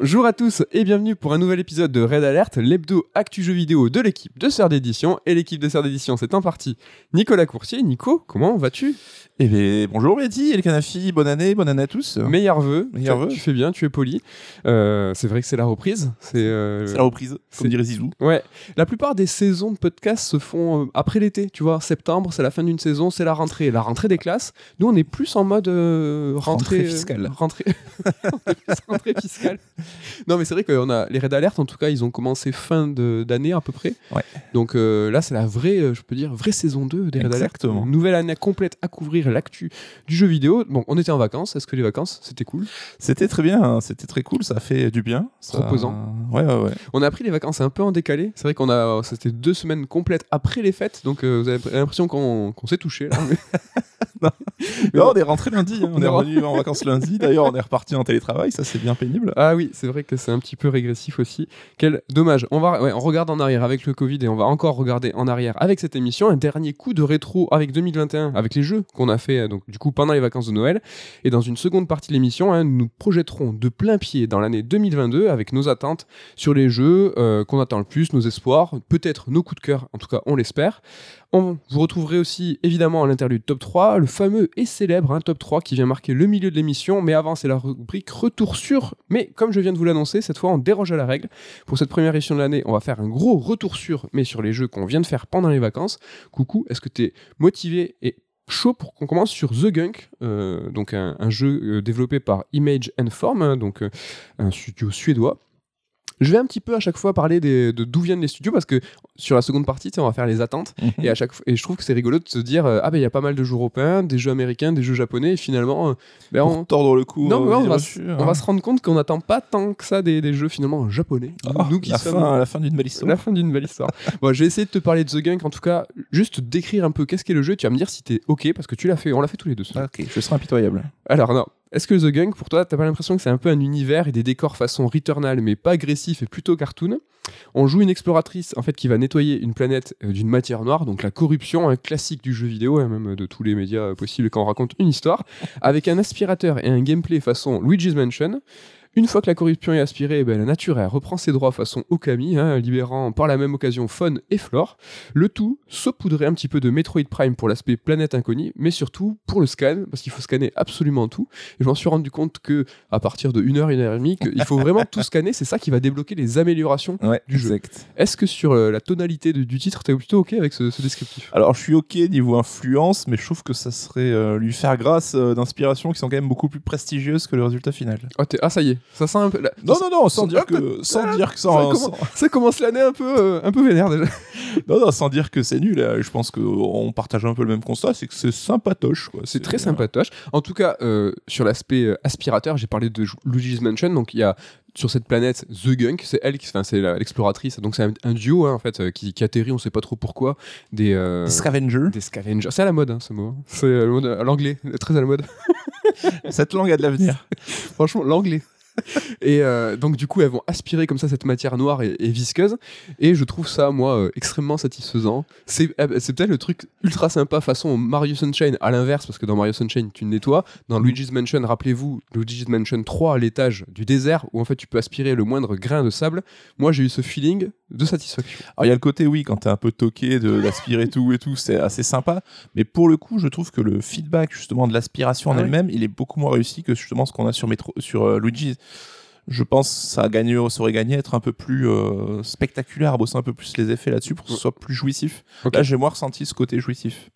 Bonjour à tous et bienvenue pour un nouvel épisode de Red Alert, l'hebdo actu jeu vidéo de l'équipe de Sœur d'édition. Et l'équipe de Sœur d'édition, c'est en partie Nicolas Coursier. Nico, comment vas-tu? Eh bien, bonjour Mehdi et les Canafi, bonne année, bonne année à tous. Meilleurs vœux. Meilleurs Tu- fais bien, tu es poli. Euh, c'est vrai que c'est la reprise. C'est euh, la reprise, c'est- comme dirait Zizou. Ouais, la plupart des saisons de podcast se font euh, après l'été, tu vois. Septembre, c'est la fin d'une saison, c'est la rentrée. La rentrée des classes. Nous, on est plus en mode euh, rentrée, Rentrée euh, fiscale. rentrée... on est plus rentrée fiscale. Non, mais c'est vrai qu'on a les raids d'alerte, en tout cas, ils ont commencé fin d'année à peu près. Ouais. Donc euh, là, c'est la vraie, je peux dire, vraie saison 2 des raids d'alerte. Nouvelle année complète à couvrir l'actu du jeu vidéo. Bon, on était en vacances. Est-ce que les vacances, c'était cool? C'était très bien, hein, c'était très cool, ça fait du bien. Ça- Reposant. Ouais, ouais, ouais. On a pris les vacances un peu en décalé. C'est vrai qu'on a, c'était deux semaines complètes après les fêtes, donc euh, vous avez l'impression qu'on s'est touché. Là. Non, on est rentré lundi, hein, on est revenu en vacances lundi. D'ailleurs, on est reparti en télétravail, ça c'est bien pénible. ah oui, c'est vrai que c'est un petit peu régressif aussi. Quel dommage. On va, ouais, on regarde en arrière avec le Covid et on va encore regarder en arrière avec cette émission. Un dernier coup de rétro avec 2021, avec les jeux qu'on a fait euh, donc du coup pendant les vacances de Noël. Et dans une seconde partie de l'émission, hein, nous projetterons de plein pied dans l'année 2022 avec nos attentes sur les jeux euh, qu'on attend le plus, nos espoirs, peut-être nos coups de cœur. En tout cas, on l'espère. On, vous retrouverez aussi évidemment à l'interlude top 3, le fameux et célèbre hein, top 3 qui vient marquer le milieu de l'émission. Mais avant, c'est la rubrique retour sur. Mais comme je viens de vous l'annoncer, cette fois on déroge à la règle. Pour cette première édition de l'année, on va faire un gros retour sur, mais sur les jeux qu'on vient de faire pendant les vacances. Coucou, est-ce que tu es motivé et chaud pour qu'on commence sur The Gunk, euh, donc un, jeu euh, développé par Image and Form, hein, donc euh, un studio suédois. Je vais un petit peu à chaque fois parler des- de d'où viennent les studios parce que sur la seconde partie, on va faire les attentes et à chaque et je trouve que c'est rigolo de se dire euh, ah ben il y a pas mal de jeux européens, des jeux américains, des jeux japonais et finalement euh, ben, on, tordre le cou. non, euh, on, va, on hein. va se rendre compte qu'on n'attend pas tant que ça des, des jeux finalement japonais. Nous- Oh, nous qui la, sommes fin, la fin d'une belle histoire. la fin d'une belle histoire. bon, je vais essayer de te parler de The Gunk, en tout cas, juste décrire un peu qu'est-ce qu'est le jeu. Tu vas me dire si t'es ok parce que tu l'as fait, on l'a fait tous les deux. ça. Ok, je serai impitoyable. Alors non, est-ce que The Gunk pour toi, t'as pas l'impression que c'est un peu un univers et des décors façon Returnal, mais pas agressif et plutôt cartoon? On joue une exploratrice en fait qui va nettoyer une planète euh, d'une matière noire, donc la corruption, un classique du jeu vidéo, hein, même de tous les médias euh, possibles quand on raconte une histoire, avec un aspirateur et un gameplay façon Luigi's Mansion. Une fois que la corruption est aspirée, eh ben, la nature elle reprend ses droits façon Okami, hein, libérant par la même occasion faune et flore. Le tout saupoudré un petit peu de Metroid Prime pour l'aspect planète inconnue, mais surtout pour le scan, parce qu'il faut scanner absolument tout. Et je m'en suis rendu compte que à partir de 1 heure, 1 heure et demie, qu'il faut vraiment tout scanner, c'est ça qui va débloquer les améliorations. Ouais, Du jeu. exact. Est-ce que sur euh, la tonalité de- du titre, t'es plutôt ok avec ce, ce descriptif? Alors, je suis ok niveau influence, mais je trouve que ça serait euh, lui faire grâce euh, d'inspirations qui sont quand même beaucoup plus prestigieuses que le résultat final. ah, ah, ça y est, ça sent un peu. la- Non, ça, non, non, sans dire que, sans dire que ça commence- ça commence l'année un peu, euh, un peu vénère déjà. Non, non, sans dire que c'est nul, euh, je pense qu'on partage un peu le même constat, c'est que c'est sympatoche. C'est très sympatoche. En tout cas, euh, sur l'aspect euh, aspirateur, j'ai parlé de Luigi's Mansion. Donc, il y a sur cette planète The Gunk, c'est elle qui, enfin, c'est l'exploratrice. Donc, c'est un, un duo hein, en fait qui, qui atterrit, on sait pas trop pourquoi, des euh, Des scavengers. des scavengers. C'est à la mode hein, ce mot. C'est mode- à l'anglais, très à la mode. Cette langue a de l'avenir. Franchement, l'anglais. Et euh, donc du coup, elles vont aspirer comme ça cette matière noire et, et visqueuse. Et je trouve ça, moi, euh, extrêmement satisfaisant. C'est euh, c'est peut-être le truc ultra sympa façon Mario Sunshine à l'inverse, parce que dans Mario Sunshine, tu nettoies. Dans Luigi's Mansion, rappelez-vous, Luigi's Mansion 3 à l'étage du désert, où en fait tu peux aspirer le moindre grain de sable. Moi, j'ai eu ce feeling de satisfaction. Alors il y a le côté oui quand t'es un peu toqué de d'aspirer tout et tout c'est assez sympa mais pour le coup je trouve que le feedback justement de l'aspiration en Ah elle-même il est beaucoup moins réussi que justement ce qu'on a sur Metro sur euh, Luigi je pense que ça, a gagné, ça aurait gagné à être un peu plus euh, spectaculaire, à bosser un peu plus les effets là-dessus pour que ce soit plus jouissif. Ok. Là, j'ai moins ressenti ce côté jouissif.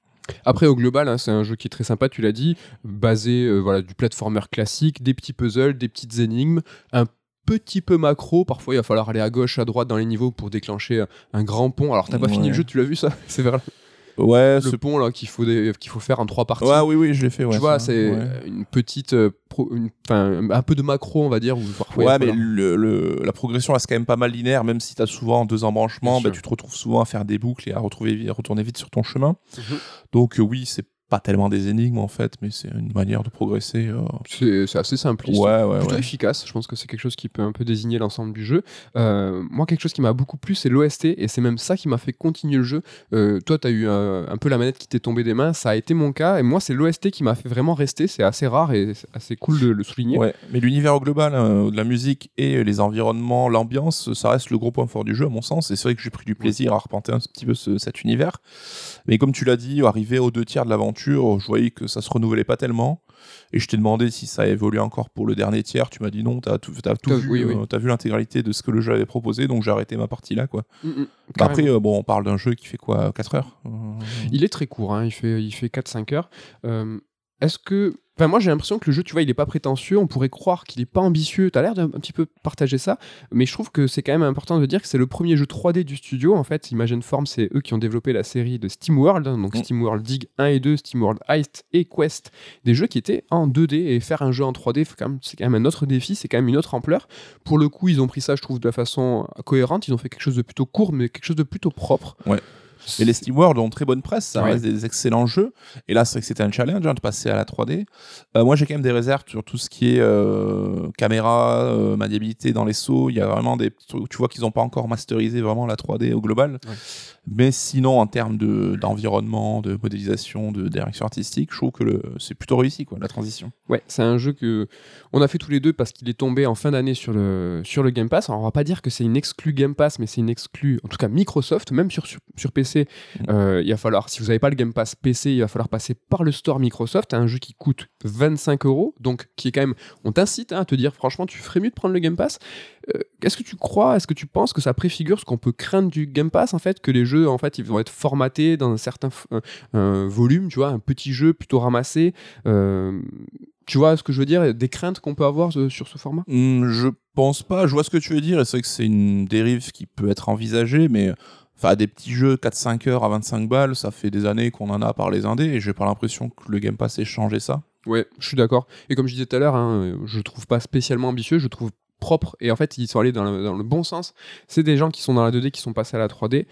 Après, au global, hein, c'est un jeu qui est très sympa, tu l'as dit, basé euh, voilà, du platformer classique, des petits puzzles, des petites énigmes, un petit peu macro. Parfois, il va falloir aller à gauche, à droite dans les niveaux pour déclencher un grand pont. Alors, t'as pas fini le jeu, tu l'as vu ça? C'est vers Ouais, le ce- pont là qu'il faut, des- qu'il faut faire en trois parties. ouais, oui, oui, je l'ai fait. Ouais, tu vois, c'est ouais. une petite, euh, pro- une- enfin, un peu de macro, on va dire. Où parfois, il Ouais, mais falloir- le, le- la progression reste quand même pas mal linéaire, même si tu as souvent deux embranchements, bah, tu te retrouves souvent à faire des boucles et à retrouver, à retourner vite sur ton chemin. Mhm. Donc euh, oui, c'est pas tellement des énigmes en fait, mais c'est une manière de progresser. euh. C'est assez simpliste. Ouais, ouais, plutôt ouais. efficace. Je pense que c'est quelque chose qui peut un peu désigner l'ensemble du jeu. Euh, moi, quelque chose qui m'a beaucoup plu, c'est l'OST, et c'est même ça qui m'a fait continuer le jeu. Euh, toi, tu as eu un, un peu la manette qui t'est tombée des mains, ça a été mon cas, et moi, c'est l'OST qui m'a fait vraiment rester. C'est assez rare et assez cool de le souligner. Ouais, mais l'univers au global euh, de la musique et les environnements, l'ambiance, ça reste le gros point fort du jeu à mon sens. Et c'est vrai que j'ai pris du plaisir à arpenter un petit peu ce- cet univers. Mais comme tu l'as dit, arrivé aux deux tiers de l'aventure, je voyais que ça se renouvelait pas tellement. Et je t'ai demandé si ça évoluait encore pour le dernier tiers. Tu m'as dit non, t'as tout, t'as tout T'as- vu, oui, oui. euh, t'as vu l'intégralité de ce que le jeu avait proposé, donc j'ai arrêté ma partie là, quoi. Mm, mm, Bah, après, euh, bon, on parle d'un jeu qui fait quoi, 4 heures Euh, Il est très court, hein, il fait, il fait 4-5 heures. Euh, Est-ce que. Enfin, moi j'ai l'impression que le jeu, tu vois, il est pas prétentieux. On pourrait croire qu'il est pas ambitieux. Tu as l'air d'un un petit peu partager ça. Mais je trouve que c'est quand même important de dire que c'est le premier jeu 3D du studio. En fait, Imagine Form, c'est eux qui ont développé la série de SteamWorld. hein, donc Mm. SteamWorld Dig 1 et 2, SteamWorld Heist et Quest. Des jeux qui étaient en 2D. Et faire un jeu en 3D, faut quand même- c'est quand même un autre défi. C'est quand même une autre ampleur. Pour le coup, ils ont pris ça, je trouve, de la façon cohérente. Ils ont fait quelque chose de plutôt court, mais quelque chose de plutôt propre. Ouais. Et les SteamWorld ont très bonne presse, ça Ouais. reste des excellents jeux. Et là, c'est vrai que c'était un challenge hein, de passer à la 3D. Euh, moi, j'ai quand même des réserves sur tout ce qui est euh, caméra, euh, maniabilité dans les sauts. Il y a vraiment des trucs, tu vois qu'ils n'ont pas encore masterisé vraiment la 3D au global. Ouais. Mais sinon, en termes de- d'environnement, de, modélisation, de direction artistique, je trouve que c'est plutôt réussi, quoi, la transition. Ouais, c'est un jeu que on a fait tous les deux parce qu'il est tombé en fin d'année sur le, sur le Game Pass. Alors, on va pas dire que c'est une exclue Game Pass, mais c'est une exclue, en tout cas Microsoft, même sur, sur, sur PC. Mm. euh, il va falloir, si vous n'avez pas le Game Pass PC, il va falloir passer par le store Microsoft. Un jeu qui coûte 25 euros, donc qui est quand même. On t'incite hein, à te dire, franchement, tu ferais mieux de prendre le Game Pass. Euh, Est-ce que tu crois, est-ce que tu penses que ça préfigure ce qu'on peut craindre du Game Pass en fait, que les jeux en fait ils vont être formatés dans un certain un- un volume, tu vois, un petit jeu plutôt ramassé? euh, tu vois ce que je veux dire? Des craintes qu'on peut avoir euh, sur ce format? Hmm, je pense pas. Je vois ce que tu veux dire. Et c'est vrai que c'est une dérive qui peut être envisagée, mais enfin, des petits jeux 4-5 heures à 25 balles, ça fait des années qu'on en a par les indés et j'ai pas l'impression que le Game Pass ait changé ça. Ouais, je suis d'accord. Et comme je disais tout à l'heure, hein, euh, je trouve pas spécialement ambitieux, je trouve propre. Et en fait, ils sont allés dans le, dans le bon sens. C'est des gens qui sont dans la 2D, qui sont passés à la 3D.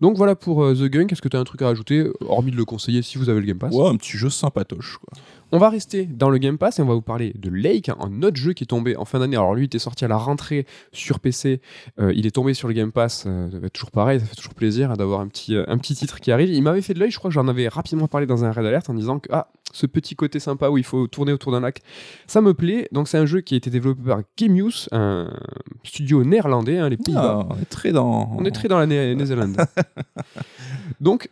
Donc voilà pour euh, The Gun. Est-ce que tu as un truc à rajouter, hormis de le conseiller si vous avez le Game Pass? Ouais, un petit jeu sympatoche. Quoi. On va rester dans le Game Pass et on va vous parler de Lake, un autre jeu qui est tombé en fin d'année. Alors lui, il était sorti à la rentrée sur PC. Euh, il est tombé sur le Game Pass. Euh, toujours pareil, ça fait toujours plaisir hein, d'avoir un petit, euh, un petit titre qui arrive. Il m'avait fait de l'œil, je crois que j'en avais rapidement parlé dans un raid alert en disant que ah, ce petit côté sympa où il faut tourner autour d'un lac, ça me plaît. Donc c'est un jeu qui a été développé par Gamius, un studio néerlandais, hein, les Pays-Bas. Ah, on est très dans. On est très dans la Néo-Zélande. Donc,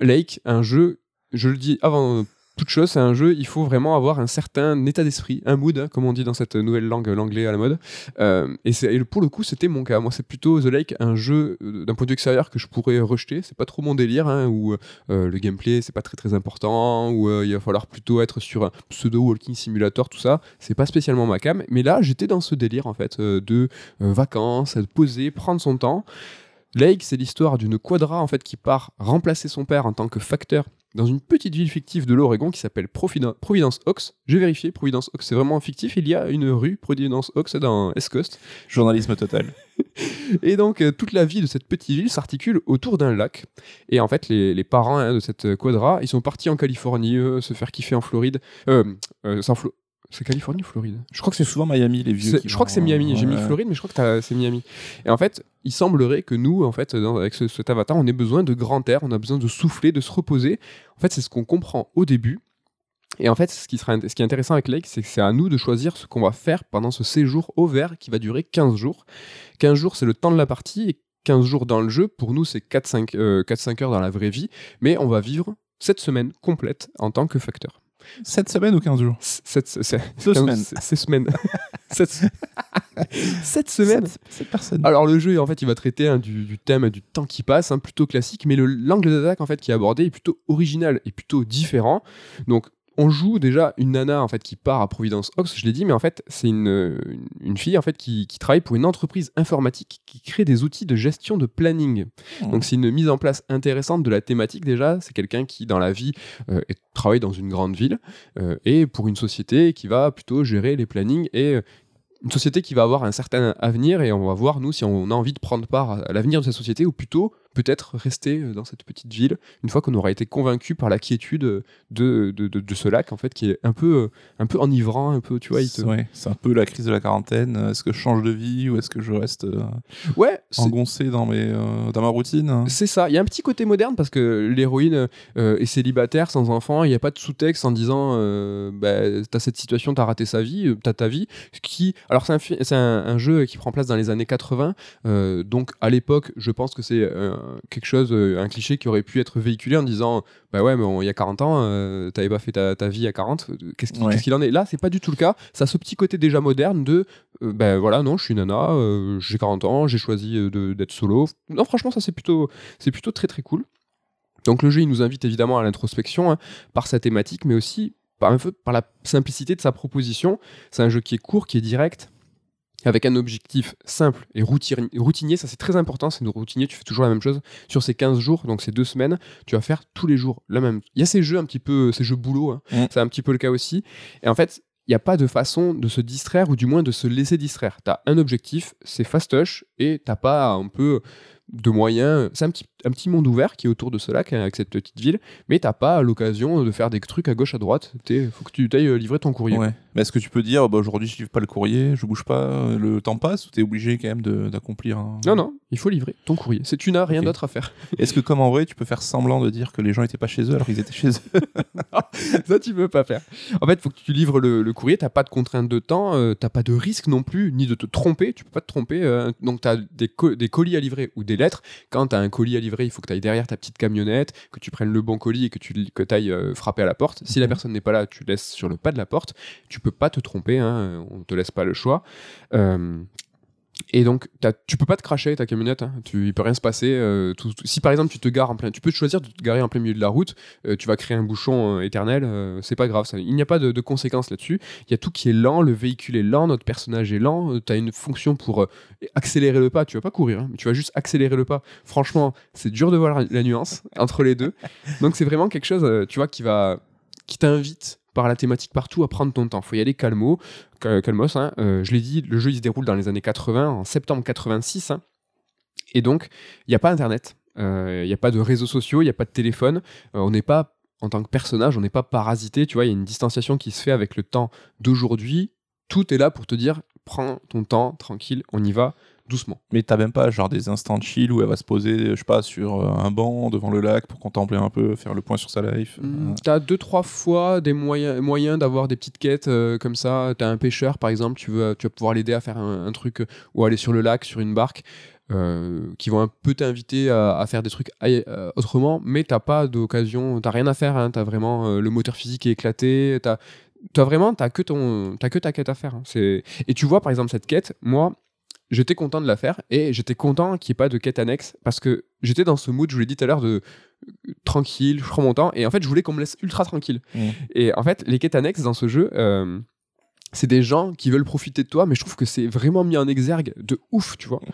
Lake, un jeu, je le dis avant toute chose, c'est un jeu, il faut vraiment avoir un certain état d'esprit, un mood, hein, comme on dit dans cette nouvelle langue, l'anglais à la mode. Euh, et, pour le coup, c'était mon cas. Moi, c'est plutôt The Lake, un jeu euh, d'un point de vue extérieur que je pourrais rejeter. C'est pas trop mon délire, hein, où euh, le gameplay, c'est pas très très important, où euh, il va falloir plutôt être sur un pseudo walking simulator, tout ça. C'est pas spécialement ma cam. Mais là, j'étais dans ce délire, en fait, euh, de euh, vacances, de poser, prendre son temps. Lake, c'est l'histoire d'une quadra en fait qui part remplacer son père en tant que facteur dans une petite ville fictive de l'Oregon qui s'appelle Providence Oaks. J'ai vérifié, Providence Oaks, c'est vraiment fictif. Il y a une rue Providence Oaks dans East Coast. Journalisme total. Et donc, euh, toute la vie de cette petite ville s'articule autour d'un lac. Et en fait, les, les parents hein, de cette quadra, ils sont partis en Californie, se faire kiffer en Floride. Euh, euh, Flo- C'est Californie ou Floride? Je crois que c'est souvent Miami, les vieux. qui je crois que c'est Miami. J'ai mis. Floride, mais je crois que c'est Miami. Et en fait, il semblerait que nous, en fait, dans- avec ce- cet avatar, on ait besoin de grand air, on a besoin de souffler, de se reposer. En fait, c'est ce qu'on comprend au début. Et en fait, ce qui, sera, ce qui est intéressant avec Lake, c'est que c'est à nous de choisir ce qu'on va faire pendant ce séjour au vert qui va durer 15 jours. 15 jours, c'est le temps de la partie, et 15 jours dans le jeu, pour nous, c'est 4-5 euh, 4-5 heures dans la vraie vie, mais on va vivre cette semaine complète en tant que facteur. 7 semaines ou 15 jours Cette, cette, Deux 15 semaines. Ces semaines. cette, cette semaine. 7 personnes. Alors le jeu, en fait, il va traiter hein, du, du thème du temps qui passe, hein, plutôt classique, mais le- l'angle d'attaque en fait qui est abordé est plutôt original et plutôt différent. Donc on joue déjà une nana en fait qui part à Providence Oaks, je l'ai dit, mais en fait c'est une, une, fille en fait qui, qui travaille pour une entreprise informatique qui crée des outils de gestion de planning. Hmm. Donc c'est une mise en place intéressante de la thématique déjà. C'est quelqu'un qui dans la vie euh, travaille dans une grande ville euh, et pour une société qui va plutôt gérer les plannings et euh, une société qui va avoir un certain avenir et on va voir nous si on a envie de prendre part à l'avenir de cette société ou plutôt peut-être rester euh, dans cette petite ville une fois qu'on aura été convaincu par la quiétude de, de, de, de ce lac en fait qui est un peu euh, un peu enivrant un peu tu vois il te- Ouais, c'est un peu la crise de la quarantaine. Est-ce que je change de vie ou est-ce que je reste euh, ouais engoncé dans, mes, euh, dans ma routine? C'est ça, il y a un petit côté moderne parce que l'héroïne euh, est célibataire, sans enfant, il n'y a pas de sous-texte en disant euh, bah, t'as cette situation, t'as raté sa vie, euh, t'as ta vie. Qui... Alors c'est un, un, un jeu qui prend place dans les années 80, euh, donc à l'époque je pense que c'est euh, quelque chose, euh, un cliché qui aurait pu être véhiculé en disant bah ouais mais on- il y a 40 ans, euh, t'avais pas fait ta, ta vie à 40, euh, qu'est-ce Ouais. qu'il en est? Là c'est pas du tout le cas, ça a ce petit côté déjà moderne de euh, ben voilà non je suis nana, euh, j'ai 40 ans, j'ai choisi de- d'être solo. Non franchement ça c'est plutôt c'est plutôt très très cool. Donc le jeu, il nous invite évidemment à l'introspection hein, par sa thématique, mais aussi par, un peu, par la simplicité de sa proposition. C'est un jeu qui est court, qui est direct, avec un objectif simple et routinier. ça c'est très important, c'est routinier, tu fais toujours la même chose. Sur ces 15 jours, donc ces deux semaines, tu vas faire tous les jours la même. Il y a ces jeux un petit peu, ces jeux boulot, hein. Mm. c'est un petit peu le cas aussi. Et en fait, il n'y a pas de façon de se distraire ou du moins de se laisser distraire. Tu as un objectif, c'est fastoche, et t'as pas un peu de moyens. C'est un petit, un petit monde ouvert qui est autour de ce lac, hein, avec cette petite ville, mais t'as pas l'occasion de faire des trucs à gauche, à droite. Il faut que tu ailles euh, livrer ton courrier. Ouais. Mais est-ce que tu peux dire, bah, aujourd'hui, je livre pas le courrier, je bouge pas, euh, le temps passe, ou t'es obligé quand même d'accomplir un... Non, non, il faut livrer ton courrier. C'est tu n'as rien d'autre à faire. Est-ce que, comme en vrai, tu peux faire semblant de dire que les gens étaient pas chez eux alors qu'ils étaient chez eux? Ça, tu peux pas faire. En fait, il faut que tu livres le, le courrier. T'as pas de contrainte de temps, euh, t'as pas de risque non plus, ni de te tromper. Tu peux pas te tromper. euh, donc, t'as des, co- des colis à livrer ou des lettres. Quand t'as un colis à livrer, il faut que tu ailles derrière ta petite camionnette, que tu prennes le bon colis et que tu que ailles frapper à la porte. Si la Mhm. personne n'est pas là, tu laisses sur le pas de la porte. Tu peux pas te tromper. Hein, on te laisse pas le choix. Euh, et donc, tu peux pas te cracher ta camionnette, hein. tu, il peut rien se passer. euh, tout- si par exemple tu te gares en plein, tu peux choisir de te garer en plein milieu de la route, euh, tu vas créer un bouchon euh, éternel, euh, c'est pas grave, ça. il n'y a pas de, conséquences là-dessus. Il y a tout qui est lent, le véhicule est lent, notre personnage est lent, tu as une fonction pour accélérer le pas, tu vas pas courir, hein, mais tu vas juste accélérer le pas. Franchement, c'est dur de voir la, la nuance entre les deux. Donc c'est vraiment quelque chose, tu vois, qui va, qui t'invite par la thématique partout à prendre ton temps. Faut y aller calmo, cal- calmos. hein. Euh, je l'ai dit, le jeu il se déroule dans les années 80, en septembre 86. hein. Et donc, il n'y a pas Internet, euh, il n'y a pas de réseaux sociaux, il n'y a pas de téléphone. Euh, on n'est pas, en tant que personnage, on n'est pas parasité. Tu vois, il y a une distanciation qui se fait avec le temps d'aujourd'hui. Tout est là pour te dire, prends ton temps, tranquille, on y va, doucement. Mais t'as même pas genre des instants de chill où elle va se poser, je sais pas, sur euh, un banc devant le lac pour contempler un peu, faire le point sur sa life. Mm, Euh, T'as deux trois fois des moyens, moyens d'avoir des petites quêtes euh, comme ça. T'as un pêcheur par exemple, tu veux, tu vas pouvoir l'aider à faire un, un truc euh, ou aller sur le lac sur une barque, euh, qui vont un peu t'inviter à, à faire des trucs autrement, mais t'as pas d'occasion, t'as rien à faire. Hein, t'as vraiment euh, le moteur physique est éclaté. T'as T'as vraiment, t'as que ton, t'as que ta quête à faire. hein. C'est et tu vois par exemple cette quête, moi. J'étais content de la faire et j'étais content qu'il n'y ait pas de quête annexe parce que j'étais dans ce mood, je vous l'ai dit tout à l'heure, de euh, tranquille, je prends mon temps et en fait je voulais qu'on me laisse ultra tranquille. Mm. Et en fait, les quêtes annexes dans ce jeu, euh, c'est des gens qui veulent profiter de toi, mais je trouve que c'est vraiment mis en exergue de ouf, tu vois.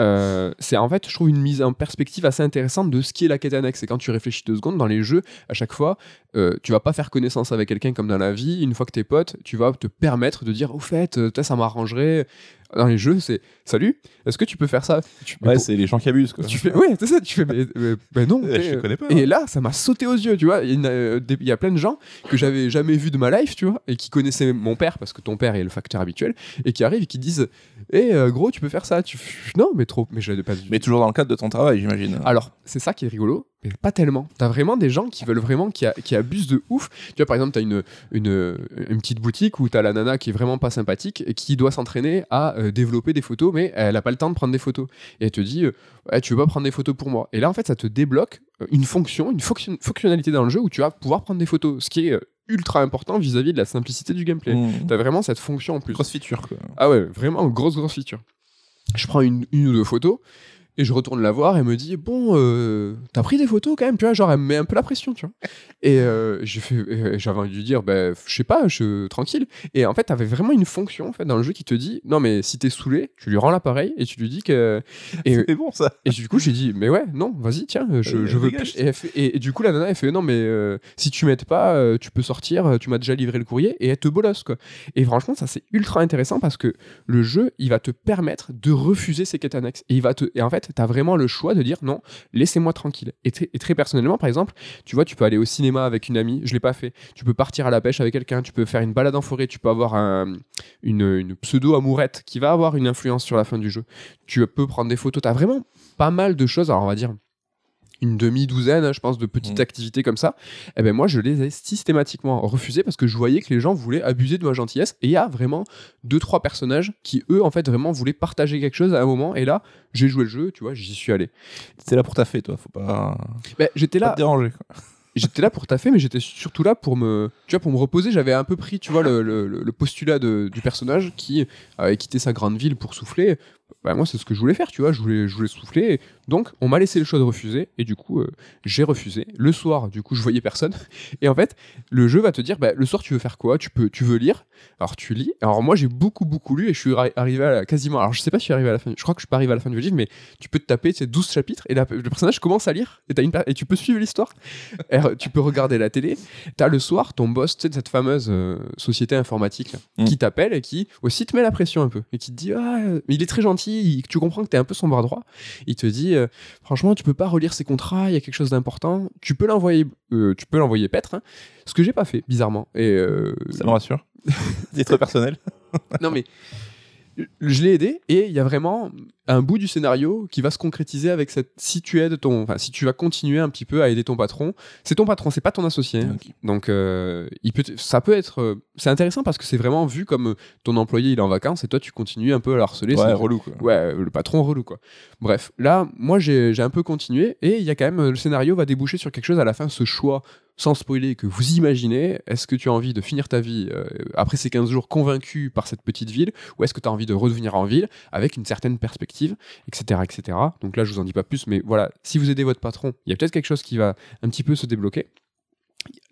Euh, c'est en fait, je trouve une mise en perspective assez intéressante de ce qui est la quête annexe. Et quand tu réfléchis deux secondes dans les jeux, à chaque fois, euh, tu vas pas faire connaissance avec quelqu'un comme dans la vie. Une fois que t'es pote, tu vas te permettre de dire, au fait, ça m'arrangerait. Dans les jeux, c'est salut, est-ce que tu peux faire ça? Tu- Ouais, c'est les gens qui abusent quoi. tu fais, ouais, c'est ça, tu fais, mais, mais- mais non. Eh, t'es- je connais pas. Et là, ça m'a sauté aux yeux, tu vois. Il y, a, euh, des- il y a plein de gens que j'avais jamais vu de ma life, tu vois, et qui connaissaient mon père, parce que ton père est le facteur habituel, et qui arrivent et qui disent Hé, euh, gros, tu peux faire ça. Tu non, mais trop. Mais je pas. Mais toujours dans le cadre de ton travail, j'imagine. Alors, c'est ça qui est rigolo, mais pas tellement. T'as vraiment des gens qui veulent vraiment, qui, a- qui abusent de ouf. Tu vois, par exemple, t'as une, une, une petite boutique où t'as la nana qui est vraiment pas sympathique et qui doit s'entraîner à euh, développer des photos, mais elle a pas le temps de prendre des photos. Et elle te dit, euh, ouais, tu veux pas prendre des photos pour moi. Et là, en fait, ça te débloque euh, une fonction, une fonction- fonctionnalité dans le jeu où tu vas pouvoir prendre des photos, ce qui est euh, ultra important vis-à-vis de la simplicité du gameplay. Mm. T'as vraiment cette fonction en plus. Grosse feature quoi. Ah ouais, vraiment grosse grosse feature. Je prends une, une ou deux photos et je retourne la voir et elle me dit bon euh, t'as pris des photos quand même tu vois genre elle me met un peu la pression tu vois et euh, j'ai fait et j'avais envie de lui dire ben je sais pas je tranquille et en fait t'avais vraiment une fonction en fait dans le jeu qui te dit non mais si t'es saoulé tu lui rends l'appareil et tu lui dis que et, C'est bon ça. et du coup, j'ai dit, mais ouais, non, vas-y, tiens, je, Euh, je veux plus. Et, elle fait- et- et du coup, la nana, elle fait, non, mais euh, si tu m'aides pas, euh, tu peux sortir, euh, tu m'as déjà livré le courrier, et elle te bolosse, quoi. Et franchement, ça, c'est ultra intéressant parce que le jeu, il va te permettre de refuser ces quêtes annexes. Et, il va te, et en fait, fait, tu as vraiment le choix de dire non, laissez-moi tranquille. Et, très personnellement, par exemple, tu vois, tu peux aller au cinéma avec une amie, je l'ai pas fait. Tu peux partir à la pêche avec quelqu'un, tu peux faire une balade en forêt, tu peux avoir une, pseudo-amourette qui va avoir une influence sur la fin du jeu. Tu peux prendre des photos, tu vraiment pas mal de choses. Alors, on va dire une demi-douzaine, je pense, de petites mmh. activités comme ça, et eh ben moi, je les ai systématiquement refusées parce que je voyais que les gens voulaient abuser de ma gentillesse. Et il y a vraiment deux, trois personnages qui, eux, en fait, vraiment voulaient partager quelque chose à un moment. Et là, j'ai joué le jeu, tu vois, j'y suis allé. C'était là pour ta fête, toi, faut pas. Ben, j'étais là. Pas te déranger. j'étais là pour taffer, mais j'étais surtout là pour me, tu vois, pour me reposer. J'avais un peu pris, tu vois, le, le, postulat de, du personnage qui avait quitté sa grande ville pour souffler. Bah, moi, c'est ce que je voulais faire, tu vois. Je voulais, je voulais souffler. Donc, on m'a laissé le choix de refuser. Et du coup, euh, j'ai refusé. Le soir, du coup, je voyais personne. Et en fait, le jeu va te dire, bah, le soir, tu veux faire quoi? Tu, peux, tu veux lire? Alors, tu lis. Alors, moi, j'ai beaucoup, beaucoup lu et je suis arrivé à quasiment. Alors, je sais pas si je suis arrivé à la fin. Je crois que je suis pas arrivé à la fin du livre, mais tu peux te taper ces 12 chapitres et le personnage commence à lire et, as une, et tu peux suivre l'histoire. tu peux regarder la télé. Tu as le soir ton boss, tu sais, de cette fameuse euh, société informatique mm. qui t'appelle et qui aussi te met la pression un peu et qui te dit, ah, il est très gentil, tu comprends que tu es un peu son bras droit. Il te dit, euh, franchement, tu peux pas relire ces contrats, il y a quelque chose d'important. Tu peux l'envoyer, euh, tu peux l'envoyer paître. Hein. Ce que j'ai pas fait, bizarrement. Et euh, ça me rassure. Titre personnel. non mais je l'ai aidé et il y a vraiment un bout du scénario qui va se concrétiser avec cette si tu aides ton enfin si tu vas continuer un petit peu à aider ton patron c'est ton patron c'est pas ton associé hein. donc euh, il peut ça peut être euh, c'est intéressant parce que c'est vraiment vu comme euh, ton employé il est en vacances et toi tu continues un peu à le harceler ouais relou quoi. ouais le patron relou quoi bref là moi j'ai un peu continué et il y a quand même le scénario va déboucher sur quelque chose à la fin ce choix sans spoiler, que vous imaginez, est-ce que tu as envie de finir ta vie euh, après ces 15 jours convaincu par cette petite ville, ou est-ce que tu as envie de revenir en ville avec une certaine perspective, etc., etc. Donc là, je vous en dis pas plus, mais voilà, si vous aidez votre patron, il y a peut-être quelque chose qui va un petit peu se débloquer.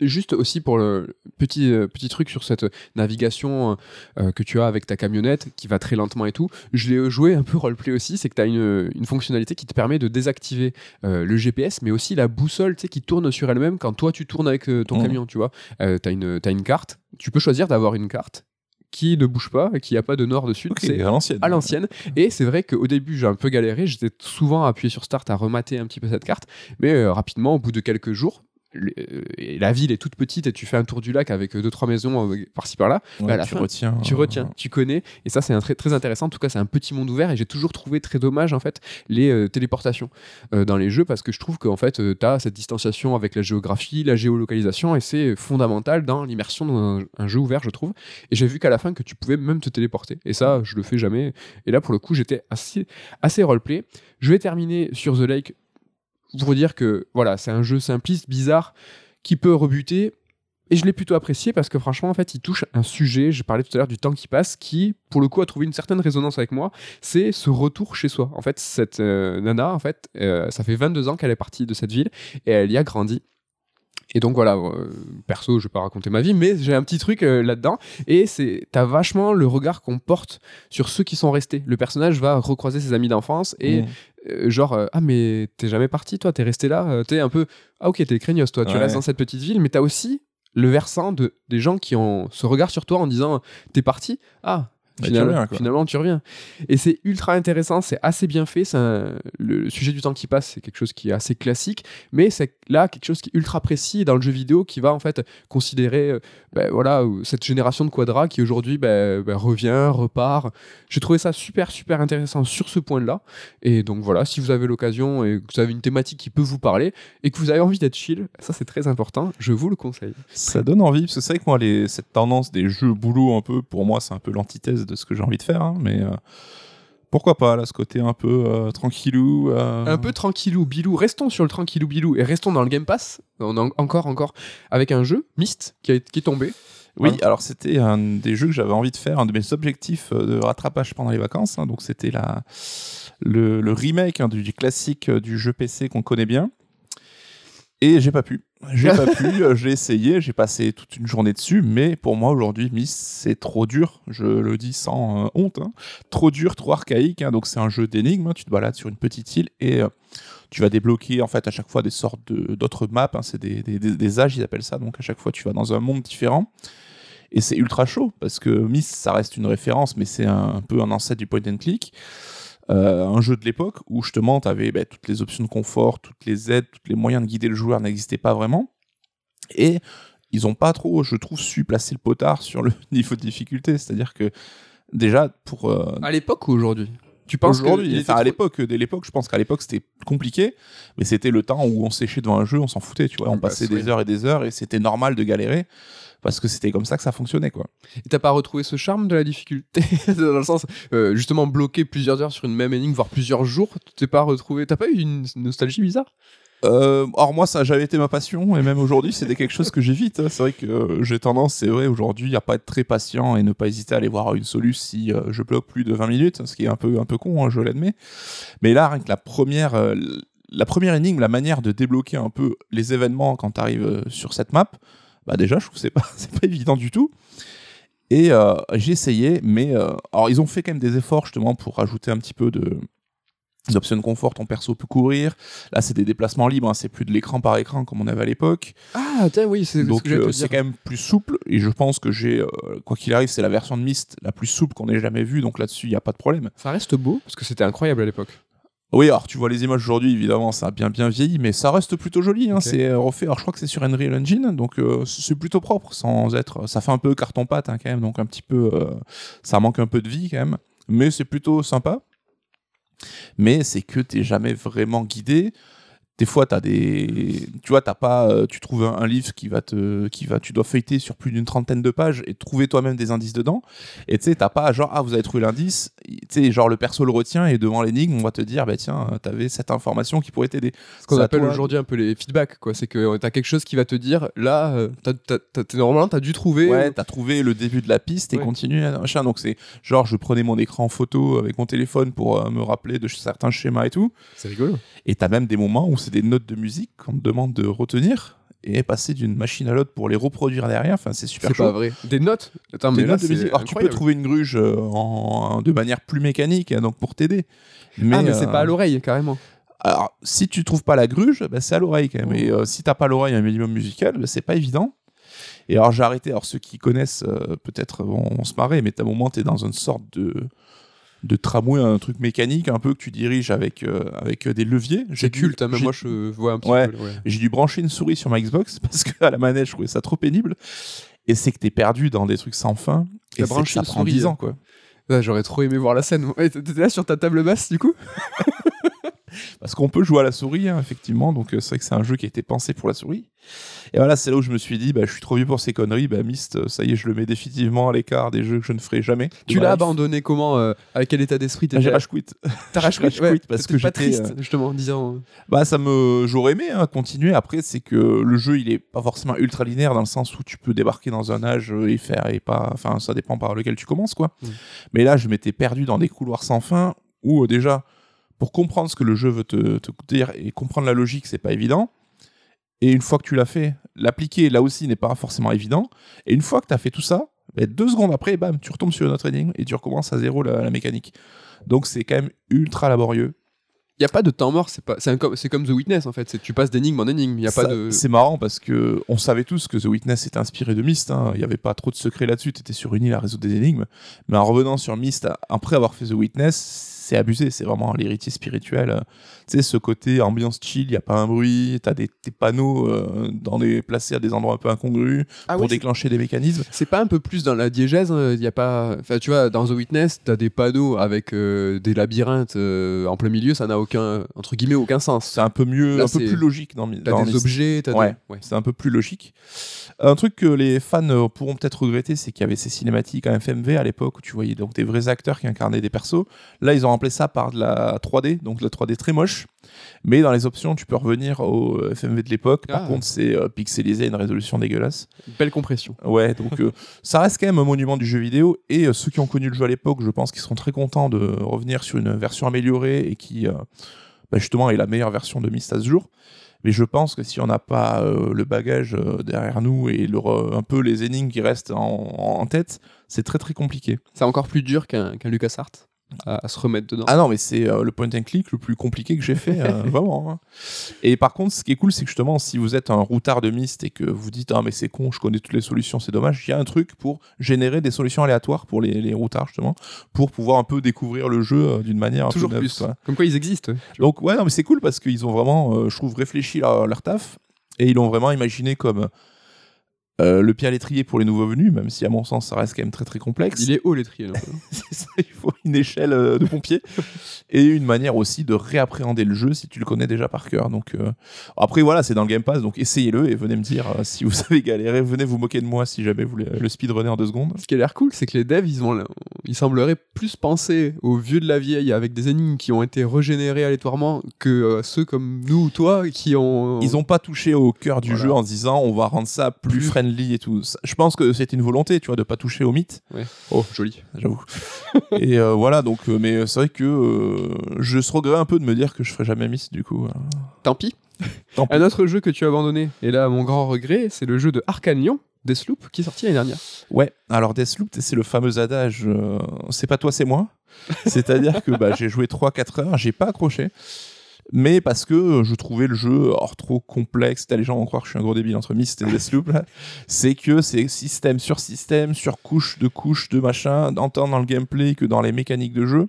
Juste aussi pour le petit, euh, petit truc sur cette navigation euh, que tu as avec ta camionnette qui va très lentement et tout, je l'ai joué un peu roleplay aussi, c'est que tu as une, une, fonctionnalité qui te permet de désactiver euh, le GPS, mais aussi la boussole qui tourne sur elle-même quand toi tu tournes avec ton mmh. camion, tu vois. tu as, une, as une carte, tu peux choisir d'avoir une carte qui ne bouge pas qui a pas de nord de sud. c'est à l'ancienne. À l'ancienne. Et c'est vrai qu'au début, j'ai un peu galéré. J'étais souvent appuyé sur Start à remater un petit peu cette carte. Mais rapidement, au bout de quelques jours, et la ville est toute petite et tu fais un tour du lac avec deux trois maisons euh, par-ci par-là, bah, tu retiens, tu retiens, tu connais et ça c'est un très très intéressant. En tout cas, c'est un petit monde ouvert et j'ai toujours trouvé très dommage en fait les euh, téléportations euh, dans les jeux parce que je trouve qu'en fait tu as cette distanciation avec la géographie, la géolocalisation et c'est fondamental dans l'immersion dans un, jeu ouvert, je trouve. Et j'ai vu qu'à la fin que tu pouvais même te téléporter et ça je le fais jamais. Et là pour le coup, j'étais assez assez roleplay. Je vais terminer sur The Lake pour dire que voilà, c'est un jeu simpliste, bizarre, qui peut rebuter. Et je l'ai plutôt apprécié parce que franchement, en fait, il touche un sujet, je parlais tout à l'heure du temps qui passe, qui, pour le coup, a trouvé une certaine résonance avec moi. C'est ce retour chez soi. En fait, cette euh, nana, en fait, euh, ça fait 22 ans qu'elle est partie de cette ville et elle y a grandi. Et donc voilà, euh, perso, je vais pas raconter ma vie, mais j'ai un petit truc là-dedans. Et c'est, t'as vachement le regard qu'on porte sur ceux qui sont restés. Le personnage va recroiser ses amis d'enfance et mmh. Euh, genre euh, ah mais t'es jamais parti toi t'es resté là euh, t'es un peu ah ok t'es craignos toi tu restes dans cette petite ville mais t'as aussi le versant de des gens qui ont ce regard sur toi en disant t'es parti? Ah bah, finalement, tu reviens. Et c'est ultra intéressant, c'est assez bien fait. le, sujet du temps qui passe, c'est quelque chose qui est assez classique, mais c'est là quelque chose qui est ultra précis dans le jeu vidéo qui va en fait considérer euh, ben, voilà, cette génération de quadras qui aujourd'hui ben, ben, revient, repart. J'ai trouvé ça super, super intéressant sur ce point-là. Et donc voilà, si vous avez l'occasion et que vous avez une thématique qui peut vous parler et que vous avez envie d'être chill, ça c'est très important, je vous le conseille. Ça donne envie, parce que c'est vrai que moi, les, cette tendance des jeux boulot un peu, pour moi, c'est un peu l'antithèse de ce que j'ai envie de faire, hein, mais euh, pourquoi pas là ce côté un peu euh, tranquillou euh. un peu tranquillou bilou restons sur le tranquillou bilou et restons dans le Game Pass on encore encore avec un jeu Myst qui, qui est tombé oui, alors c'était un des jeux que j'avais envie de faire, un de mes objectifs de rattrapage pendant les vacances. Hein. donc c'était la, le, remake hein, du, classique du jeu PC qu'on connaît bien. Et j'ai pas pu. J'ai pas pu, euh, j'ai essayé, j'ai passé toute une journée dessus, mais pour moi aujourd'hui, Miss, c'est trop dur, je le dis sans euh, honte, hein. trop dur, trop archaïque, hein. donc c'est un jeu d'énigmes, hein. tu te balades sur une petite île et euh, tu vas débloquer en fait à chaque fois des sortes d'autres maps, c'est des, des, des, âges, ils appellent ça, donc à chaque fois tu vas dans un monde différent. Et c'est ultra chaud, parce que Miss, ça reste une référence, mais c'est un, peu un ancêtre du point and click. Euh, un jeu de l'époque où justement tu avais bah, toutes les options de confort, toutes les aides, tous les moyens de guider le joueur n'existaient pas vraiment. Et ils ont pas trop, je trouve, su placer le potard sur le niveau de difficulté. C'est-à-dire que déjà, pour. euh, À l'époque ou aujourd'hui? Tu penses Aujourd'hui, à l'époque, dès l'époque, je pense qu'à l'époque c'était compliqué, mais c'était le temps où on séchait devant un jeu, on s'en foutait, tu vois, on Bah, passait des heures et des heures et c'était normal de galérer parce que c'était comme ça que ça fonctionnait, quoi. Et t'as pas retrouvé ce charme de la difficulté Dans le sens, euh, justement, bloqué plusieurs heures sur une même énigme, voire plusieurs jours, t'es pas retrouvé. T'as pas eu une nostalgie bizarre? Euh, or moi, ça a jamais été ma passion et même aujourd'hui, c'était quelque chose que j'évite. hein. C'est vrai que euh, j'ai tendance, c'est vrai, aujourd'hui, à pas être très patient et ne pas hésiter à aller voir une solution si euh, je bloque plus de 20 minutes, ce qui est un peu un peu con, hein, je l'admets. Mais là, rien que la première la première énigme, la manière de débloquer un peu les événements quand tu arrives sur cette map, bah déjà, je trouve que c'est pas c'est pas évident du tout. Et euh, j'ai essayé, mais euh, alors ils ont fait quand même des efforts justement pour rajouter un petit peu de d'options de confort, ton perso peut courir. Là, c'est des déplacements libres, hein, c'est plus de l'écran par écran comme on avait à l'époque. Ah, tiens, oui, c'est ce Donc que euh, te c'est dire. quand même plus souple et je pense que j'ai, euh, quoi qu'il arrive, c'est la version de Myst la plus souple qu'on ait jamais vue, donc là-dessus, il n'y a pas de problème. Ça reste beau, parce que c'était incroyable à l'époque. Oui, alors tu vois les images aujourd'hui, évidemment, ça a bien bien vieilli, mais ça reste plutôt joli. Hein. C'est euh, refait. Alors je crois que c'est sur Unreal Engine, donc euh, c'est plutôt propre, sans être. Ça fait un peu carton pâte hein, quand même, donc un petit peu, euh, ça manque un peu de vie quand même, mais c'est plutôt sympa. Mais c'est que t'es jamais vraiment guidé. Des fois, t'as des, tu vois, t'as pas, euh, tu trouves un, un livre qui va te, qui va, tu dois feuilleter sur plus d'une trentaine de pages et trouver toi-même des indices dedans. Et tu sais, t'as pas genre, ah, vous avez trouvé l'indice, tu sais, genre le perso le retient et devant l'énigme, on va te dire, bah tiens, euh, t'avais cette information qui pourrait t'aider. Ce qu'on appelle toi. aujourd'hui un peu les feedbacks, quoi. C'est que euh, t'as quelque chose qui va te dire, là, t'as- t'as- t'as- t'es- normalement, t'as dû trouver. Ouais, t'as trouvé le début de la piste et Ouais. continue, machin. Donc c'est genre, je prenais mon écran photo avec mon téléphone pour euh, me rappeler de certains schémas et tout. C'est rigolo. Et t'as même des moments où c'est des notes de musique qu'on te demande de retenir et passer d'une machine à l'autre pour les reproduire derrière. Enfin, c'est super C'est chaud. pas vrai. Des notes Attends, Des mais là, notes de musique. Alors tu peux trouver une gruge euh, en, de manière plus mécanique, hein, donc pour t'aider. Mais, ah, mais c'est euh, pas à l'oreille, carrément. Alors, si tu trouves pas la gruge, bah, c'est à l'oreille quand même. Oh. Et euh, si t'as pas l'oreille un minimum musical, bah, c'est pas évident. Et alors, j'ai arrêté. Alors, ceux qui connaissent, euh, peut-être vont, vont se marrer, mais à un moment, t'es dans une sorte de, de tramway, un truc mécanique, un peu que tu diriges avec, euh, avec euh, des leviers. J'ai culte, hein, même moi, je vois un petit Ouais. peu. ouais. J'ai dû brancher une souris sur ma Xbox parce qu'à la manette, je trouvais ça trop pénible. Et c'est que t'es perdu dans des trucs sans fin. Et branché que ça prend souris, 10 hein. ans, quoi. J'aurais trop aimé voir la scène. T'étais là sur ta table basse, du coup? Parce qu'on peut jouer à la souris, hein, effectivement. Donc, euh, c'est vrai que c'est un jeu qui a été pensé pour la souris. Et voilà, c'est là où je me suis dit, bah, je suis trop vieux pour ces conneries. Bah, Myst, euh, ça y est, je le mets définitivement à l'écart des jeux que je ne ferai jamais. Tu l'as abandonné comment euh, Avec quel état d'esprit Ah, J'ai rage quit. T'as rage quit, ouais. parce que pas j'étais, triste, justement, en disant. euh, Bah, ça me, j'aurais aimé hein, continuer. Après, c'est que le jeu, il est pas forcément ultra linéaire dans le sens où tu peux débarquer dans un âge euh, et faire et pas. Enfin, ça dépend par lequel tu commences, quoi. Mm. Mais là, je m'étais perdu dans des couloirs sans fin où euh, déjà, pour comprendre ce que le jeu veut te, te dire et comprendre la logique, c'est pas évident. Et une fois que tu l'as fait, l'appliquer là aussi n'est pas forcément évident. Et une fois que tu as fait tout ça, bah, deux secondes après, bam, tu retombes sur une autre énigme et tu recommences à zéro la, la mécanique. Donc c'est quand même ultra laborieux. Y a pas de temps mort, c'est pas, c'est comme, c'est comme The Witness en fait. C'est tu passes d'énigme en énigme. Y a pas de. C'est marrant parce que on savait tous que The Witness était inspiré de Myst. hein. Il n'y avait pas trop de secrets là-dessus. Tu étais sur une île à résoudre des énigmes. Mais en revenant sur Myst, après avoir fait The Witness, c'est abusé. C'est vraiment l'héritier spirituel. euh. Tu sais, ce côté ambiance chill, il n'y a pas un bruit. Tu as des, des panneaux euh, dans des, placés à des endroits un peu incongrus Ah pour oui, déclencher des mécanismes. C'est pas un peu plus dans la diégèse, il y a pas enfin tu vois dans The Witness, t'as des panneaux avec euh, des labyrinthes euh, en plein milieu, ça n'a aucun entre guillemets aucun sens. C'est un peu mieux, Là, un peu plus logique dans, T'as des Myst. objets, t'as Ouais. des ouais. C'est un peu plus logique. Un truc que les fans euh, pourront peut-être regretter, c'est qu'il y avait ces cinématiques en FMV à l'époque où tu voyais donc des vrais acteurs qui incarnaient des persos. Là, ils ont remplacé ça par de la 3D, donc de la 3D très moche. Mais dans les options, tu peux revenir au euh, FMV de l'époque. Par Ah. contre, c'est euh, pixelisé à une résolution dégueulasse. Belle compression. Ouais, donc euh, ça reste quand même un monument du jeu vidéo. Et euh, ceux qui ont connu le jeu à l'époque, je pense qu'ils seront très contents de revenir sur une version améliorée et qui, bah, justement, est la meilleure version de Myst à ce jour. Mais je pense que si on n'a pas le bagage derrière nous et le un peu les énigmes qui restent en, en tête, c'est très très compliqué. C'est encore plus dur qu'un qu'un LucasArts. À, se remettre dedans. Ah non, mais c'est euh, le point and click le plus compliqué que j'ai fait, euh, vraiment. hein. Et par contre, ce qui est cool, c'est que justement, si vous êtes un routard de Myst et que vous dites ah mais c'est con, je connais toutes les solutions, c'est dommage, il y a un truc pour générer des solutions aléatoires pour les, les routards justement, pour pouvoir un peu découvrir le jeu euh, d'une manière un Toujours peu neuve, plus. quoi. Comme quoi ils existent. Donc ouais, non mais c'est cool parce qu'ils ont vraiment, euh, je trouve, réfléchi leur, leur taf et ils l'ont vraiment imaginé comme euh, le pied à l'étrier pour les nouveaux venus, même si à mon sens ça reste quand même très très complexe. Il est haut l'étrier. là. C'est ça, il faut une échelle euh, de pompier et une manière aussi de réappréhender le jeu si tu le connais déjà par cœur. Donc euh, après voilà, c'est dans le Game Pass, donc essayez-le et venez me dire si vous avez galéré, venez vous moquer de moi si jamais vous le speedrunner en deux secondes. Ce qui a l'air cool, c'est que les devs, ils, ont, ils sembleraient plus penser aux vieux de la vieille avec des énigmes qui ont été régénérées aléatoirement que ceux comme nous ou toi qui ont. Ils ont pas touché au cœur du Voilà. jeu en se disant on va rendre ça plus Plus- friendly et tout. Ça- Je pense que c'était une volonté, tu vois, de pas toucher au mythe. Oh, joli. j'avoue. et euh, voilà, donc, euh, mais c'est vrai que euh, je se regrette un peu de me dire que je ferai jamais Miss du coup. euh. Tant pis. Tant pis. Un autre jeu que tu as abandonné, et là, mon grand regret, c'est le jeu de Arkane Lyon, Deathloop, qui est sorti l'année dernière. Ouais, alors Deathloop, c'est le fameux adage euh, c'est pas toi, c'est moi. C'est-à-dire que bah, j'ai joué 3-4 heures, j'ai pas accroché. Mais parce que euh, je trouvais le jeu hors trop complexe, t'as les gens vont croire que je suis un gros débile entre Myst et Deathloop, c'est que c'est système sur système, sur couche de couche de machin, autant dans le gameplay que dans les mécaniques de jeu.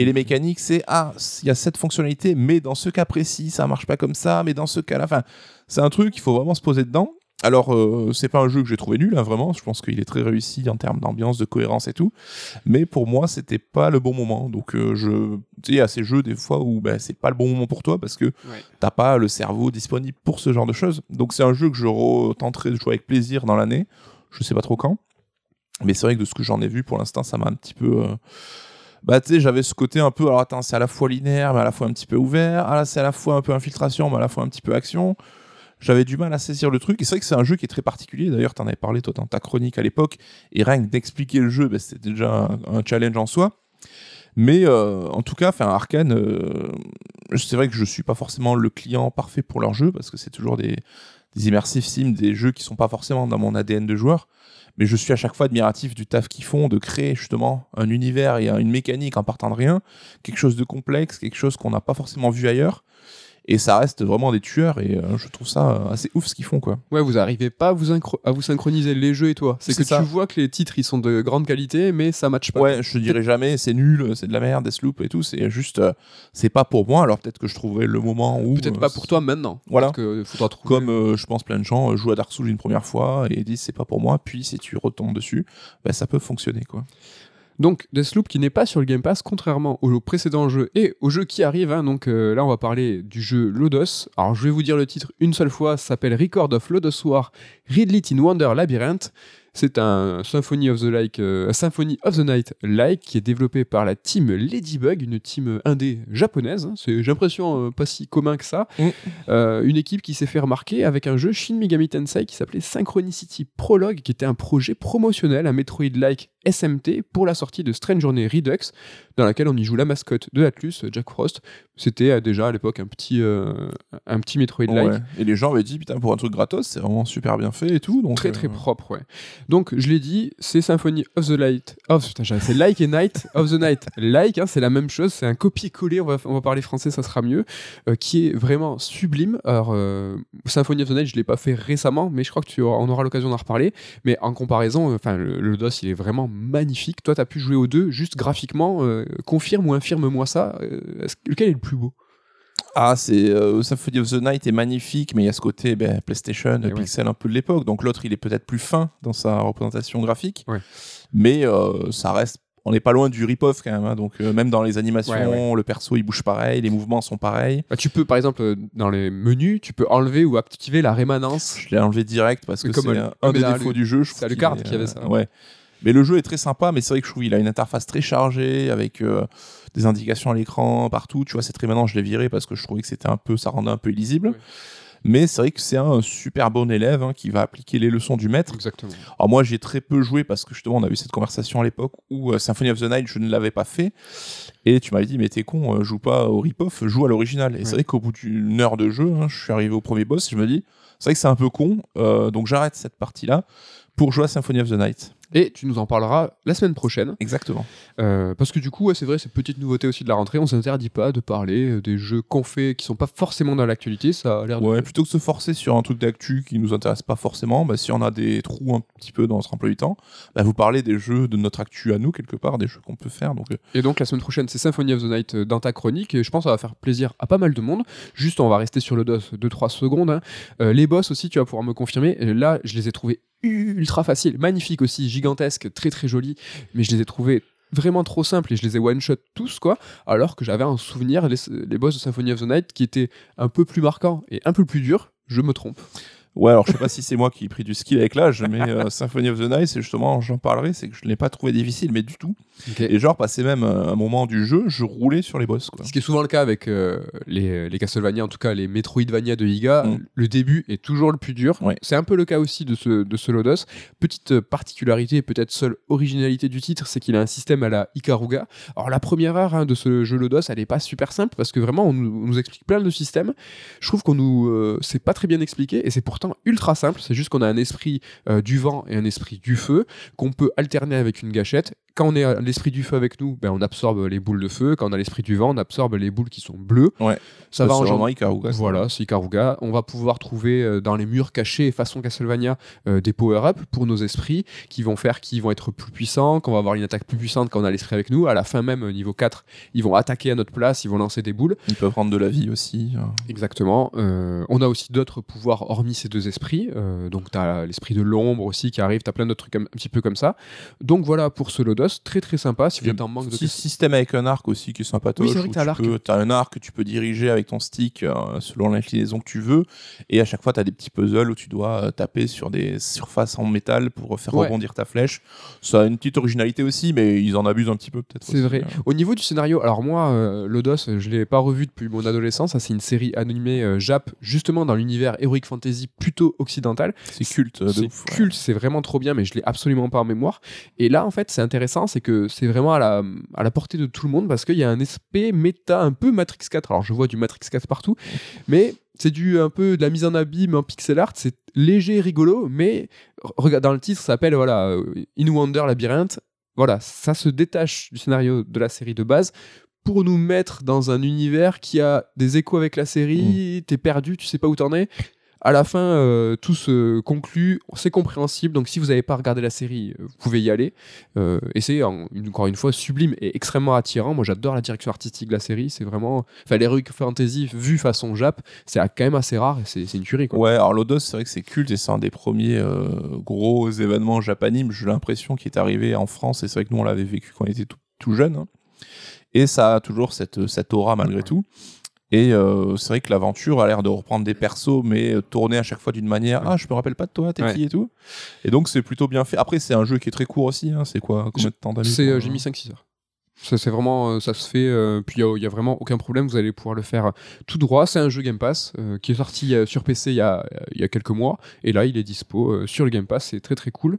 Et les mécaniques, c'est ah, il y a cette fonctionnalité, mais dans ce cas précis, ça marche pas comme ça, mais dans ce cas-là, enfin, c'est un truc, il faut vraiment se poser dedans. Alors, euh, c'est pas un jeu que j'ai trouvé nul, hein, vraiment. Je pense qu'il est très réussi en termes d'ambiance, de cohérence et tout. Mais pour moi, c'était pas le bon moment. Donc, euh, je, tu sais, il y a ces jeux des fois où ben, c'est pas le bon moment pour toi parce que Ouais. t'as pas le cerveau disponible pour ce genre de choses. Donc, c'est un jeu que je retenterai de jouer avec plaisir dans l'année. Je sais pas trop quand. Mais c'est vrai que de ce que j'en ai vu pour l'instant, ça m'a un petit peu. euh, Bah, tu sais, j'avais ce côté un peu. Alors, attends, c'est à la fois linéaire, mais à la fois un petit peu ouvert. Ah, là, c'est à la fois un peu infiltration, mais à la fois un petit peu action. J'avais du mal à saisir le truc. Et c'est vrai que c'est un jeu qui est très particulier. D'ailleurs, t'en avais parlé, toi, dans ta chronique à l'époque. Et rien que d'expliquer le jeu, bah, c'était déjà un, challenge en soi. Mais euh, en tout cas, Arkane, euh, c'est vrai que je suis pas forcément le client parfait pour leur jeu parce que c'est toujours des, des sims, des jeux qui sont pas forcément dans mon ADN de joueur. Mais je suis à chaque fois admiratif du taf qu'ils font, de créer justement un univers et une mécanique en partant de rien, quelque chose de complexe, quelque chose qu'on n'a pas forcément vu ailleurs. Et ça reste vraiment des tueurs et euh, je trouve ça euh, assez ouf ce qu'ils font quoi. Ouais, vous arrivez pas à vous, incro- à vous synchroniser les jeux et toi. C'est que ça. tu vois que les titres ils sont de grande qualité, mais ça matche pas. Ouais, je dirais jamais c'est nul, c'est de la merde, Deathloop et tout, c'est juste euh, c'est pas pour moi. Alors peut-être que je trouverai le moment où Peut-être euh, pas pour toi maintenant. Voilà. Que faudra trouver. Comme je pense plein de gens jouent à Dark Souls une première fois et disent c'est pas pour moi, puis si tu retombes dessus, bah, ça peut fonctionner quoi. Donc Deathloop qui n'est pas sur le Game Pass, contrairement au précédent jeu et au jeu qui arrive. hein. donc euh, là, on va parler du jeu Lodos. Alors je vais vous dire le titre une seule fois. S'appelle Record of Lodos War, Ridley in Wonder Labyrinth. C'est un Symphony of the Like, euh, Symphony of the Night like qui est développé par la team Ladybug, une team indé japonaise. hein. C'est, j'ai l'impression euh, pas si commun que ça. Mm. Euh, une équipe qui s'est fait remarquer avec un jeu Shin Megami Tensei qui s'appelait Synchronicity Prologue, qui était un projet promotionnel, un Metroid-like SMT pour la sortie de Strange Journey Redux, dans laquelle on y joue la mascotte de Atlus, Jack Frost. C'était déjà à l'époque un petit, euh, un petit Metroid-like. Ouais. Et les gens avaient dit putain pour un truc gratos, c'est vraiment super bien fait et tout. Donc, Très euh, très propre, ouais. Donc je l'ai dit, c'est Symphony of the Light. Oh putain, c'est Like et Night of the Night. Like, hein, c'est la même chose, c'est un copier-coller, on va, on va parler français, ça sera mieux, euh, qui est vraiment sublime. Alors, euh, Symphony of the Night, je l'ai pas fait récemment, mais je crois que tu auras, on aura l'occasion d'en reparler. Mais en comparaison, euh, enfin, le, le DOS, il est vraiment magnifique. Toi, tu as pu jouer aux deux, juste graphiquement, confirme ou infirme-moi ça. lequel est le plus beau? Ah, c'est euh, Symphony of the Night est magnifique, mais il y a ce côté ben, PlayStation, ouais. pixel un peu de l'époque. Donc l'autre, il est peut-être plus fin dans sa représentation graphique, mais euh, ça reste. On n'est pas loin du rip-off quand même. hein. Donc euh, même dans les animations, Ouais, ouais. le perso il bouge pareil, les mouvements sont pareils. Bah, Tu peux, par exemple, dans les menus, tu peux enlever ou activer la rémanence. Je l'ai enlevé direct parce que c'est un- un, ah, des défauts du jeu. je c'est Alucard qui avait ça. Ouais. Mais le jeu est très sympa, mais c'est vrai que je trouve qu'il a une interface très chargée avec des indications à l'écran partout. Tu vois, c'est très maintenant, je l'ai viré parce que je trouvais que c'était un peu, ça rendait un peu illisible. Mais c'est vrai que c'est un super bon élève hein, qui va appliquer les leçons du maître. Exactement. Alors moi, j'ai très peu joué parce que justement, on a eu cette conversation à l'époque où euh, Symphony of the Night, je ne l'avais pas fait. Et tu m'avais dit, mais t'es con, euh, joue pas au rip-off, joue à l'original. Et Ouais. c'est vrai qu'au bout d'une heure de jeu, hein, je suis arrivé au premier boss, je me dis, c'est vrai que c'est un peu con, euh, donc j'arrête cette partie-là pour jouer à Symphony of the Night. Et tu nous en parleras la semaine prochaine. Exactement. Euh, parce que du coup, ouais, c'est vrai, c'est petite nouveauté aussi de la rentrée. On s'interdit pas de parler euh, des jeux qu'on fait qui sont pas forcément dans l'actualité. Ça a l'air de. Ouais, plutôt que de se forcer sur un truc d'actu qui nous intéresse pas forcément, bah, si on a des trous un petit peu dans notre emploi du temps, bah, vous parlez des jeux de notre actu à nous, quelque part, des jeux qu'on peut faire. Donc, euh, Et donc la semaine prochaine, c'est Symphony of the Night dans ta chronique. Et je pense que ça va faire plaisir à pas mal de monde. Juste, on va rester sur le DOS 2-3 secondes. hein. Euh, les boss aussi, tu vas pouvoir me confirmer. Là, je les ai trouvés ultra faciles. Magnifiques aussi, gigantesques, très très jolis. Mais je les ai trouvés vraiment trop simples et je les ai one shot tous quoi alors que j'avais un souvenir les, les boss de Symphony of the Night qui étaient un peu plus marquants et un peu plus durs je me trompe Ouais, alors je sais pas si c'est moi qui ai pris du skill avec l'âge, mais euh, Symphony of the Night, c'est justement, j'en parlerai, c'est que je ne l'ai pas trouvé difficile, mais du tout. Et genre, passé même euh, un moment du jeu, je roulais sur les boss. Quoi. Ce qui est souvent le cas avec euh, les, les Castlevania, en tout cas les Metroidvania de Iga, Mm. le début est toujours le plus dur. Ouais. C'est un peu le cas aussi de ce, de ce Lodos. Petite euh, particularité, peut-être seule originalité du titre, c'est qu'il a un système à la Ikaruga. Alors la première heure hein, de ce jeu Lodos, elle est pas super simple parce que vraiment on nous, on nous explique plein de systèmes. Je trouve qu'on nous, c'est pas très bien expliqué et c'est pourtant ultra simple. C'est juste qu'on a un esprit euh, du vent et un esprit du feu qu'on peut alterner avec une gâchette. Quand on est à l'esprit du feu avec nous, ben, on absorbe les boules de feu. Quand on a l'esprit du vent, on absorbe les boules qui sont bleues. Ouais. Ça va c'est engendrer. Ikaruga, ça. Voilà, c'est Ikaruga. On va pouvoir trouver euh, dans les murs cachés, façon Castlevania, euh, des power-up pour nos esprits qui vont faire qu'ils vont être plus puissants, qu'on va avoir une attaque plus puissante quand on a l'esprit avec nous. À la fin même, niveau 4, ils vont attaquer à notre place, ils vont lancer des boules. Ils peuvent prendre de la vie aussi. euh. Exactement. Euh, on a aussi d'autres pouvoirs hormis ces deux esprits. Euh, donc, tu as l'esprit de l'ombre aussi qui arrive. Tu as plein d'autres trucs un, un petit peu comme ça. Donc, voilà pour ce Lodos. Très, très sympa. Si vous êtes en manque de. Petit système avec un arc aussi qui est sympatoche. Oui, c'est vrai que t'as tu l'arc. peux- t'as un arc que tu peux diriger avec ton stick euh, selon l'inclinaison que tu veux. Et à chaque fois, tu as des petits puzzles où tu dois euh, taper sur des surfaces en métal pour faire Ouais. rebondir ta flèche. Ça a une petite originalité aussi, mais ils en abusent un petit peu peut-être. C'est aussi, vrai. euh. Au niveau du scénario, alors moi, euh, Lodos, je l'ai pas revu depuis mon adolescence. Ça, c'est une série animée euh, Jap, justement dans l'univers Heroic Fantasy plutôt occidental. C'est culte de C'est ouf. ouais. culte, c'est vraiment trop bien, mais je l'ai absolument pas en mémoire. Et là, en fait, c'est intéressant, c'est que c'est vraiment à la, à la portée de tout le monde parce qu'il y a un aspect méta un peu Matrix 4. Alors, je vois du Matrix 4 partout, mais c'est du un peu de la mise en abîme en pixel art. C'est léger, rigolo, mais regarde dans le titre, ça s'appelle voilà euh, In Wonder Labyrinth. Voilà, ça se détache du scénario de la série de base pour nous mettre dans un univers qui a des échos avec la série. T'es perdu, tu sais pas où t'en es. À la fin, euh, tout se conclut, c'est compréhensible. Donc, si vous n'avez pas regardé la série, euh, vous pouvez y aller. Euh, et c'est en- une- encore une fois sublime et extrêmement attirant. Moi, j'adore la direction artistique de la série. C'est vraiment, enfin, l'heroic fantasy vu façon Jap, c'est quand même assez rare et c'est c'est une tuerie. Quoi. Ouais, alors Lodos, c'est vrai que c'est culte et c'est un des premiers euh, gros événements japanimes, j'ai l'impression, qui est arrivé en France. Et c'est vrai que nous, on l'avait vécu quand on était tout, tout jeune. hein. Et ça a toujours cette, cette aura malgré tout. Et euh, c'est vrai que l'aventure a l'air de reprendre des persos, mais euh, tourner à chaque fois d'une manière Ah, je me rappelle pas de toi, t'es Ouais. qui et tout. Et donc, c'est plutôt bien fait. Après, c'est un jeu qui est très court aussi. hein. C'est quoi Combien de temps euh, j'ai mis 5-6 heures. Ça, c'est vraiment, euh, ça se fait, euh, puis il n'y a, vraiment aucun problème, vous allez pouvoir le faire tout droit. C'est un jeu Game Pass euh, qui est sorti sur PC il y a, il y a quelques mois, et là il est dispo sur le Game Pass, c'est très très cool.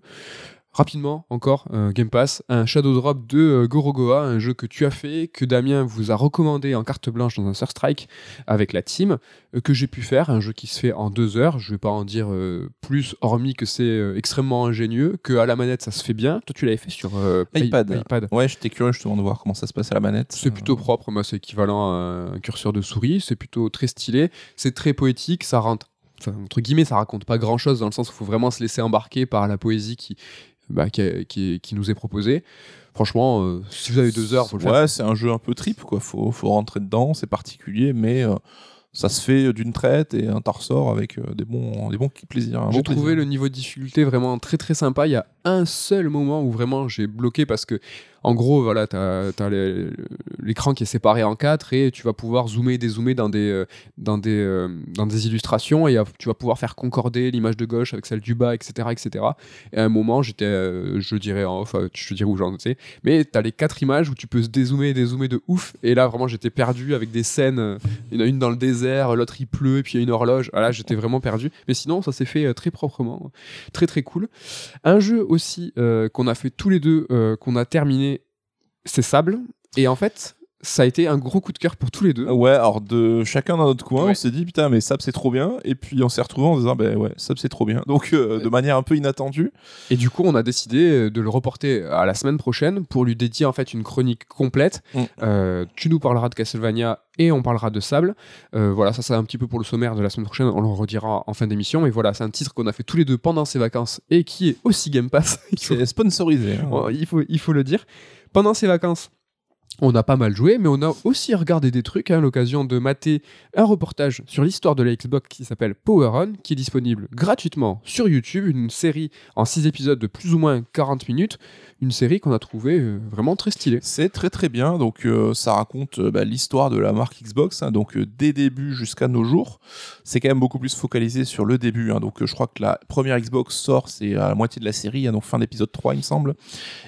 Rapidement, encore, euh, Game Pass, un Shadow Drop de euh, Gorogoa, un jeu que tu as fait, que Damien vous a recommandé en carte blanche dans un Sur Strike avec la team, euh, que j'ai pu faire, un jeu qui se fait en deux heures. Je vais pas en dire euh, plus, hormis que c'est euh, extrêmement ingénieux, que à la manette ça se fait bien. Toi, tu l'avais fait sur euh, iPad. iPad. Ouais, j'étais curieux justement de voir comment ça se passe à la manette. C'est plutôt propre, moi c'est équivalent à un curseur de souris, c'est plutôt très stylé, c'est très poétique, ça rentre, enfin, entre guillemets, ça raconte pas grand chose dans le sens où il faut vraiment se laisser embarquer par la poésie qui, bah, qui, qui- qui nous est proposée. Franchement, euh, si vous avez deux heures, faut le faire. Ouais, c'est un jeu un peu trip, quoi. Faut, faut rentrer dedans, c'est particulier, mais euh, ça se fait d'une traite et un t'en ressors avec euh, des bons, des bons plaisirs. J'ai bon trouvé plaisir. le niveau de difficulté vraiment très très sympa. Il y a un seul moment où vraiment j'ai bloqué parce que, en gros, voilà, t'as as l'écran qui est séparé en quatre et tu vas pouvoir zoomer dézoomer dans des, euh, euh, dans des illustrations et euh, tu vas pouvoir faire concorder l'image de gauche avec celle du bas, etc. etc. Et à un moment, j'étais, je dirais en off, je te dirais où j'en étais, mais t'as les quatre images où tu peux dézoomer et dézoomer de ouf. Et là, vraiment, j'étais perdu avec des scènes. Il y en a une dans le désert, l'autre il pleut, et puis il y a une horloge. Ah là, j'étais vraiment perdu. Mais sinon, ça s'est fait très proprement. Très très cool. Un jeu aussi qu'on a fait tous les deux, qu'on a terminé, c'est Sable. Et en fait, ça a été un gros coup de cœur pour tous les deux. Ouais, alors de chacun dans notre coin, Ouais. on s'est dit putain, mais Sab c'est trop bien. Et puis on s'est retrouvés en disant, ben ouais, Sab c'est trop bien. Donc euh, de manière un peu inattendue. Et du coup, on a décidé euh, de le reporter à la semaine prochaine pour lui dédier en fait une chronique complète. Mm. Euh, tu nous parleras de Castlevania et on parlera de Sable. Euh, voilà, ça c'est un petit peu pour le sommaire de la semaine prochaine. On le redira en fin d'émission. Mais voilà, c'est un titre qu'on a fait tous les deux pendant ces vacances et qui est aussi Game Pass. C'est sponsorisé. hein. Oh, il, faut, il faut le dire. Pendant ces vacances, on a pas mal joué, mais on a aussi regardé des trucs hein, à l'occasion de mater un reportage sur l'histoire de la Xbox qui s'appelle Power On, qui est disponible gratuitement sur YouTube, une série en 6 épisodes de plus ou moins 40 minutes, une série qu'on a trouvée euh, vraiment très stylée. C'est très très bien. Donc euh, ça raconte euh, bah, l'histoire de la marque Xbox, hein, donc des débuts jusqu'à nos jours. C'est quand même beaucoup plus focalisé sur le début. hein. donc je crois que la première Xbox sort, c'est à la moitié de la série, hein, donc fin d'épisode 3 il me semble.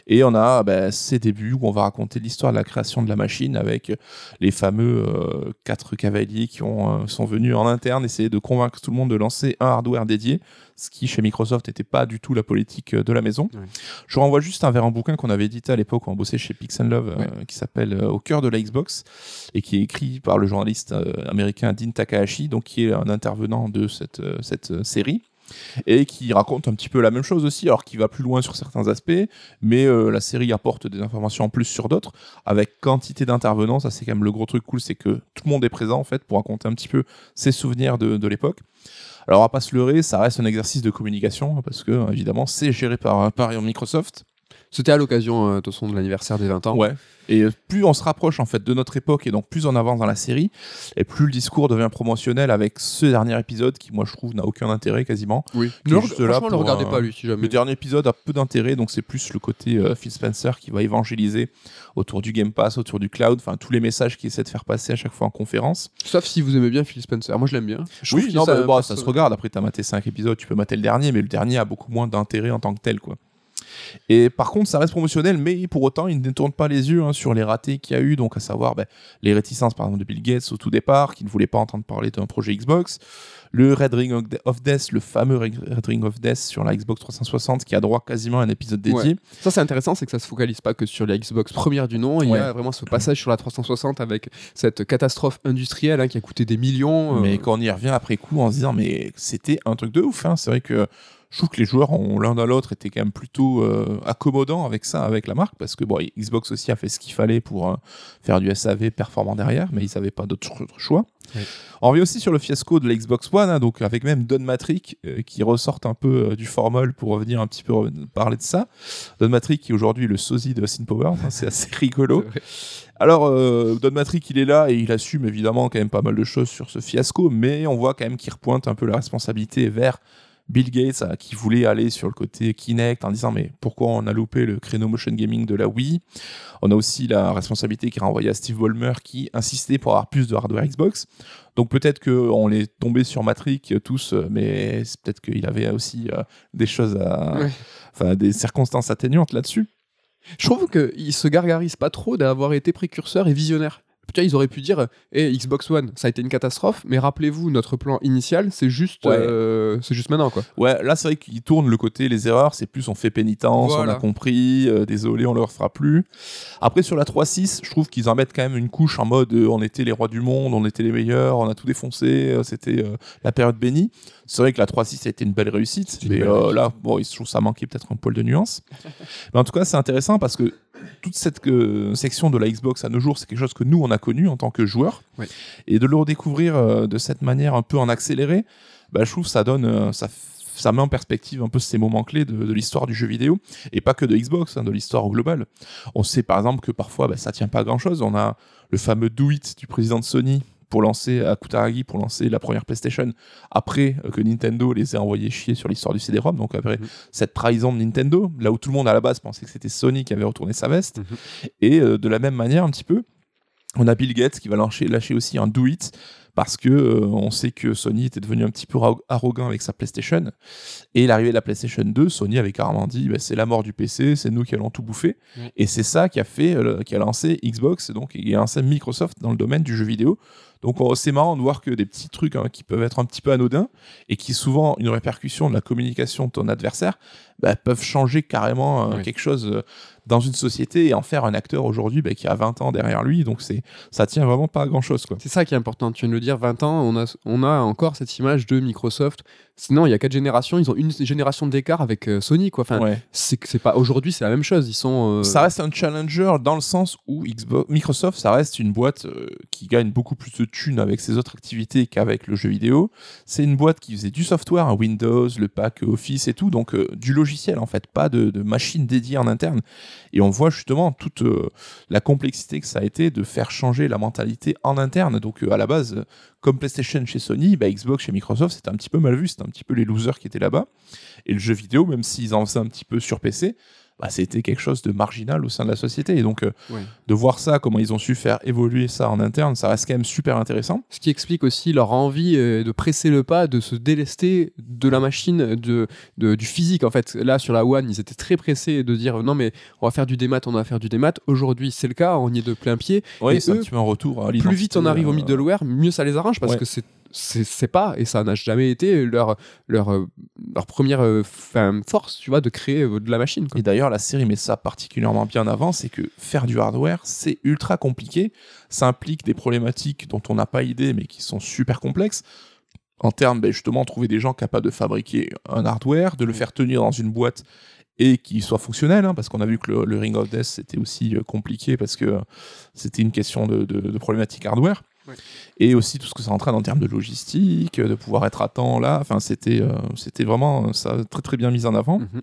Et on a bah, ces débuts où on va raconter l'histoire de la création de la machine avec les fameux euh, quatre cavaliers qui ont, euh, sont venus en interne essayer de convaincre tout le monde de lancer un hardware dédié, ce qui chez Microsoft n'était pas du tout la politique euh, de la maison. Ouais. Je renvoie juste un vers un bouquin qu'on avait édité à l'époque où on bossait chez Pix and Love, euh, qui s'appelle euh, Au cœur de la Xbox, et qui est écrit par le journaliste euh, américain Dean Takahashi, donc qui est un intervenant de cette, euh, cette euh, série et qui raconte un petit peu la même chose aussi, alors qui va plus loin sur certains aspects, mais euh, la série apporte des informations en plus sur d'autres, avec quantité d'intervenants, ça c'est quand même le gros truc cool, c'est que tout le monde est présent en fait pour raconter un petit peu ses souvenirs de, l'époque. Alors va pas se leurrer, ça reste un exercice de communication, hein, parce que évidemment c'est géré par, par Microsoft, C'était à l'occasion euh, de de l'anniversaire des 20 ans. Ouais. Et plus on se rapproche en fait de notre époque et donc plus on avance dans la série, et plus le discours devient promotionnel avec ce dernier épisode qui moi je trouve n'a aucun intérêt quasiment. Oui. Là franchement, pour regardez un- pas lui si jamais. Le dernier épisode a peu d'intérêt, donc c'est plus le côté euh, Phil Spencer qui va évangéliser autour du Game Pass, autour du cloud, enfin tous les messages qu'il essaie de faire passer à chaque fois en conférence. Sauf si vous aimez bien Phil Spencer. Moi, je l'aime bien. Je oui, non, ça- bah, bon, ça se regarde. Après, t'as maté 5 épisodes, tu peux mater le dernier, mais le dernier a beaucoup moins d'intérêt en tant que tel, quoi. Et par contre, ça reste promotionnel, mais pour autant, il ne détourne pas les yeux hein, sur les ratés qu'il y a eu, donc à savoir bah, les réticences, par exemple, de Bill Gates au tout départ, qui ne voulait pas entendre parler d'un projet Xbox, le Red Ring of De- of Death, le fameux Red Ring of Death sur la Xbox 360, qui a droit quasiment à un épisode dédié. Ça, c'est intéressant, c'est que ça se focalise pas que sur la Xbox première du nom. Il y a vraiment ce passage sur la 360 avec cette catastrophe industrielle hein, qui a coûté des millions. euh, Mais quand on y revient après coup en se disant, mais c'était un truc de ouf. hein. C'est vrai que je trouve que les joueurs ont l'un dans l'autre étaient quand même plutôt euh, accommodants avec ça, avec la marque, parce que bon, Xbox aussi a fait ce qu'il fallait pour euh, faire du SAV performant derrière, mais ils n'avaient pas d'autre choix. Oui. On revient aussi sur le fiasco de la Xbox One, hein, donc avec même Don Matrick euh, qui ressortent un peu du formol pour revenir un petit peu parler de ça. Don Matrick qui est aujourd'hui le sosie de Austin Powers, hein, c'est assez rigolo. Alors, euh, Don Matrick, il est là et il assume évidemment quand même pas mal de choses sur ce fiasco, mais on voit quand même qu'il repointe un peu la responsabilité vers Bill Gates euh, qui voulait aller sur le côté Kinect en disant mais pourquoi on a loupé le créneau motion gaming de la Wii? On a aussi la responsabilité qui est renvoyée à Steve Ballmer qui insistait pour avoir plus de hardware Xbox. Donc peut-être qu'on est tombé sur Matrick euh, tous, euh, mais c'est peut-être qu'il avait aussi euh, des choses à... Ouais. Enfin, des circonstances atténuantes là-dessus. Je trouve qu'ils se gargarisent pas trop d'avoir été précurseurs et visionnaires. Tu vois, ils auraient pu dire Eh, Xbox One, ça a été une catastrophe, mais rappelez-vous, notre plan initial, c'est juste, Ouais. euh, c'est juste maintenant, quoi. Ouais, là c'est vrai qu'il tourne le côté les erreurs, c'est plus on fait pénitence, Voilà. on a compris, euh, désolé, on le refera plus. Après sur la 3.6, je trouve qu'ils en mettent quand même une couche en mode euh, on était les rois du monde, on était les meilleurs, on a tout défoncé, euh, c'était la période bénie. C'est vrai que la 3.6 a été une belle réussite, mais belle réussite. là, bon, je trouve ça manquait peut-être un poil de nuance. mais en tout cas, c'est intéressant parce que toute cette euh, section de la Xbox à nos jours, c'est quelque chose que nous on a connu en tant que joueurs, Oui. et de le redécouvrir euh, de cette manière un peu en accéléré, bah, je trouve que ça donne, euh, ça, ça met en perspective un peu ces moments clés de, de l'histoire du jeu vidéo, et pas que de Xbox, hein, de l'histoire au global. On sait par exemple que parfois bah, ça tient pas à grand chose. On a le fameux Do It du président de Sony pour lancer à Kutaragi pour lancer la première PlayStation après euh, que Nintendo les ait envoyés chier sur l'histoire du CD-ROM. Donc après Mhm. cette trahison de Nintendo là où tout le monde à la base pensait que c'était Sony qui avait retourné sa veste. Mhm. et euh, de la même manière un petit peu on a Bill Gates qui va lâcher, lâcher aussi un Do It parce que euh, on sait que Sony était devenu un petit peu arrogant avec sa PlayStation. Et l'arrivée de la PlayStation 2 Sony avait carrément dit bah, c'est la mort du PC c'est nous qui allons tout bouffer. Et c'est ça qui a fait euh, qui a lancé Xbox et donc qui a lancé Microsoft dans le domaine du jeu vidéo Donc on- c'est marrant de voir que des petits trucs hein, qui peuvent être un petit peu anodins et qui souvent une répercussion de la communication de ton adversaire bah, peuvent changer carrément euh, Oui. quelque chose euh, dans une société et en faire un acteur aujourd'hui bah, qui a 20 ans derrière lui. Donc c'est ça tient vraiment pas à grand chose. C'est ça qui est important, tu viens de le dire, 20 ans, on a, on a encore cette image de Microsoft. Sinon, il y a quatre générations, ils ont une génération d'écart avec euh, Sony, quoi. Enfin, Ouais. c'est pas aujourd'hui, c'est la même chose. Ils sont. euh, Ça reste un challenger dans le sens où Xbox, Microsoft, ça reste une boîte euh, qui gagne beaucoup plus de thunes avec ses autres activités qu'avec le jeu vidéo. C'est une boîte qui faisait du software, un Windows, le pack Office et tout, donc du logiciel en fait, pas de, de machine dédiée en interne. Et on voit justement toute la complexité que ça a été de faire changer la mentalité en interne. Donc à la base, comme PlayStation chez Sony, bah, Xbox chez Microsoft, c'était un petit peu mal vu, c'était un petit peu les losers qui étaient là-bas. Et le jeu vidéo, même s'ils en un petit peu sur PC, bah, c'était quelque chose de marginal au sein de la société. Et donc, euh, Ouais. de voir ça, comment ils ont su faire évoluer ça en interne, ça reste quand même super intéressant. Ce qui explique aussi leur envie euh, de presser le pas, de se délester de la machine, de, de- du physique. En fait, là, sur la One, ils étaient très pressés de dire non, mais on va faire du démat, on va faire du démat. Aujourd'hui, c'est le cas, on y est de plein pied. Oui, c'est un petit peu un retour Plus vite on arrive au euh, middleware, mieux ça les arrange parce ouais. que c'est c'est pas et ça n'a jamais été leur leur euh, leur première euh, force tu vois de créer euh, de la machine. Et d'ailleurs, la série met ça particulièrement bien en avant, c'est que faire du hardware, c'est ultra compliqué. Ça implique des problématiques dont on n'a pas idée, mais qui sont super complexes. En termes, ben, justement, trouver des gens capables de fabriquer un hardware, de le faire tenir dans une boîte et qu'il soit fonctionnel, hein, parce qu'on a vu que le, Ring of Death, c'était aussi compliqué parce que c'était une question de, de problématique hardware. Ouais. Et aussi tout ce que ça entraîne en termes de logistique, de pouvoir être à temps là. Enfin, c'était euh, c'était vraiment euh, ça très très bien mis en avant. Mhm.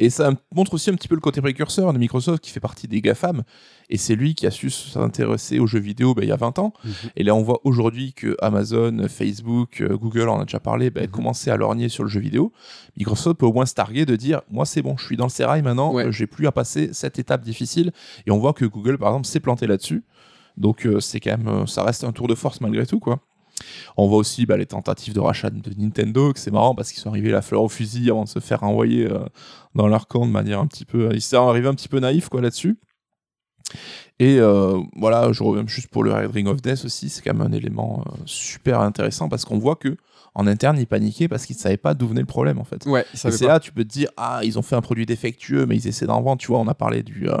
Et ça montre aussi un petit peu le côté précurseur de Microsoft qui fait partie des GAFAM. Et c'est lui qui a su s'intéresser aux jeux vidéo ben, il y a 20 ans. Mhm. Et là, on voit aujourd'hui que Amazon, Facebook, euh, Google, on en a déjà parlé, ben, Mhm. commençaient à lorgner sur le jeu vidéo. Microsoft peut au moins se targuer de dire Moi, c'est bon, je suis dans le sérail maintenant, Ouais. euh, j'ai plus à passer cette étape difficile. Et on voit que Google, par exemple, s'est planté là-dessus. Donc, euh, c'est quand même, euh, ça reste un tour de force malgré tout, quoi. On voit aussi bah, les tentatives de rachat de Nintendo, que c'est marrant parce qu'ils sont arrivés la fleur au fusil avant de se faire envoyer euh, dans leur camp de manière un petit peu. Ils sont arrivés un petit peu naïfs quoi là-dessus. Et voilà, je reviens juste pour le Ring of Death aussi, c'est quand même un élément super intéressant parce qu'on voit que en interne ils paniquaient parce qu'ils ne savaient pas d'où venait le problème en fait. ouais ils Et savaient c'est là, tu peux te dire, ah, ils ont fait un produit défectueux, mais ils essaient d'en vendre. Tu vois, on a parlé du euh,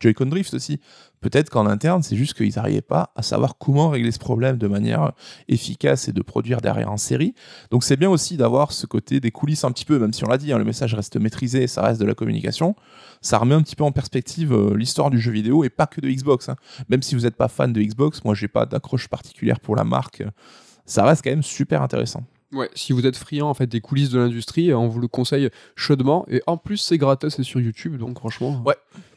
Joy-Con Drift aussi. Peut-être qu'en interne, c'est juste qu'ils n'arrivaient pas à savoir comment régler ce problème de manière efficace et de produire derrière en série. Donc c'est bien aussi d'avoir ce côté des coulisses un petit peu, même si on l'a dit, hein, le message reste maîtrisé, ça reste de la communication. Ça remet un petit peu en perspective euh, l'histoire du jeu vidéo et pas que de Xbox. hein. Même si vous n'êtes pas fan de Xbox, moi j'ai pas d'accroche particulière pour la marque. Ça reste quand même super intéressant. Ouais, si vous êtes friand en fait des coulisses de l'industrie, on vous le conseille chaudement et en plus c'est gratos c'est sur YouTube donc franchement Ouais.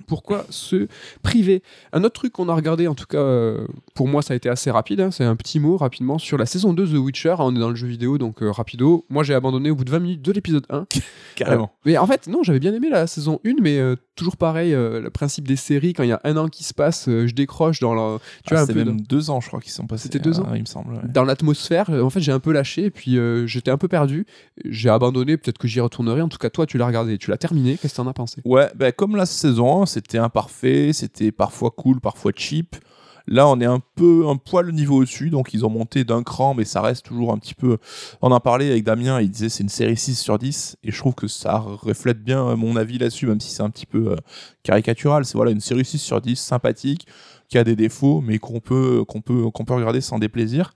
Pourquoi se priver Un autre truc qu'on a regardé en tout cas euh, pour moi ça a été assez rapide, hein, c'est un petit mot rapidement sur la saison 2 de The Witcher, on est dans le jeu vidéo donc euh, rapido. Moi j'ai abandonné au bout de 20 minutes de l'épisode 1. Carrément. Euh, mais en fait, non, j'avais bien aimé la saison 1, mais toujours pareil, le principe des séries, quand il y a un an qui se passe, je décroche dans la, tu Ah, vois, un c'était peu même deux ans, je crois, qu'ils sont passés. C'était deux ans Il me semble. ouais. dans, l'atmosphère. En fait, j'ai un peu lâché, et puis j'étais un peu perdu. J'ai abandonné, peut-être que j'y retournerai. En tout cas, toi, tu l'as regardé, tu l'as terminé. Qu'est-ce que t'en as pensé? Ouais, ben, comme la saison 1, c'était imparfait, c'était parfois cool, parfois cheap. Là, on est un peu un poil niveau au-dessus, donc ils ont monté d'un cran, mais ça reste toujours un petit peu. On en parlait avec Damien, il disait c'est une série 6 sur 10, et je trouve que ça reflète bien mon avis là-dessus, même si c'est un petit peu euh, caricatural. C'est voilà, une série 6 sur 10, sympathique, qui a des défauts, mais qu'on peut, qu'on peut, qu'on peut regarder sans déplaisir.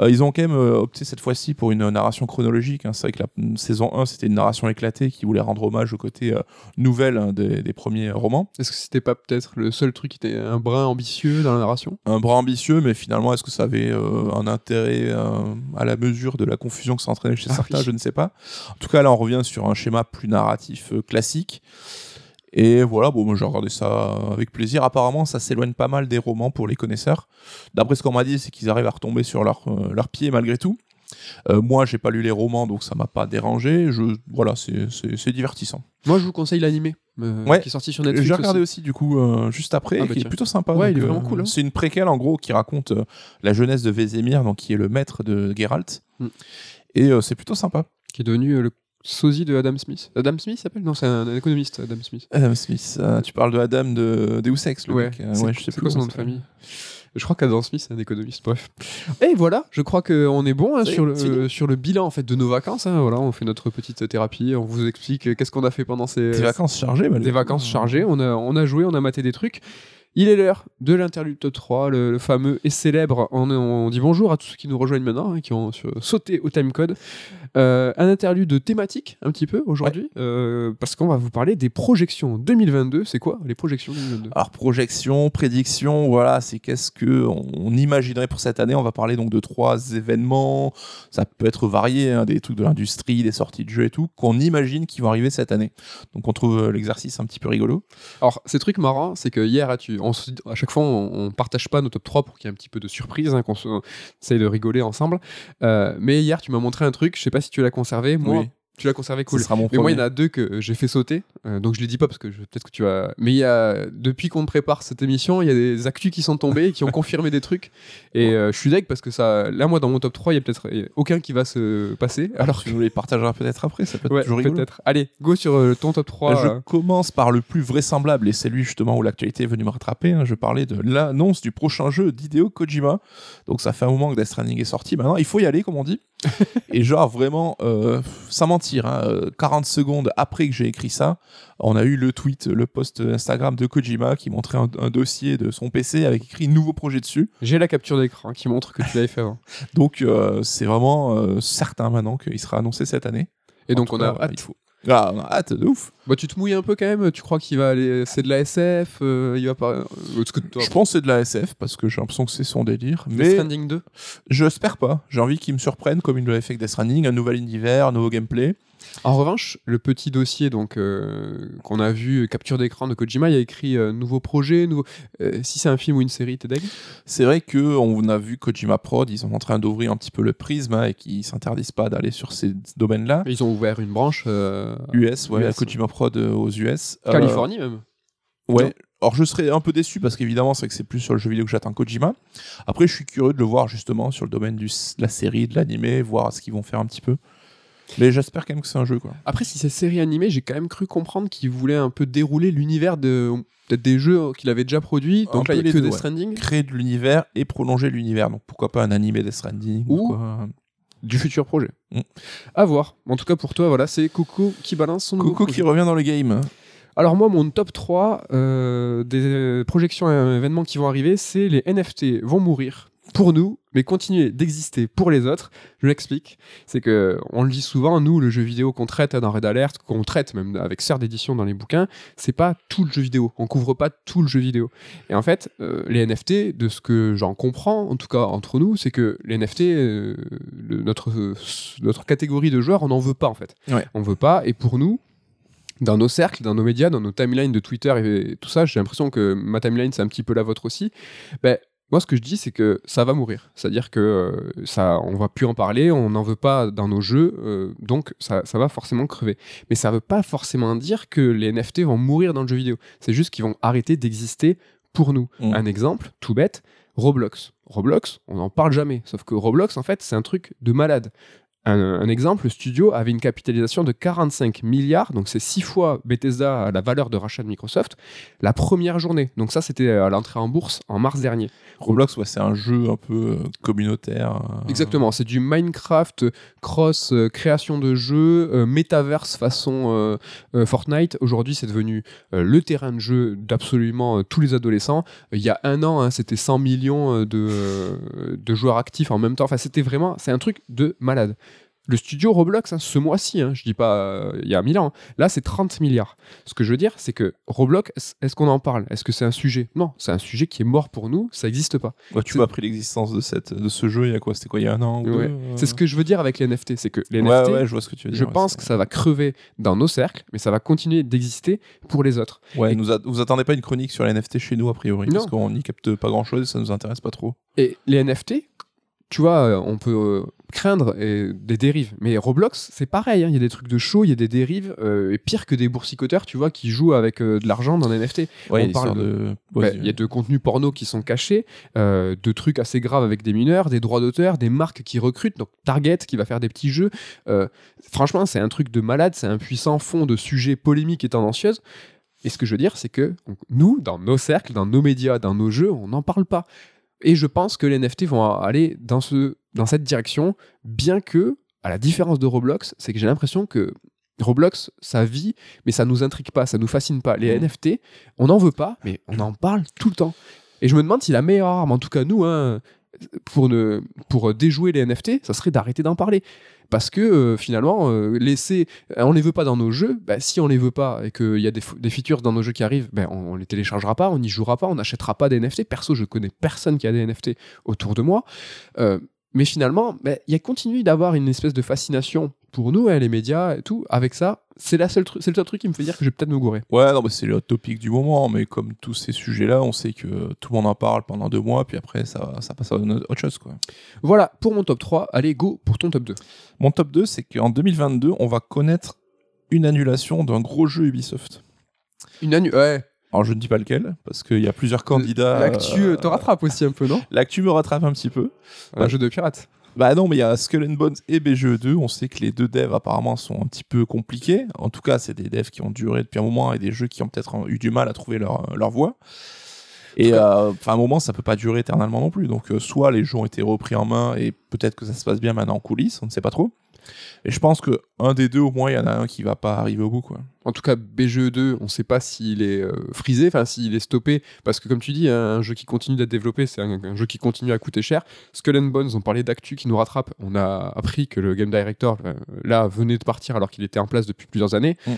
Euh, ils ont quand même euh, opté cette fois-ci pour une narration chronologique. hein. C'est vrai que la saison 1, c'était une narration éclatée qui voulait rendre hommage au côté euh, nouvelle hein, des, des premiers romans. Est-ce que c'était pas peut-être le seul truc qui était un brin ambitieux dans la narration? Un bras ambitieux, mais finalement, est-ce que ça avait euh, un intérêt à la mesure de la confusion que ça entraînait chez Ah certains oui. Je ne sais pas. En tout cas, là, on revient sur un schéma plus narratif classique. Et voilà, bon, moi j'ai regardé ça avec plaisir. Apparemment, ça s'éloigne pas mal des romans pour les connaisseurs. D'après ce qu'on m'a dit, c'est qu'ils arrivent à retomber sur leur, euh, leur pied malgré tout. Euh, moi, j'ai pas lu les romans, donc ça m'a pas dérangé. Je, voilà, c'est- divertissant. Moi, je vous conseille l'animé, euh, Ouais. qui est sorti sur Netflix. J'ai regardé aussi. aussi, du coup, euh, juste après, Ah, bah qui est plutôt sympa. Ouais, euh, cool, hein. C'est une préquelle, en gros, qui raconte euh, la jeunesse de Vézémir, donc qui est le maître de Geralt. Mm. Et c'est plutôt sympa. Qui est devenu le sosie de Adam Smith. Adam Smith s'appelle? Non, c'est un, un économiste, Adam Smith. Adam Smith, euh, tu parles de Adam de Deus Ex, le Ouais, mec. euh, ouais, je sais plus quoi son nom de famille? Je crois qu'Adam Smith, c'est un économiste. Bref. Et voilà, je crois qu'on est bon hein, sur, le, sur le bilan en fait de nos vacances. hein. Voilà, on fait notre petite thérapie, on vous explique qu'est-ce qu'on a fait pendant ces Des vacances chargées, des vacances chargées. On a, on a joué, on a maté des trucs. Il est l'heure de l'interlude top 3, le, le fameux et célèbre. On, on dit bonjour à tous ceux qui nous rejoignent maintenant, hein, qui ont sur- sauté au timecode. Euh, un interlude thématique, un petit peu, aujourd'hui, euh, parce qu'on va vous parler des projections 2022. C'est quoi les projections 2022 Alors projection, prédiction, voilà, c'est qu'est-ce que on, on imaginerait pour cette année. On va parler donc de trois événements. Ça peut être varié, hein, des trucs de l'industrie, des sorties de jeux et tout, qu'on imagine qui vont arriver cette année. Donc on trouve euh, l'exercice un petit peu rigolo. Alors, ces trucs marrants, c'est que hier, tu, on se à chaque fois, on, on partage pas nos top 3 pour qu'il y ait un petit peu de surprise, hein, qu'on essaye de rigoler ensemble. Euh, mais hier, tu m'as montré un truc, je sais pas si tu l'as conservé. Moi, Oui. Tu l'as conservé cool. Ce sera mon Mais moi, il y en a deux que j'ai fait sauter, euh, donc je les dis pas parce que je- peut-être que tu vas. Mais il y a depuis qu'on prépare cette émission, il y a des actus qui sont tombés et qui ont confirmé des trucs. Et euh, je suis deg parce que ça, là, moi, dans mon top 3, il y a peut-être euh, aucun qui va se passer. Alors Alors tu nous les partageras peut-être après, ça peut être ouais, toujours rigolo. peut-être. Allez, go sur euh, ton top 3. Je euh. commence par le plus vraisemblable, et c'est lui justement où l'actualité est venue me rattraper. hein. Je parlais de l'annonce du prochain jeu d'Hideo Kojima. Donc ça fait un moment que Death Stranding est sorti. Maintenant, il faut y aller, comme on dit. et genre, vraiment, euh, sans mentir, hein, euh, 40 secondes après que j'ai écrit ça, on a eu le tweet, le post Instagram de Kojima qui montrait un, un dossier de son PC avec écrit nouveau projet dessus. J'ai la capture d'écran qui montre que tu l'avais fait avant. Donc euh, c'est vraiment euh, certain maintenant qu'il sera annoncé cette année. Et donc, on a cas, hâte. il faut. Ah, hâte de ouf. Bah, tu te mouilles un peu quand même. Tu crois qu'il va aller. C'est de la SF euh, Il va pas. euh, Je pense que c'est de la SF parce que j'ai l'impression que c'est son délire. Death Mais Stranding 2 j'espère pas. J'ai envie qu'il me surprenne comme il l'avait fait avec Death Stranding, un nouvel univers, un nouveau gameplay. En revanche, le petit dossier donc euh, qu'on a vu, euh, capture d'écran de Kojima, il y a écrit euh, nouveau projet. Nouveau... euh, si c'est un film ou une série, t'es C'est vrai que on a vu Kojima Prod, ils sont en train d'ouvrir un petit peu le prisme hein, et qu'ils s'interdisent pas d'aller sur ces domaines-là. Ils ont ouvert une branche. euh, US, ouais, US. Kojima Prod euh, aux US. Euh, Californie même. Ouais. Alors je serais un peu déçu parce qu'évidemment c'est que c'est plus sur le jeu vidéo que j'attends Kojima. Après je suis curieux de le voir justement sur le domaine de la série, de l'animé, voir ce qu'ils vont faire un petit peu. Mais j'espère quand même que c'est un jeu quoi. Après, si c'est série animée, j'ai quand même cru comprendre qu'il voulait un peu dérouler l'univers de peut-être des jeux qu'il avait déjà produits. Donc là, il y a que ouais. Stranding. Créer de l'univers et prolonger l'univers. Donc pourquoi pas un animé Death Stranding Ou- quoi. du futur projet. Mm. À voir. En tout cas, pour toi, voilà, c'est Coco qui balance son Coco qui revient dans le game. Alors moi, mon top 3 euh, des euh, projections et événements qui vont arriver, c'est les NFT vont mourir pour nous, mais continuer d'exister pour les autres. Je l'explique. C'est que on le dit souvent, nous, le jeu vidéo qu'on traite dans Red Alert, qu'on traite même avec Sœur d'édition dans les bouquins, c'est pas tout le jeu vidéo. On couvre pas tout le jeu vidéo. Et en fait, euh, les NFT, de ce que j'en comprends, en tout cas entre nous, c'est que les NFT, euh, le- notre, euh, notre catégorie de joueurs, on n'en veut pas en fait. Ouais. On veut pas. Et pour nous, dans nos cercles, dans nos médias, dans nos timelines de Twitter et tout ça, j'ai l'impression que ma timeline, c'est un petit peu la vôtre aussi. Ben, moi, ce que je dis, c'est que ça va mourir. C'est-à-dire que euh, ça, on va plus en parler, on n'en veut pas dans nos jeux, euh, donc ça, ça va forcément crever. Mais ça veut pas forcément dire que les NFT vont mourir dans le jeu vidéo. C'est juste qu'ils vont arrêter d'exister pour nous. Mm. Un exemple, tout bête, Roblox. Roblox, on n'en parle jamais. Sauf que Roblox, en fait, c'est un truc de malade. Un, un exemple, le studio avait une capitalisation de 45 milliards, donc c'est six fois Bethesda à la valeur de rachat de Microsoft, la première journée. Donc ça, c'était à l'entrée en bourse en mars dernier. Roblox, ouais, c'est un jeu un peu euh, communautaire. euh, Exactement, c'est du Minecraft euh, cross euh, création de jeux, euh, metaverse façon euh, Fortnite. Aujourd'hui, c'est devenu le terrain de jeu d'absolument tous les adolescents. Il y a un an, hein, c'était 100 millions de, de joueurs actifs en même temps. Enfin, c'était vraiment, c'est un truc de malade. Le studio Roblox, hein, ce mois-ci, hein, je dis pas euh, il y a 1000 ans, hein, là c'est 30 milliards. Ce que je veux dire, c'est que Roblox, est-ce- qu'on en parle? Est-ce que c'est un sujet? Non, c'est un sujet qui est mort pour nous, ça n'existe pas. Ouais, tu c'est- as appris l'existence de, cette, de ce jeu il y a quoi? C'était quoi Il y a un an ou Ouais. deux, euh C'est ce que je veux dire avec les NFT, c'est que les NFT, ouais, je vois ce que tu veux dire. je pense que ça va crever dans nos cercles, mais ça va continuer d'exister pour les autres. Ouais, Et- nous a- vous attendez pas une chronique sur les NFT chez nous, a priori, Non. parce qu'on n'y capte pas grand chose et ça nous intéresse pas trop. Et les NFT, tu vois, euh, on peut euh, craindre euh, des dérives, mais Roblox, c'est pareil, hein, il y a des trucs de show, il y a des dérives, euh, et pire que des boursicoteurs, tu vois, qui jouent avec euh, de l'argent dans les NFT. Ouais, On parle histoire de. Ouais, Vas-y. Il y a de contenus porno qui sont cachés, euh, de trucs assez graves avec des mineurs, des droits d'auteur, des marques qui recrutent, donc Target qui va faire des petits jeux. Franchement, c'est un truc de malade, c'est un puissant fond de sujets polémiques et tendancieuses. Et ce que je veux dire, c'est que nous, dans nos cercles, dans nos médias, dans nos jeux, on n'en parle pas. Et je pense que les NFT vont aller dans, ce, dans cette direction, bien que, à la différence de Roblox, c'est que j'ai l'impression que Roblox, ça vit, mais ça nous intrigue pas, ça nous fascine pas. Les Mhm. NFT, on n'en veut pas, mais on en parle tout le temps. Et je me demande si la meilleure arme, en tout cas nous, hein, pour, ne, pour déjouer les NFT, ça serait d'arrêter d'en parler. Parce que euh, finalement, euh, laisser, on les veut pas dans nos jeux. bah, si on les veut pas et qu'il y a des features dans nos jeux qui arrivent, ben, on, on les téléchargera pas, on n'y jouera pas, on n'achètera pas des NFT. Perso, je connais personne qui a des NFT autour de moi. Euh, mais finalement, ben, il y a continue d'avoir une espèce de fascination pour nous, hein, les médias et tout. Avec ça, c'est la seule tru- c'est le seul truc qui me fait dire que je vais peut-être me gourer. Ouais, non, mais c'est le topic du moment, mais comme tous ces sujets-là, on sait que tout le monde en parle pendant deux mois, puis après, ça, ça passe à autre chose, quoi. Voilà pour mon top 3. Allez, go pour ton top 2. Mon top 2, c'est qu'en 2022, on va connaître une annulation d'un gros jeu Ubisoft. Une annu- ouais. Alors, je ne dis pas lequel, parce qu'il y a plusieurs candidats. L'actu euh, euh, te rattrape aussi un peu, non? L'actu me rattrape un petit peu. Un jeu de pirate. Bah non, mais il y a Skull and Bones et BGE2. On sait que les deux devs apparemment sont un petit peu compliqués. En tout cas, c'est des devs qui ont duré depuis un moment et des jeux qui ont peut-être eu du mal à trouver leur, leur voie. Et euh, à un moment, ça peut pas durer éternellement non plus. Donc, euh, soit les jeux ont été repris en main et peut-être que ça se passe bien maintenant en coulisses, on ne sait pas trop. Et je pense que un des deux, au moins, il y en a un qui va pas arriver au bout, quoi. En tout cas, BGE2, on ne sait pas s'il est euh, frisé, enfin s'il est stoppé, parce que comme tu dis, hein, un jeu qui continue d'être développé, c'est un, un jeu qui continue à coûter cher. Skull and Bones, on parlait d'actu qui nous rattrape. On a appris que le game director, euh, là, venait de partir alors qu'il était en place depuis plusieurs années. Mm.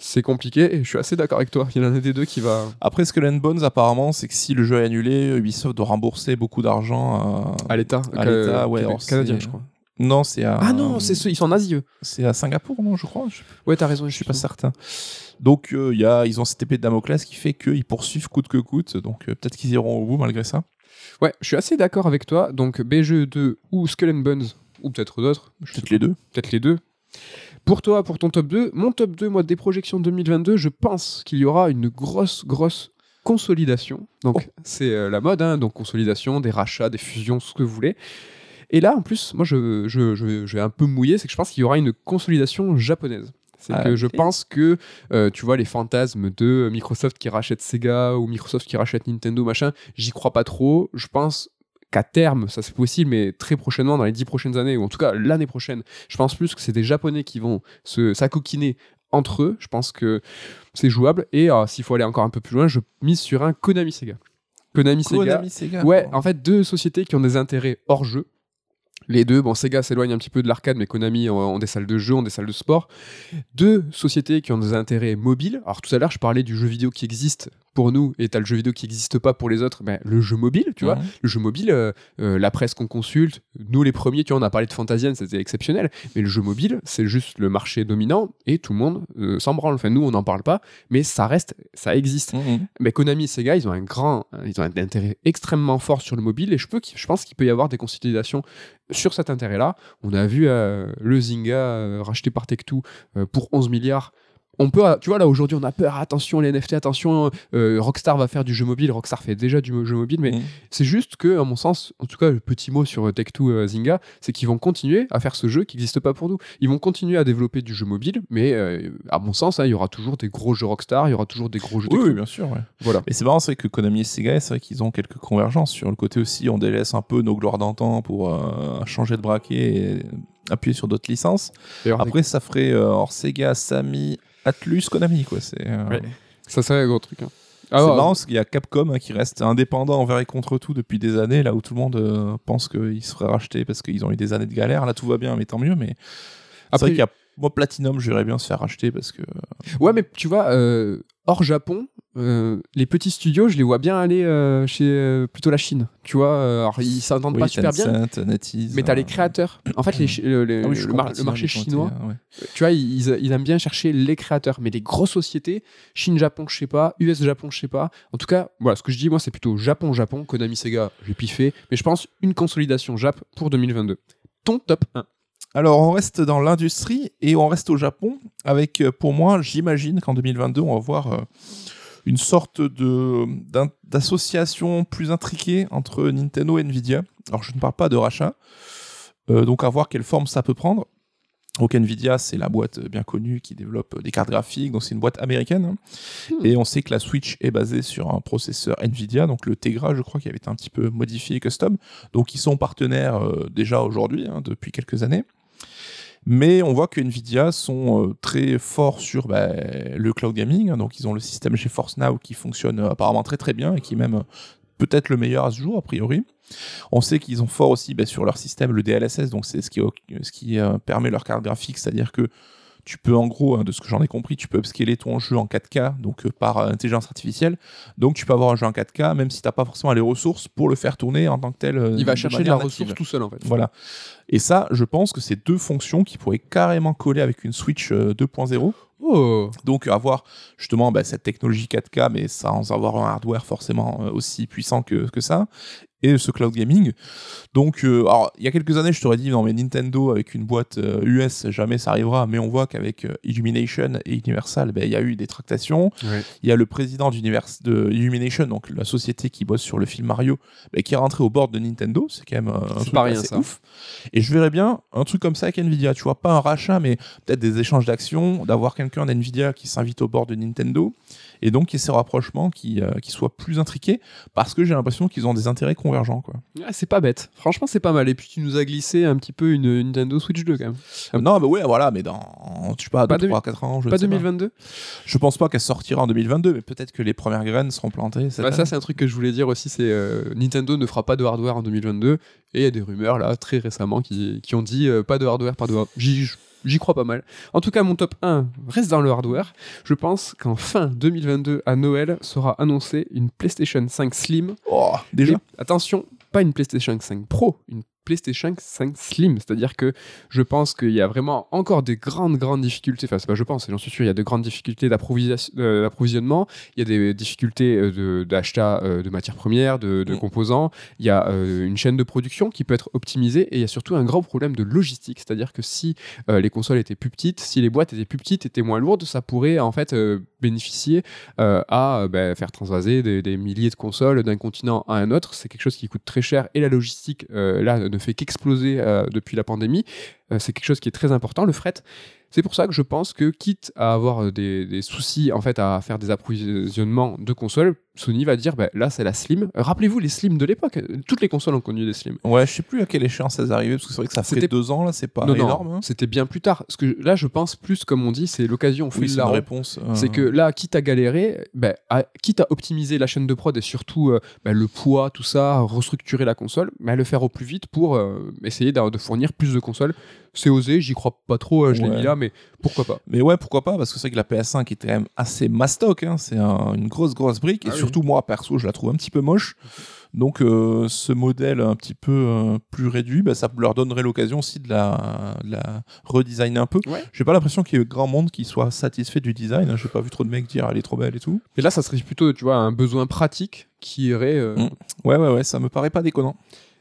C'est compliqué et je suis assez d'accord avec toi. Il y en a un des deux qui va. Après, Skull and Bones, apparemment, c'est que si le jeu est annulé, Ubisoft doit rembourser beaucoup d'argent à, À l'État, à l'État. Ouais, canadien, je crois. Non, c'est à. Ah non, c'est ceux, ils sont en Asie, eux. C'est à Singapour, non, je crois. Je Ouais, t'as raison, je suis pas certain. Donc euh, y a, ils ont cette épée de Damoclès qui fait qu'ils poursuivent coûte que coûte. Donc euh, peut-être qu'ils iront au bout malgré ça. Ouais, je suis assez d'accord avec toi. Donc BGE2 ou Skull and Bones, ou peut-être d'autres. Peut-être les deux. peut-être les deux. Pour toi, pour ton top 2, mon top 2, moi, des projections 2022, je pense qu'il y aura une grosse, grosse consolidation. Donc, Oh. c'est euh, la mode, hein, donc consolidation, des rachats, des fusions, ce que vous voulez. Et là, en plus, moi, je, je, je, je vais un peu mouiller, c'est que je pense qu'il y aura une consolidation japonaise. C'est Ah, que je pense que, euh, tu vois, les fantasmes de Microsoft qui rachète Sega ou Microsoft qui rachète Nintendo, machin, j'y crois pas trop. Je pense qu'à terme, ça c'est possible, mais très prochainement, dans les dix prochaines années, ou en tout cas l'année prochaine, je pense plus que c'est des Japonais qui vont se s'acoquiner entre eux. Je pense que c'est jouable. Et euh, s'il faut aller encore un peu plus loin, je mise sur un Konami Sega. Konami, Sega. Konami Sega. Ouais, en fait, deux sociétés qui ont des intérêts hors jeu. Les deux, bon, Sega s'éloigne un petit peu de l'arcade, mais Konami ont, des salles de jeu, ont des salles de sport. Deux sociétés qui ont des intérêts mobiles. Alors tout à l'heure, je parlais du jeu vidéo qui existe pour nous, et t'as le jeu vidéo qui n'existe pas pour les autres. Ben, le jeu mobile, tu vois. Le jeu mobile, euh, euh, la presse qu'on consulte, nous les premiers, tu vois, on a parlé de Fantasian, c'était exceptionnel. Mais le jeu mobile, c'est juste le marché dominant, et tout le monde euh, s'en branle. Enfin, nous, on n'en parle pas, mais ça reste, ça existe. Mhm. Mais Konami et Sega, ils ont un grand, ils ont un intérêt extrêmement fort sur le mobile et je, peux, je pense qu'il peut y avoir des consolidations sur cet intérêt-là. On a vu le Zynga racheté par Tech2 euh, pour 11 milliards. On peut, euh, tu vois, là aujourd'hui, on a peur. Attention, les NFT, attention, euh, Rockstar va faire du jeu mobile. Rockstar fait déjà du jeu mobile, mais Mhm. c'est juste que, à mon sens, en tout cas, le petit mot sur euh, Tech2 euh, Zynga, c'est qu'ils vont continuer à faire ce jeu qui n'existe pas pour nous. Ils vont continuer à développer du jeu mobile, mais euh, à mon sens, hein, il y aura toujours des gros jeux Rockstar, il y aura toujours des gros jeux Oui, Tech2. oui, bien sûr. ouais. Voilà. Et c'est marrant, c'est que Konami et Sega, c'est vrai qu'ils ont quelques convergences sur le côté aussi. On délaisse un peu nos gloires d'antan pour changer de braquet et appuyer sur d'autres licences. Après, ça ferait hors Sega, Samy, Atlus, Konami, quoi. C'est euh, Ouais. Ça serait un gros truc. hein. Ah c'est ouais, marrant parce qu'il y a Capcom hein, qui reste indépendant envers et contre tout depuis des années, là où tout le monde euh, pense qu'ils seraient rachetés parce qu'ils ont eu des années de galère. Là, tout va bien, mais tant mieux. Mais c'est Après- vrai qu'il y a moi, Platinum, j'aimerais bien se faire racheter parce que. Ouais, mais tu vois, euh, hors Japon, euh, les petits studios, je les vois bien aller euh, chez euh, plutôt la Chine. Tu vois, alors ils s'entendent Oui, pas super bien. Mais t'as les créateurs. En fait, les le, ah oui, mar- marché chinois, ouais. tu vois, ils, ils aiment bien chercher les créateurs. Mais les grosses sociétés, Chine-Japon, je sais pas, US-Japon, je sais pas. En tout cas, voilà, ce que je dis, moi, c'est plutôt Japon-Japon, Konami Sega, j'ai piffé. Mais je pense une consolidation Jap pour 2022. Ton top 1. Alors, on reste dans l'industrie et on reste au Japon avec, euh, pour moi, j'imagine qu'en 2022, on va voir euh, une sorte de d'association plus intriquée entre Nintendo et Nvidia. Alors, je ne parle pas de rachat, euh, donc à voir quelle forme ça peut prendre. Donc Nvidia, c'est la boîte bien connue qui développe des cartes graphiques, donc c'est une boîte américaine. Hmm. Et on sait que la Switch est basée sur un processeur Nvidia, donc le Tegra, je crois, qui avait été un petit peu modifié, custom. Donc ils sont partenaires euh, déjà aujourd'hui, hein, depuis quelques années. Mais on voit que Nvidia sont euh, très forts sur bah, le cloud gaming, donc ils ont le système GeForce Now qui fonctionne euh, apparemment très très bien et qui est même euh, peut-être le meilleur à ce jour a priori. On sait qu'ils ont fort aussi bah, sur leur système le DLSS, donc c'est ce qui, ce qui permet leur carte graphique, c'est-à-dire que tu peux en gros, hein, de ce que j'en ai compris, tu peux upscaler ton jeu en 4K, donc euh, par euh, intelligence artificielle. Donc tu peux avoir un jeu en 4K, même si tu n'as pas forcément les ressources pour le faire tourner en tant que tel. euh, Il va chercher de la native. ressource tout seul en fait. Voilà. Et ça, je pense que c'est deux fonctions qui pourraient carrément coller avec une Switch euh, 2.0. Oh Donc avoir justement bah, cette technologie 4K, mais sans avoir un hardware forcément aussi puissant que, que ça, et ce cloud gaming. Donc, euh, alors, il y a quelques années, je t'aurais dit, non mais Nintendo avec une boîte euh, US, jamais ça arrivera, mais on voit qu'avec euh, Illumination et Universal, bah, il y a eu des tractations. Il y a le président de Illumination, donc la société qui bosse sur le film Mario, bah, qui est rentré au bord de Nintendo. C'est quand même euh, un truc pas rien, assez ça. ouf. Et je verrais bien un truc comme ça avec Nvidia. Tu vois, pas un rachat, mais peut-être des échanges d'actions, d'avoir quelqu'un d'Nvidia qui s'invite au bord de Nintendo, et donc qu'il y ait ces rapprochements qui, euh, qui soient plus intriqués, parce que j'ai l'impression qu'ils ont des intérêts Quoi. Ah, c'est pas bête. Franchement, c'est pas mal. Et puis tu nous as glissé un petit peu une, Nintendo Switch 2 quand même. Ah. Non, mais ouais, voilà, mais dans, je sais pas, Pas 2, deux- 3, 4 ans, je Pas ne sais 2022 Je pense pas qu'elle sortira en 2022, mais peut-être que les premières graines seront plantées. cette Bah, Ça, c'est un truc que je voulais dire aussi. C'est euh, Nintendo ne fera pas de hardware en 2022. Et il y a des rumeurs là très récemment qui, qui ont dit euh, pas de hardware, pas de hardware. J'y crois pas mal. En tout cas, mon top 1 reste dans le hardware. Je pense qu'en fin 2022, à Noël, sera annoncée une PlayStation 5 Slim Oh, déjà Et attention, pas une PlayStation 5 Pro, une PlayStation 5 Slim. C'est-à-dire que je pense qu'il y a vraiment encore des grandes, grandes difficultés. Enfin, c'est pas je pense, j'en suis sûr, il y a de grandes difficultés euh, d'approvisionnement. Il y a des difficultés euh, de- d'achat euh, de matières premières, de, de Mm. composants. Il y a euh, une chaîne de production qui peut être optimisée. Et il y a surtout un grand problème de logistique. C'est-à-dire que si euh, les consoles étaient plus petites, si les boîtes étaient plus petites, étaient moins lourdes, ça pourrait en fait euh, bénéficier à ben, faire transvaser des, des milliers de consoles d'un continent à un autre. C'est quelque chose qui coûte très cher et la logistique, là, ne fait qu'exploser euh, depuis la pandémie. Euh, c'est quelque chose qui est très important, le fret. C'est pour ça que je pense que, quitte à avoir euh, des, des soucis en fait à faire des approvisionnements de consoles, Sony va dire bah, là c'est la Slim. Rappelez-vous les Slim de l'époque. Toutes les consoles ont connu des Slim. Ouais, je sais plus à quelle échéance elles arrivaient, parce que c'est vrai que ça fait deux ans, là, c'est pas non, énorme. hein. c'était bien plus tard. Parce que là, je pense plus, comme on dit, c'est l'occasion. Oui, c'est réponse. euh, C'est que là, quitte à galérer, à- quitte à optimiser la chaîne de prod et surtout euh, ben, le poids, tout ça, restructurer la console, mais le faire au plus vite pour euh, essayer de fournir plus de consoles. C'est osé, j'y crois pas trop, euh, je l'ai mis là, mais pourquoi pas. Mais ouais, pourquoi pas, parce que c'est vrai que la PS5 était quand même assez mastoc, hein, c'est un- une grosse, grosse brique, et Ah oui. surtout moi, perso, je la trouve un petit peu moche. Donc euh, ce modèle un petit peu euh, plus réduit, bah, ça leur donnerait l'occasion aussi de la, de la redesigner un peu. Ouais. J'ai pas l'impression qu'il y ait grand monde qui soit satisfait du design, hein. j'ai pas vu trop de mecs dire elle est trop belle et tout. Et là, ça serait plutôt, tu vois, un besoin pratique qui irait. euh, Mm. Ouais, ouais, ouais, ça me paraît pas déconnant.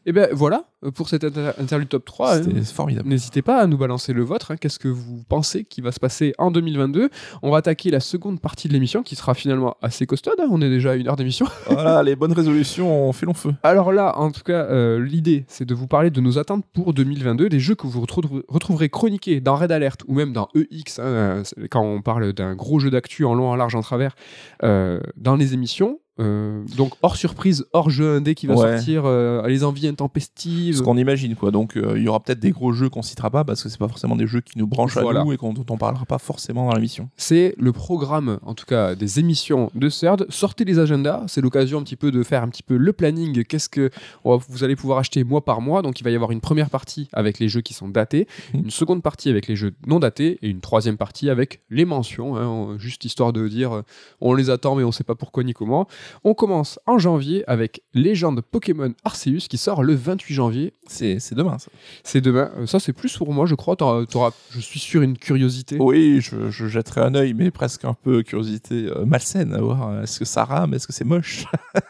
Et ben voilà, euh, pour cette inter- interlude top 3. hein. C'était formidable. N'hésitez pas à nous balancer le vôtre. hein. Qu'est-ce que vous pensez qui va se passer en 2022 On va attaquer la seconde partie de l'émission qui sera finalement assez costaude. hein. On est déjà à une heure d'émission. voilà, les bonnes résolutions, on fait long feu. Alors là, en tout cas, euh, l'idée, c'est de vous parler de nos attentes pour 2022, des jeux que vous retrou- retrouverez chroniqués dans Red Alert ou même dans EX, hein, quand on parle d'un gros jeu d'actu en long, en large, en travers, euh, dans les émissions. Euh, donc hors surprise, hors jeu indé qui va Ouais. sortir, euh, les envies intempestives. Ce qu'on imagine, quoi. Donc, euh, il y aura peut-être des gros jeux qu'on citera pas parce que c'est pas forcément des jeux qui nous branchent Voilà. à nous et qu'on, dont on parlera pas forcément dans l'émission. C'est le programme, en tout cas, des émissions de CERD. Sortez les agendas, c'est l'occasion un petit peu de faire un petit peu le planning. Qu'est-ce que va- vous allez pouvoir acheter mois par mois Donc il va y avoir une première partie avec les jeux qui sont datés, Mhm. une seconde partie avec les jeux non datés et une troisième partie avec les mentions. hein, juste histoire de dire on les attend mais on sait pas pourquoi ni comment. On commence en janvier avec Légende Pokémon Arceus qui sort le 28 janvier. C'est, demain, ça. C'est demain. Euh, Ça c'est plus pour moi, je crois. T'auras- t'auras- je suis sur une curiosité. Oui, je, je jetterai un œil, mais presque un peu curiosité euh, malsaine à voir. euh, Est-ce que ça rame Est-ce que c'est moche?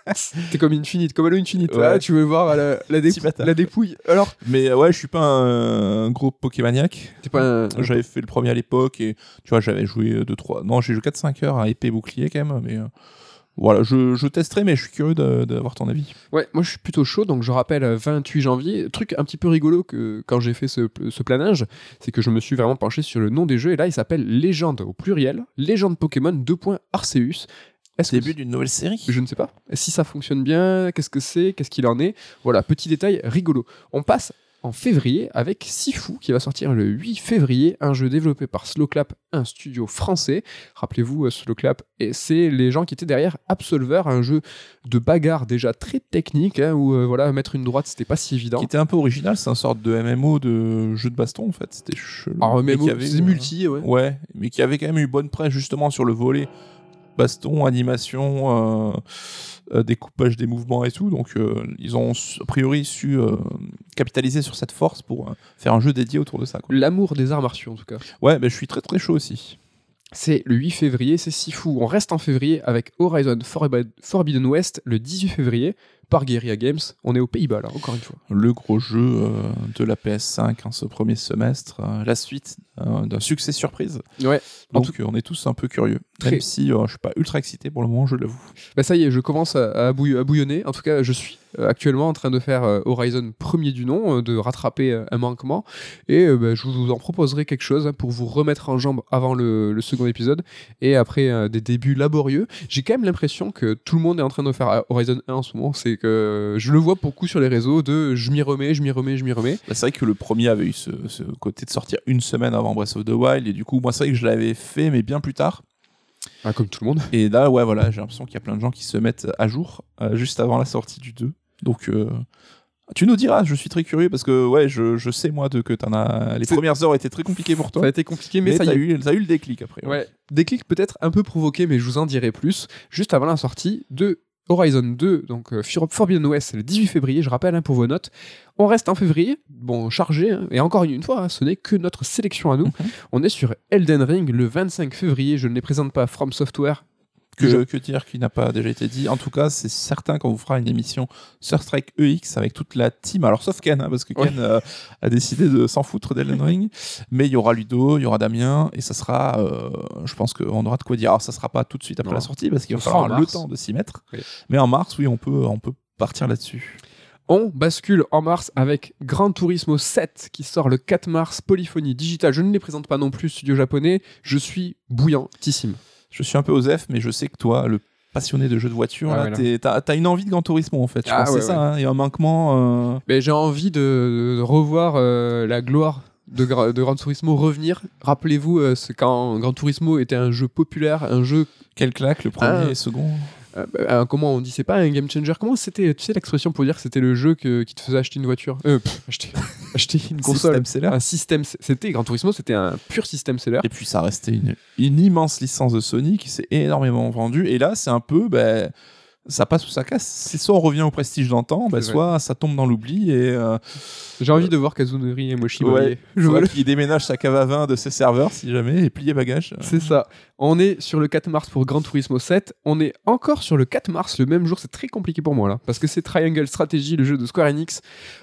T'es comme Infinite, comme Halo Infinite. Ouais. Tu veux voir la, la, la dépouille. Alors, Mais ouais, je suis pas un, un gros Pokémaniac. t'es pas un. J'avais fait le premier à l'époque et tu vois, j'avais joué 2-3. Non, j'ai joué 4-5 heures à épée bouclier quand même, mais euh, Voilà, je, je testerai, mais je suis curieux de- d'avoir ton avis. Ouais, moi je suis plutôt chaud, donc je rappelle euh, 28 janvier. Truc un petit peu rigolo que quand j'ai fait ce, ce planage, c'est que je me suis vraiment penché sur le nom des jeux, et là il s'appelle Légende au pluriel, Légende Pokémon 2. Arceus. Est-ce Début d'une nouvelle série? Je ne sais pas. Si ça fonctionne bien, qu'est-ce que c'est, qu'est-ce qu'il en est? Voilà, petit détail rigolo. On passe en février avec Sifu qui va sortir le 8 février, un jeu développé par Slowclap, un studio français. Rappelez-vous, euh, Slowclap, et c'est les gens qui étaient derrière Absolver, un jeu de bagarre déjà très technique, hein, où euh, voilà, mettre une droite c'était pas si évident. Qui était un peu original, c'est une sorte de MMO de jeu de baston en fait. C'était chelou. Alors, avait, c'est multi, ouais. Ouais, mais qui avait quand même eu bonne presse justement sur le volet baston, animation, euh, euh, découpage des mouvements et tout. Donc euh, ils ont a priori su capitaliser sur cette force pour faire un jeu dédié autour de ça. L'amour des arts martiaux en tout cas. Ouais, mais je suis très très chaud aussi. C'est le 8 février, c'est Sifu. On reste en février avec Horizon Forbi- Forbidden West le 18 février par Guerrilla Games. On est aux Pays-Bas là, encore une fois. Le gros jeu de la PS5 en ce premier semestre, la suite d'un succès surprise. Ouais. Donc euh, on est tous un peu curieux. Très- Même si euh, je suis pas ultra excité pour le moment, je l'avoue. Bah ça y est, je commence à, bouillonner. En tout cas, je suis euh, actuellement en train de faire euh, Horizon premier du nom, euh, de rattraper euh, un manquement. Et euh, bah, je vous en proposerai quelque chose hein, pour vous remettre en jambe avant le, le second épisode. Et après euh, des débuts laborieux, j'ai quand même l'impression que tout le monde est en train de faire euh, Horizon 1 en ce moment. C'est que je le vois beaucoup sur les réseaux de je m'y remets, je m'y remets, je m'y remets. Bah, c'est vrai que le premier avait eu ce, ce côté de sortir une semaine avant Breath of the Wild, et du coup, moi, c'est vrai que je l'avais fait, mais bien plus tard. Ah, comme tout le monde. Et là, ouais, voilà, j'ai l'impression qu'il y a plein de gens qui se mettent à jour euh, juste avant la sortie du 2. Donc, euh, tu nous diras, je suis très curieux parce que, ouais, je, je sais, moi, de, que t'en as. Les premières heures étaient très compliquées pour Ça toi. a été compliqué, mais, mais ça y est. eu, t'as eu le déclic après. ouais. Ouais, déclic peut-être un peu provoqué, mais je vous en dirai plus juste avant la sortie de Horizon 2, donc euh, For- Forbidden West, c'est le 18 février, je rappelle hein, pour vos notes. On reste en février, bon, chargé, hein, et encore une fois, hein, ce n'est que notre sélection à nous. On est sur Elden Ring le 25 février, je ne les présente pas From Software. Que, Je- que dire qui n'a pas déjà été dit. En tout cas, c'est certain qu'on vous fera une émission sur Strike EX avec toute la team. Alors, sauf Ken, hein, parce que Ken euh, a décidé de s'en foutre d'Elden Ring. Mais il y aura Ludo, il y aura Damien, et ça sera, euh, je pense qu'on aura de quoi dire. Alors, ça sera pas tout de suite après Non. la sortie, parce qu'il va falloir le temps de s'y mettre. Oui. Mais en mars, oui, on peut, on peut partir là-dessus. On bascule en mars avec Gran Turismo 7 qui sort le 4 mars, Polyphonie Digital. Je ne les présente pas non plus, studio japonais. Je suis bouillantissime. Je suis un peu osef, mais je sais que toi, le passionné de jeux de voiture, Ah ouais, t'as une envie de Gran Turismo, en fait. Je Ah pense que ouais, c'est ça, hein. il y a un manquement. euh, Mais j'ai envie de, de revoir euh, la gloire de, Gra- de Gran Turismo revenir. Rappelez-vous, euh, c'est quand Gran Turismo était un jeu populaire, un jeu. Quel claque, le premier Ah. et le second. Euh, euh, comment on dit C'est pas un game changer. Comment c'était Tu sais l'expression pour dire que c'était le jeu que- qui te faisait acheter une voiture? Euh, pff, acheter, acheter une console. System seller. Un système. C'était Gran Turismo, c'était un pur système seller. Et puis ça restait une, une immense licence de Sony qui s'est énormément vendue. Et là, c'est un peu, ben, ça passe ou ça casse. C'est soit on revient au prestige d'antan, C'est soit ça tombe dans l'oubli. Et euh, J'ai envie de voir Kazunori et Moshi ouais. Je qu'il déménage sa cave à vin de ses serveurs si jamais et plier bagage. C'est ça. On est sur le 4 mars pour Gran Turismo 7. On est encore sur le 4 mars, le même jour. C'est très compliqué pour moi là. Parce que c'est Triangle Strategy, le jeu de Square Enix,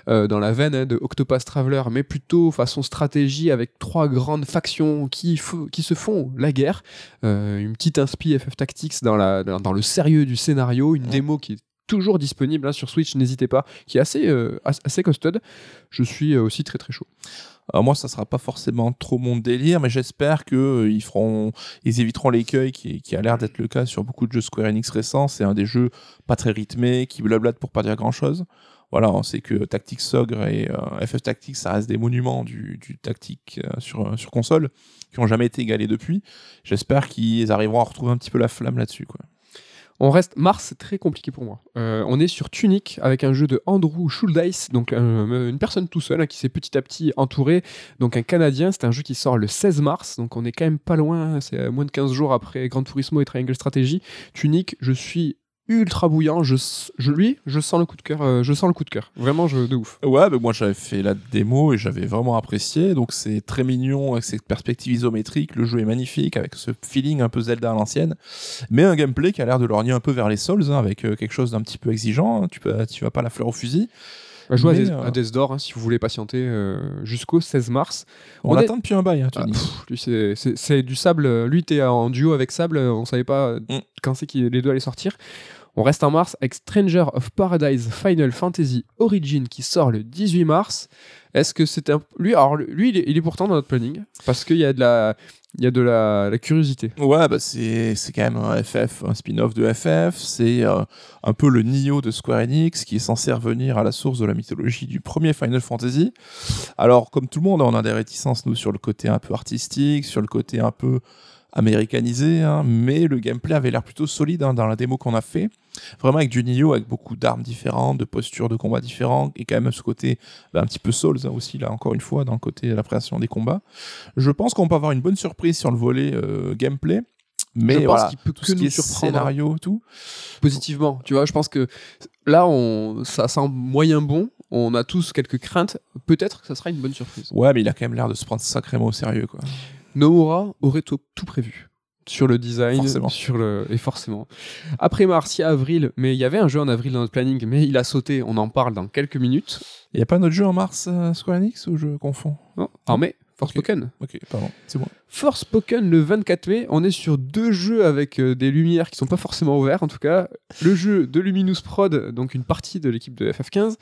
euh, dans la veine hein, de Octopath Traveler, mais plutôt façon stratégie avec trois grandes factions qui, qui se font la guerre. Euh, une petite inspi FF Tactics dans, la, dans, dans le sérieux du scénario. Une démo qui est toujours disponible hein, sur Switch, n'hésitez pas, qui est assez, euh, as- assez costaude. Je suis euh, aussi très très chaud. Alors moi, ça sera pas forcément trop mon délire, mais j'espère que euh, ils feront, ils éviteront l'écueil qui, qui a l'air d'être le cas sur beaucoup de jeux Square Enix récents. C'est un des jeux pas très rythmés, qui blablate pour pas dire grand chose. Voilà, on sait que Tactics Ogre et euh, FF Tactics, ça reste des monuments du, du tactique euh, sur, euh, sur console, qui ont jamais été égalés depuis. J'espère qu'ils arriveront à retrouver un petit peu la flamme là-dessus. Quoi. On reste Mars, très compliqué pour moi. Euh, on est sur Tunic avec un jeu de Andrew Schuldeis, donc un- une personne tout seul hein, qui s'est petit à petit entouré, donc un Canadien. C'est un jeu qui sort le 16 mars, donc on est quand même pas loin. C'est euh, moins de 15 jours après Gran Turismo et Triangle Strategy. Tunic, je suis ultra bouillant. Je, lui, je sens le coup de cœur. euh, je sens le coup de cœur. Vraiment, je, de ouf. Ouais, mais moi j'avais fait la démo et j'avais vraiment apprécié. Donc c'est très mignon avec cette perspective isométrique. Le jeu est magnifique avec ce feeling un peu Zelda à l'ancienne, mais un gameplay qui a l'air de lorgner un peu vers les Souls hein, avec euh, quelque chose d'un petit peu exigeant. hein. Tu peux, tu vas pas la fleur au fusil. Bah, jouez à, Mais, Death- euh, à Death Door hein, si vous voulez patienter euh, jusqu'au 16 mars. On, On est- l'attend depuis un bail, hein, Ah, c'est- du sable. Lui, t'es en duo avec Sable. On savait pas Mm. quand c'est que les deux allaient sortir. On reste en mars avec Stranger of Paradise Final Fantasy Origin qui sort le 18 mars. Est-ce que c'était un... lui Alors lui, il est, pourtant dans notre planning parce qu'il y a de la, il y a de la, curiosité. Ouais, bah c'est c'est quand même un FF, un spin-off de FF. C'est euh, un peu le Nioh de Square Enix qui est censé revenir à la source de la mythologie du premier Final Fantasy. Alors, comme tout le monde, on a des réticences, nous, sur le côté un peu artistique, sur le côté un peu américanisé, hein, mais le gameplay avait l'air plutôt solide hein, dans la démo qu'on a fait. Vraiment avec du Nioh, avec beaucoup d'armes différentes, de postures de combat différentes, et quand même ce côté bah, un petit peu Souls hein, aussi, là, encore une fois, dans le côté de l'appréhension des combats. Je pense qu'on peut avoir une bonne surprise sur le volet euh, gameplay. Mais Je pense voilà, qu'il peut tout que ce qui est scénario, tout. positivement. Tu vois, je pense que là, on, ça sent moyen bon. On a tous quelques craintes. Peut-être que ça sera une bonne surprise. Ouais, mais il a quand même l'air de se prendre sacrément au sérieux, quoi. Nomura aurait tout, tout prévu sur le design, Forcément. sur le et forcément. Après mars, il y a avril, mais il y avait un jeu en avril dans notre planning, mais il a sauté. On en parle dans quelques minutes. Il y a pas un autre jeu en mars, euh, Square Enix, ou je confonds Non, en mai, Forspoken. Ok, pardon, c'est bon. Forspoken le 24 mai, on est sur deux jeux avec euh, des lumières qui sont pas forcément ouverts en tout cas. Le jeu de Luminous Prod, donc une partie de l'équipe de FF15,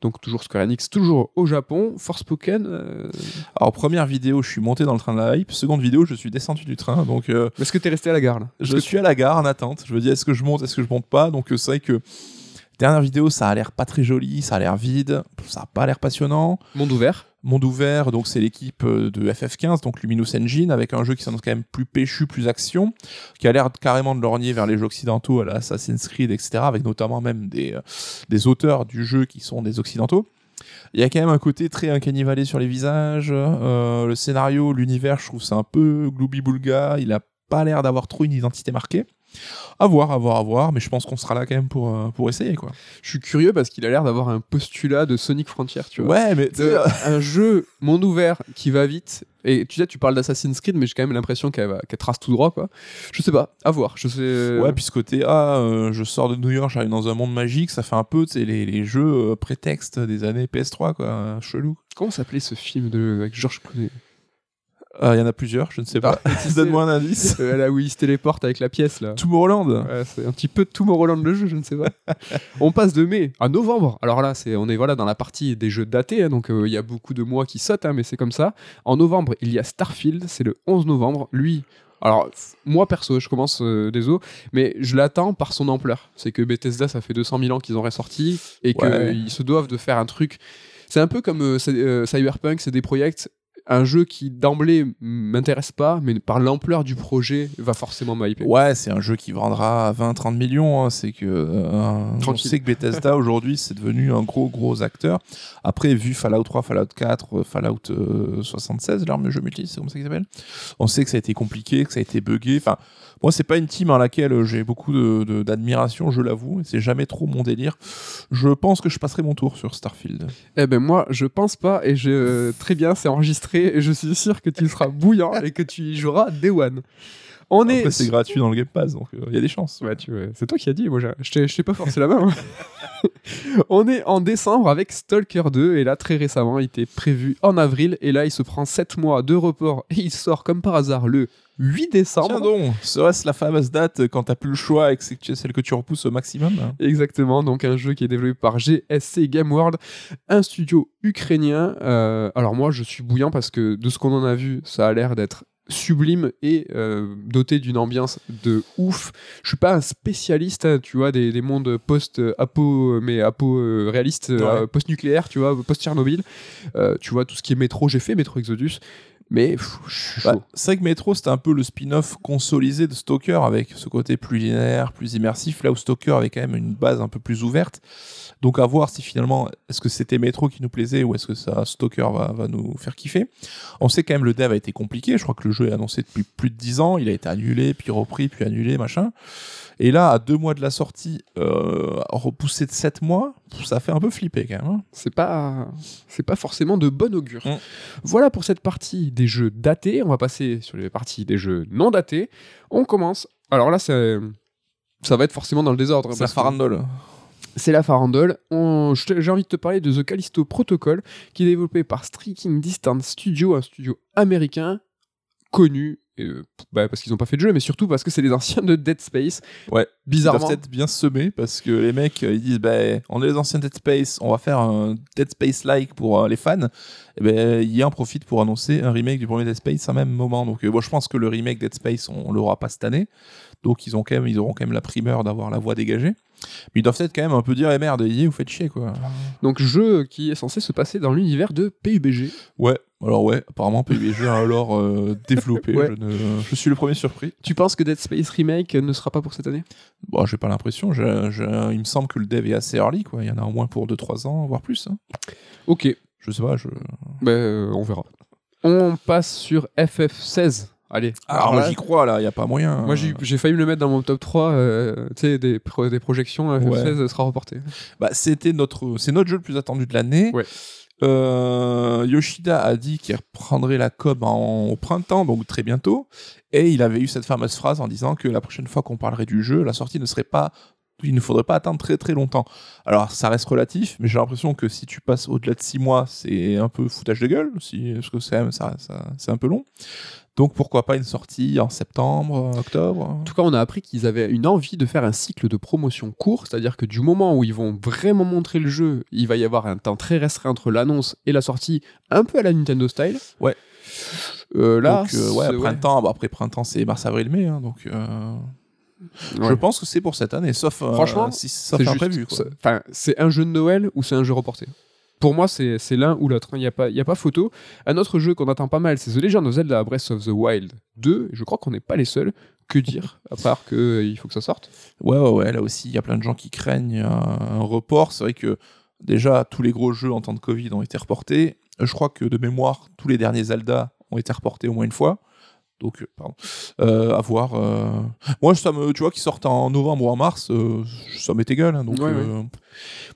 donc toujours Square Enix, toujours au Japon. Forspoken, euh, Alors, première vidéo, je suis monté dans le train de la hype. Seconde vidéo, je suis descendu du train. Donc, euh, est-ce que t'es resté à la gare là? je suis à la gare en attente. Je me dis, est-ce que je monte, est-ce que je monte pas? Donc, euh, c'est vrai que dernière vidéo, ça a l'air pas très joli, ça a l'air vide, ça a pas l'air passionnant. Monde ouvert. Monde ouvert, donc c'est l'équipe euh, de FF15, donc Luminous Engine, avec un jeu qui s'annonce quand même plus péchu, plus action, qui a l'air carrément de lorgner vers les jeux occidentaux, à la Assassin's Creed, etc., avec notamment même des, euh, des auteurs du jeu qui sont des occidentaux. Il y a quand même un côté très uncanny valley sur les visages, euh, le scénario, l'univers, je trouve c'est un peu gloubi-boulga, il a pas l'air d'avoir trop une identité marquée. À voir, à voir, à voir, mais je pense qu'on sera là quand même pour, euh, pour essayer, quoi. Je suis curieux parce qu'il a l'air d'avoir un postulat de Sonic Frontier, tu vois. Ouais, mais De- euh, un jeu monde ouvert qui va vite. Et tu sais, tu parles d'Assassin's Creed, mais j'ai quand même l'impression qu'elle qu'elle trace tout droit, quoi. Je sais pas, à voir. Je sais. Ouais, puis ce côté, ah, euh, je sors de New York, j'arrive dans un monde magique, ça fait un peu, tu sais, les, les jeux euh, prétextes des années PS3, quoi, euh, chelou. Comment s'appelait ce film de... avec Georges Clooney? Ah, Il y en a plusieurs, je ne sais pas. Donne-moi un indice. Euh, Là où il se téléporte avec la pièce, là. Tomorrowland. Ouais, c'est un petit peu Tomorrowland le jeu, je ne sais pas. on passe de mai à novembre. Alors là, c'est on est voilà dans la partie des jeux datés, hein, donc euh, il y a beaucoup de mois qui sautent, hein, mais c'est comme ça. En novembre, il y a Starfield, c'est le 11 novembre. Lui, alors moi perso, je commence des désolé, mais je l'attends par son ampleur. C'est que Bethesda, ça fait 200 000 ans qu'ils ont ressorti et Ouais. qu'ils se doivent de faire un truc. C'est un peu comme euh, euh, Cyberpunk, c'est des projets. Un jeu qui d'emblée m'intéresse pas, mais par l'ampleur du projet va forcément m'hyper. Ouais, c'est un jeu qui vendra 20-30 millions. hein, C'est que euh, on sait que Bethesda aujourd'hui c'est devenu un gros gros acteur. Après, vu Fallout 3, Fallout 4, euh, Fallout euh, 76, leur jeu multi, c'est comme ça qu'ils s'appelle. On sait que ça a été compliqué, que ça a été buggé. Enfin, moi c'est pas une team à laquelle euh, j'ai beaucoup de- de- d'admiration, je l'avoue. C'est jamais trop mon délire. Je pense que je passerai mon tour sur Starfield. Eh ben moi, je pense pas, et je très bien, c'est enregistré, et je suis sûr que tu seras bouillant et que tu y joueras Day One. On est. C'est gratuit dans le Game Pass, donc euh, il y a des chances. Ouais, tu vois, c'est toi qui as dit, moi je t'ai- pas forcé la main. On est en décembre avec Stalker 2, et là très récemment, il était prévu en avril, et là il se prend 7 mois de report, et il sort comme par hasard le 8 décembre. Tiens donc, serait-ce la fameuse date quand t'as plus le choix et que c'est celle que tu repousses au maximum? Exactement, donc un jeu qui est développé par GSC Game World, un studio ukrainien. Euh, alors moi, je suis bouillant parce que de ce qu'on en a vu, ça a l'air d'être sublime et euh, doté d'une ambiance de ouf. Je suis pas un spécialiste, hein, tu vois, des, des mondes post-apo, mais apo euh, euh, post-nucléaire, tu vois, post-Tchernobyl. Euh, tu vois, tout ce qui est métro, j'ai fait métro Exodus, mais pff, je Bah, Metro, c'était un peu le spin-off consolisé de Stalker avec ce côté plus linéaire, plus immersif, là où Stalker avait quand même une base un peu plus ouverte. Donc à voir si finalement, est-ce que c'était Metro qui nous plaisait ou est-ce que ça, Stalker va, va nous faire kiffer. On sait quand même le dev a été compliqué, je crois que le jeu est annoncé depuis plus de 10 ans, il a été annulé, puis repris, puis annulé, machin. Et là, à deux mois de la sortie, euh, repoussé de 7 mois, ça fait un peu flipper quand même. hein. c'est pas c'est pas forcément de bon augure. Mm. Voilà pour cette partie des jeux datés. On va passer sur les parties des jeux non datés. On commence. Alors là, c'est ça va être forcément dans le désordre. C'est la que- farandole. C'est la farandole. J'ai envie de te parler de The Callisto Protocol, qui est développé par Striking Distance Studio, un studio américain connu, euh, bah, parce qu'ils n'ont pas fait de jeu, mais surtout parce que c'est les anciens de Dead Space. Ouais. Ils Bizarrement. doivent être bien semés parce que les mecs euh, ils disent bah, on est les anciens Dead Space, on va faire un Dead Space like pour euh, les fans. Et ben il y en profite pour annoncer un remake du premier Dead Space à même moment. Donc euh, moi je pense que le remake Dead Space on, on l'aura pas cette année. Donc ils ont quand même ils auront quand même la primeur d'avoir la voix dégagée. Mais ils doivent peut-être quand même un peu dire eh merde, EA, vous faites chier quoi. Donc, jeu qui est censé se passer dans l'univers de PUBG. Ouais, alors ouais, apparemment PUBG a alors euh, développé. Ouais. Je, ne- je suis le premier surpris. Tu penses que Dead Space Remake ne sera pas pour cette année? Bon, j'ai pas l'impression. Je- je- il me semble que le dev est assez early quoi. Il y en a au moins pour 2-3 ans, voire plus. hein. Ok, Je sais pas. Je... bah, euh, on verra. On passe sur FF16. Allez. Alors là, là, j'y crois là, il y a pas moyen. Moi, j'ai j'ai failli me le mettre dans mon top 3. euh, tu sais, des, pro- des projections, FF16 sera reporté. Bah, c'était notre, c'est notre jeu le plus attendu de l'année. Ouais. Euh, Yoshida a dit qu'il reprendrait la com en, au printemps, donc très bientôt. Et il avait eu cette fameuse phrase en disant que la prochaine fois qu'on parlerait du jeu, la sortie ne serait pas il ne faudrait pas attendre très très longtemps. Alors ça reste relatif, mais j'ai l'impression que si tu passes au-delà de 6 mois, c'est un peu foutage de gueule, si, parce que c'est ça, ça, c'est un peu long. Donc pourquoi pas une sortie en septembre, octobre? En tout cas, on a appris qu'ils avaient une envie de faire un cycle de promotion court, c'est-à-dire que du moment où ils vont vraiment montrer le jeu, il va y avoir un temps très restreint entre l'annonce et la sortie, un peu à la Nintendo style. Ouais. Euh, là, Donc, euh, ouais, printemps, bah, après printemps c'est mars, avril, mai, hein, donc euh, Ouais. je pense que c'est pour cette année, sauf euh, Franchement, si sauf imprévu. Enfin, c'est un jeu de Noël ou c'est un jeu reporté? Pour moi, c'est l'un ou l'autre. hein. Il n'y a, pas- a pas photo. Un autre jeu qu'on attend pas mal, c'est The Legend of Zelda Breath of the Wild 2. Je crois qu'on n'est pas les seuls. Que dire À part qu'il faut que ça sorte? Ouais, ouais, ouais, là aussi, il y a plein de gens qui craignent un, un report. C'est vrai que déjà, tous les gros jeux en temps de Covid ont été reportés. Euh, Je crois que de mémoire, tous les derniers Zelda ont été reportés au moins une fois. Donc, euh, pardon. Euh, à voir. euh. Moi, ça me, tu vois, qu'ils sortent en novembre ou en mars, euh, ça m'est égal. hein, donc, Ouais, euh,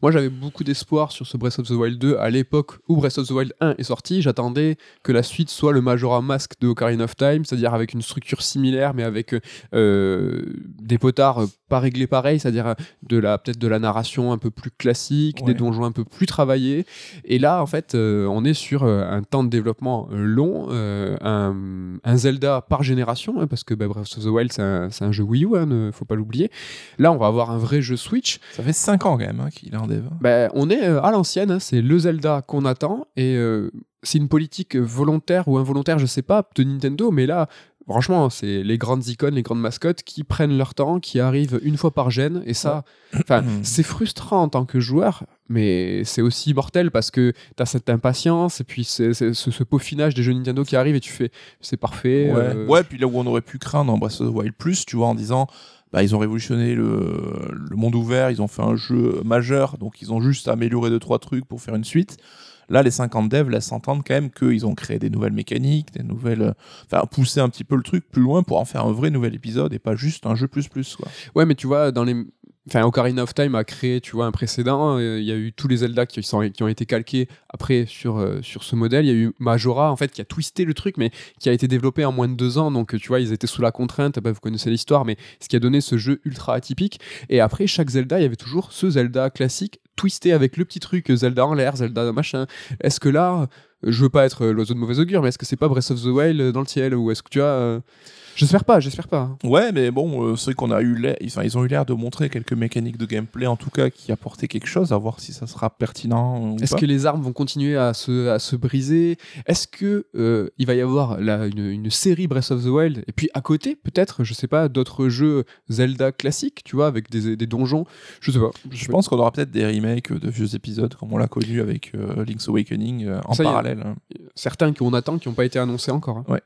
Moi, j'avais beaucoup d'espoir sur ce Breath of the Wild 2 à l'époque où Breath of the Wild 1 est sorti. J'attendais que la suite soit le Majora Mask de Ocarina of Time, c'est-à-dire avec une structure similaire, mais avec euh, des potards euh, pas réglés pareil, c'est-à-dire euh, de la peut-être de la narration un peu plus classique, Ouais. des donjons un peu plus travaillés. Et là, en fait, euh, on est sur euh, un temps de développement euh, long, euh, un, un Zelda par génération, hein, parce que bah, Breath of the Wild, c'est un, c'est un jeu Wii U, hein, ne faut pas l'oublier. Là, on va avoir un vrai jeu Switch. ça fait 5 ans quand même hein, qu'il est en dev. Ben, on est euh, à l'ancienne, hein, c'est le Zelda qu'on attend, et euh, c'est une politique volontaire ou involontaire, je sais pas, de Nintendo, mais là, franchement, c'est les grandes icônes, les grandes mascottes qui prennent leur temps, qui arrivent une fois par gène, et ça, enfin, c'est frustrant en tant que joueur, mais c'est aussi mortel parce que t'as cette impatience, et puis c'est, c'est ce, ce peaufinage des jeux Nintendo qui arrive, et tu fais, c'est parfait. Ouais. euh, ouais, puis là où on aurait pu craindre en Breath of the Wild Plus, tu vois, en disant, bah, ils ont révolutionné le, le monde ouvert, ils ont fait un jeu majeur, donc ils ont juste amélioré deux trois trucs pour faire une suite. Là, les 50 devs laissent entendre quand même qu'ils ont créé des nouvelles mécaniques, des nouvelles, euh, enfin, pousser un petit peu le truc plus loin pour en faire un vrai nouvel épisode et pas juste un jeu plus plus, quoi. Ouais, mais tu vois, dans les. Enfin, Ocarina of Time a créé, tu vois, un précédent. euh, Il y a eu tous les Zelda qui ont été calqués après sur, euh, sur ce modèle. Il y a eu Majora, en fait, qui a twisté le truc, mais qui a été développé en moins de deux ans. Donc, tu vois, ils étaient sous la contrainte. Bah, vous connaissez l'histoire, mais ce qui a donné ce jeu ultra atypique. Et après, chaque Zelda, il y avait toujours ce Zelda classique twisté avec le petit truc euh, Zelda en l'air, Zelda machin. Est-ce que là, je veux pas être l'oiseau de mauvais augure, mais est-ce que c'est pas Breath of the Wild dans le ciel Ou est-ce que tu as. euh, J'espère pas, j'espère pas. Ouais, mais bon, euh, c'est vrai qu'on a eu l'air, enfin, ils ont eu l'air de montrer quelques mécaniques de gameplay, en tout cas, qui apportaient quelque chose, à voir si ça sera pertinent Est-ce que les armes vont continuer à se, à se briser? Est-ce que euh, il va y avoir là, une, une série Breath of the Wild? Et puis à côté peut-être, je sais pas, d'autres jeux Zelda classiques, tu vois, avec des, des donjons, je sais pas. Je pense qu'on aura peut-être des remakes de vieux épisodes comme on l'a connu avec euh, Link's Awakening euh, en Ça parallèle. Hein. certains qu'on attend qui n'ont pas été annoncés encore. hein. Ouais.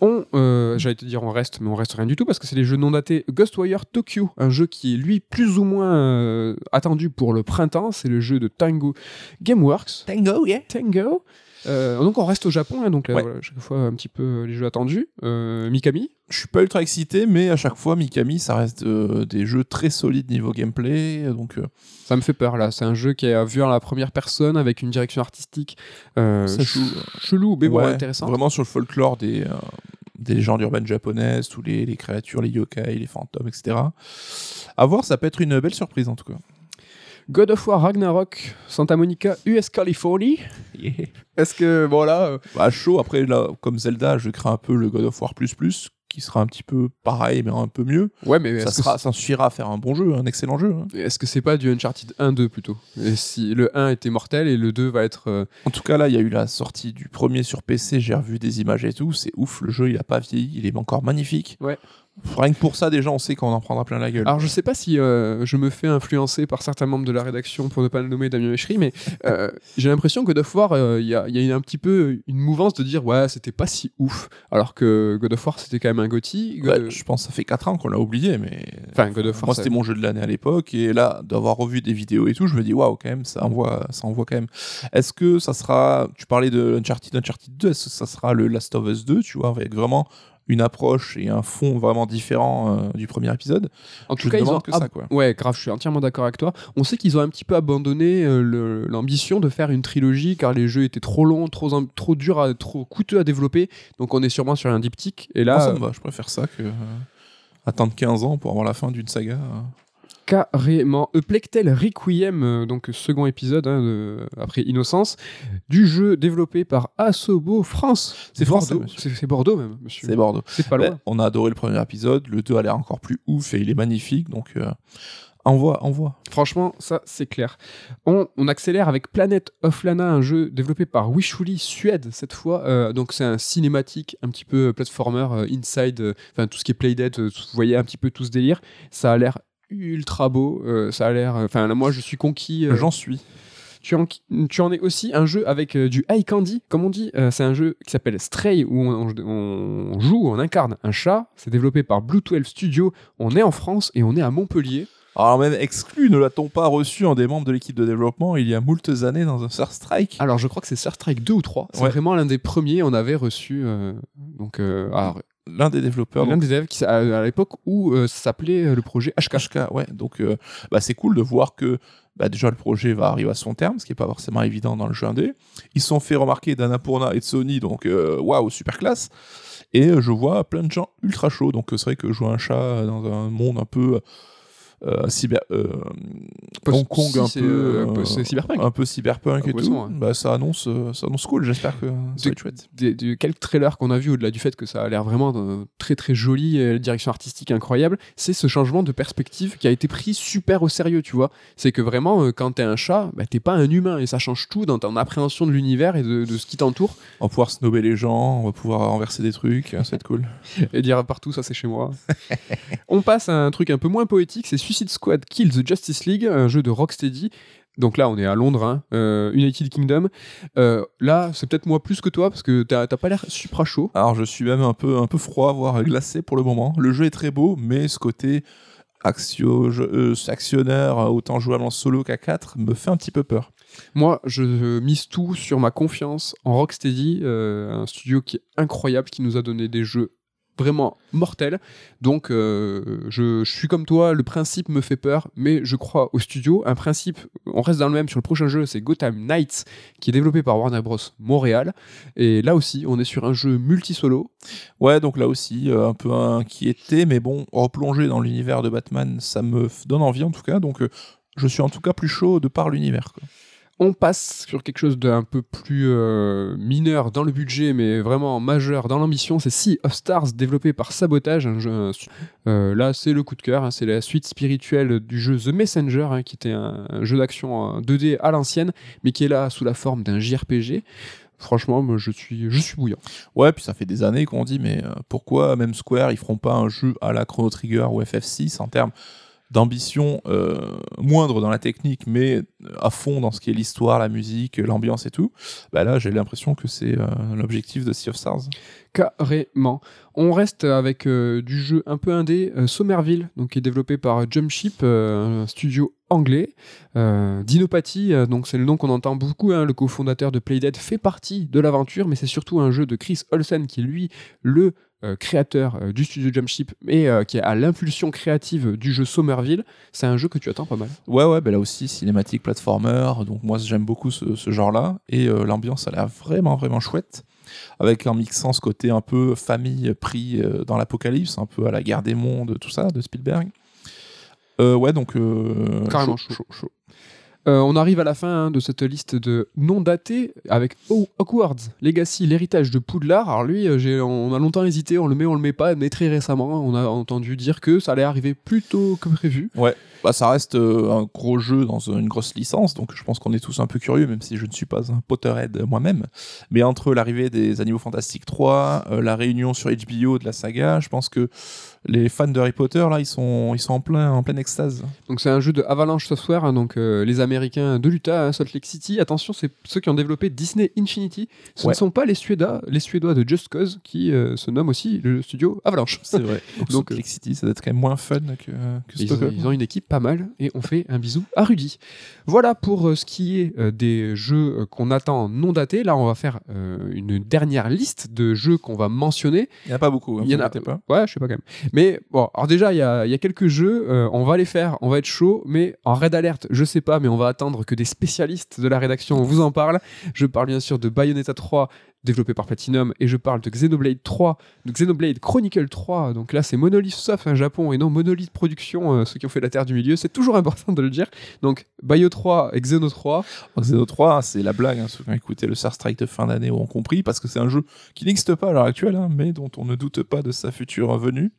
On, euh, j'allais te dire on reste, mais on reste rien du tout parce que c'est les jeux non datés. Ghostwire Tokyo, un jeu qui est lui plus ou moins euh, attendu pour le printemps, c'est le jeu de Tango Gameworks. Tango, yeah. Tango. Euh, donc on reste au Japon, hein, donc là, Ouais. voilà, chaque fois un petit peu euh, les jeux attendus. Euh, Mikami, Je suis pas ultra excité, mais à chaque fois, Mikami, ça reste euh, des jeux très solides niveau gameplay. Donc, euh, ça me fait peur là. C'est un jeu qui est vu en la première personne avec une direction artistique euh, ch- chelou, mais bon, ouais, intéressant. Vraiment sur le folklore des, euh, des légendes urbaines japonaises, tous les, les créatures, les yokai, les fantômes, etc. À voir, ça peut être une belle surprise en tout cas. God of War Ragnarok, Santa Monica, US Californie. Est-ce que, voilà. euh, Bah, chaud, après, là, comme Zelda, je crée un peu le God of War qui sera un petit peu pareil, mais un peu mieux. Ouais, mais Ça, sera, ça suffira à faire un bon jeu, un excellent jeu. hein. est-ce que c'est pas du Uncharted 1-2 plutôt? Et si le 1 était mortel et le 2 va être. euh, En tout cas, là, il y a eu la sortie du premier sur PC, j'ai revu des images et tout, c'est ouf, le jeu, il a pas vieilli, il est encore magnifique. Ouais. Rien que pour ça, déjà, on sait qu'on en prendra plein la gueule. Alors je sais pas si euh, je me fais influencer par certains membres de la rédaction pour ne pas le nommer Damien Méchery, mais euh, j'ai l'impression que God of War, euh, il y, a, y a un petit peu une mouvance de dire ouais c'était pas si ouf, alors que God of War c'était quand même un. Ouais, je pense que ça fait 4 ans qu'on l'a oublié, mais Enfin God of War. moi c'était mon jeu de l'année à l'époque et là d'avoir revu des vidéos et tout, je me dis waouh quand même ça envoie ça envoie quand même. Est-ce que ça sera tu parlais de Uncharted Uncharted 2, est-ce que ça sera le Last of Us 2, tu vois, avec vraiment une approche et un fond vraiment différent euh, du premier épisode En Je tout cas ils ont que ça quoi. Ouais, grave, je suis entièrement d'accord avec toi. On sait qu'ils ont un petit peu abandonné euh, l'ambition de faire une trilogie car les jeux étaient trop longs, trop, trop durs, à- trop coûteux à développer. Donc on est sûrement sur un diptyque. Et là, ça me va, je préfère ça que euh, attendre 15 ans pour avoir la fin d'une saga. Carrément. Eplectel Requiem, euh, donc second épisode hein, de- après Innocence, du jeu développé par Asobo France. C'est Bordeaux. C'est Bordeaux même, monsieur. C'est Bordeaux. C'est pas loin. Ben, on a adoré le premier épisode, le 2 a l'air encore plus ouf et il est magnifique, donc euh, envoie, envoie. Franchement, ça c'est clair. On, on accélère avec Planet of Lana, un jeu développé par Wishfully Suède cette fois. Euh, donc c'est un cinématique, un petit peu platformer, euh, inside, euh, enfin tout ce qui est Playdead, vous voyez un petit peu tout ce délire. Ça a l'air ultra beau, euh, ça a l'air... Enfin là, moi je suis conquis. euh, J'en suis. tu en, tu en es aussi un jeu avec euh, du high candy, comme on dit. Euh, c'est un jeu qui s'appelle Stray, où on, on- on joue, on incarne un chat. C'est développé par Blue 12 Studio. On est en France et on est à Montpellier. Alors même exclu, ne l'a-t-on pas reçu en des membres de l'équipe de développement il y a moultes années dans un Star Strike? Alors, je crois que c'est Star Trek 2 ou 3. C'est Ouais. vraiment l'un des premiers. On avait reçu. euh, donc, euh, alors, L'un des développeurs. l'un des élèves qui, à, à l'époque où euh, ça s'appelait euh, le projet HK. HK, ouais. Donc euh, bah, c'est cool de voir que bah, déjà le projet va arriver à son terme, ce qui est pas forcément évident dans le jeu indé. Ils se sont fait remarquer d'Annapurna et de Sony, donc euh, waouh, super classe. Et je vois plein de gens ultra chauds. Donc c'est vrai que jouer un chat dans un monde un peu cyber, euh, Hong Kong si, un peu, euh, euh, cyberpunk. un peu cyberpunk Ah, et tout, bah, ça annonce, euh, ça annonce cool. J'espère que ça va être quelques trailers qu'on a vu au-delà du fait que ça a l'air vraiment euh, très très joli, direction artistique incroyable, c'est ce changement de perspective qui a été pris super au sérieux, tu vois. C'est que vraiment, euh, quand t'es un chat, bah, t'es pas un humain et ça change tout dans ton appréhension de l'univers et de, de ce qui t'entoure. On va pouvoir snober les gens, on va pouvoir renverser des trucs, ça va être cool. et dire partout ça c'est chez moi. On passe à un truc un peu moins poétique, c'est Suicide Squad Kill the Justice League, un jeu de Rocksteady. Donc là on est à Londres, hein, euh, United Kingdom. Euh, là c'est peut-être moi plus que toi parce que t'as pas l'air supra chaud. Alors je suis même un peu, un peu froid, voire glacé pour le moment. Le jeu est très beau, mais ce côté euh, actionnaire, autant jouable en solo qu'à 4, me fait un petit peu peur. Moi je mise tout sur ma confiance en Rocksteady, un studio qui est incroyable, qui nous a donné des jeux vraiment mortels. Donc euh, je, suis comme toi, le principe me fait peur, mais je crois au studio. Un principe, on reste dans le même sur le prochain jeu, c'est Gotham Knights, qui est développé par Warner Bros. Montréal. Et là aussi, on est sur un jeu multi-solo. Ouais, donc là aussi, euh, un peu inquiété, mais bon, replonger dans l'univers de Batman, ça me donne envie en tout cas, donc euh, je suis en tout cas plus chaud de par l'univers. On passe sur quelque chose d'un peu plus euh, mineur dans le budget, mais vraiment majeur dans l'ambition. C'est Sea of Stars, développé par Sabotage. Euh, là, c'est le coup de cœur. hein, c'est la suite spirituelle du jeu The Messenger, hein, qui était un, jeu d'action en 2D à l'ancienne, mais qui est là sous la forme d'un JRPG. Franchement, je suis, je bouillant. Ouais, puis ça fait des années qu'on dit, mais euh, pourquoi même Square, ils feront pas un jeu à la Chrono Trigger ou FF6 en termes d'ambition euh, moindre dans la technique, mais à fond dans ce qui est l'histoire, la musique, l'ambiance et tout. Bah là, j'ai l'impression que c'est euh, l'objectif de Sea of Stars. Carrément. On reste avec euh, du jeu un peu indé, Somerville, donc qui est développé par Jumpship, un studio anglais. Dinopathie, euh, donc c'est le nom qu'on entend beaucoup. hein, le cofondateur de Playdead fait partie de l'aventure, mais c'est surtout un jeu de Chris Olsen qui lui le créateur euh, du studio Jumpship et euh, qui a l'impulsion créative du jeu Somerville. C'est un jeu que tu attends pas mal. Ouais, ouais, bah là aussi, cinématique, platformer. Donc moi, j'aime beaucoup ce, ce genre-là. Et euh, l'ambiance a l'air vraiment, vraiment chouette. Avec en mixant ce côté un peu famille pris euh, dans l'apocalypse, un peu à la guerre des mondes, tout ça, de Spielberg. Euh, ouais, donc. euh, Carrément chaud, chaud, chaud. Euh, on arrive à la fin hein, de cette liste de non datés avec Hogwarts Legacy, l'héritage de Poudlard. Alors lui, euh, on a longtemps hésité, on le met, on le met pas, mais très récemment, on a entendu dire que ça allait arriver plus tôt que prévu. Bah, ça reste euh, un gros jeu dans une grosse licence, donc je pense qu'on est tous un peu curieux, même si je ne suis pas un Potterhead moi-même. Mais entre l'arrivée des Animaux Fantastiques 3, euh, la réunion sur HBO de la saga, je pense que les fans de Harry Potter, là, ils sont, ils sont en, plein, en pleine extase. Donc c'est un jeu de Avalanche Software, hein, donc euh, les Américains de l'Utah, hein, Salt Lake City. Attention, c'est ceux qui ont développé Disney Infinity. Ce Ouais. ne sont pas les Suédois, les Suédois de Just Cause qui se nomment aussi le studio Avalanche. C'est vrai. Donc, Donc, Salt Lake City, ça doit être quand même moins fun que, que Ils ont, ils ont une équipe pas mal et on fait un bisou à Rudy. Voilà pour euh, ce qui est euh, des jeux euh, qu'on attend non datés. Là, on va faire une dernière liste de jeux qu'on va mentionner. Il n'y en a pas beaucoup, hein, Il y en a- pas. Ouais, je sais pas quand même. Mais bon, alors déjà, il y a, il y a quelques jeux, on va les faire, on va être chaud, mais en raid alerte, je sais pas, mais on va attendre que des spécialistes de la rédaction vous en parlent. Je parle bien sûr de Bayonetta 3, développé par Platinum, et je parle de Xenoblade 3, de Xenoblade Chronicle 3. Donc là, c'est Monolith Soft, un Japon, et non Monolith Production, euh, ceux qui ont fait la Terre du Milieu. C'est toujours important de le dire. Donc Bayo 3 et Xeno 3. Donc, Xeno 3, c'est la blague, hein, ceux qui ont écouté le Star Strike de fin d'année ont compris, parce que c'est un jeu qui n'existe pas à l'heure actuelle, hein, mais dont on ne doute pas de sa future venue.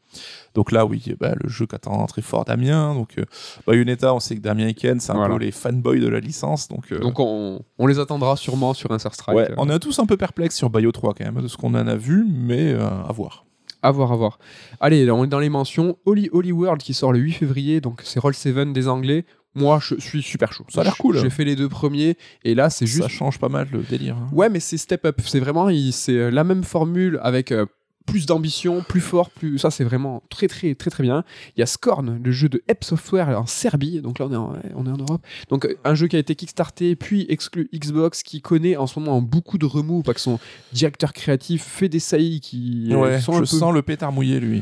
Donc là, oui, bah, le jeu qu'attend très fort Damien. Donc, euh, Bayonetta, on sait que Damien et Ken, c'est un Voilà. peu les fanboys de la licence. Donc, euh, Donc on, on les attendra sûrement sur un Strike. ouais, euh, on est tous un peu perplexes sur Bayo 3 quand même, de ce qu'on en a vu, mais euh, à voir. À voir, à voir. Allez, là, on est dans les mentions. Holy Holy World qui sort le 8 février, donc c'est Roll 7 des Anglais. Moi, je suis super chaud. Ça a l'air cool. J'ai fait les deux premiers, et là, c'est juste. Ça change pas mal le délire. hein. Ouais, mais c'est step up. C'est vraiment, c'est euh, la même formule avec euh, plus d'ambition, plus fort, plus. Ça, c'est vraiment très, très, très, très bien. Il y a Scorn, le jeu de Ep Software en Serbie. Donc là, on est en, on est en Europe. Donc, euh, un jeu qui a été kickstarté, puis exclu Xbox, qui connaît en ce moment beaucoup de remous, parce que son directeur créatif fait des saillies qui Ouais, sont je un peu sens le pétard mouillé, lui.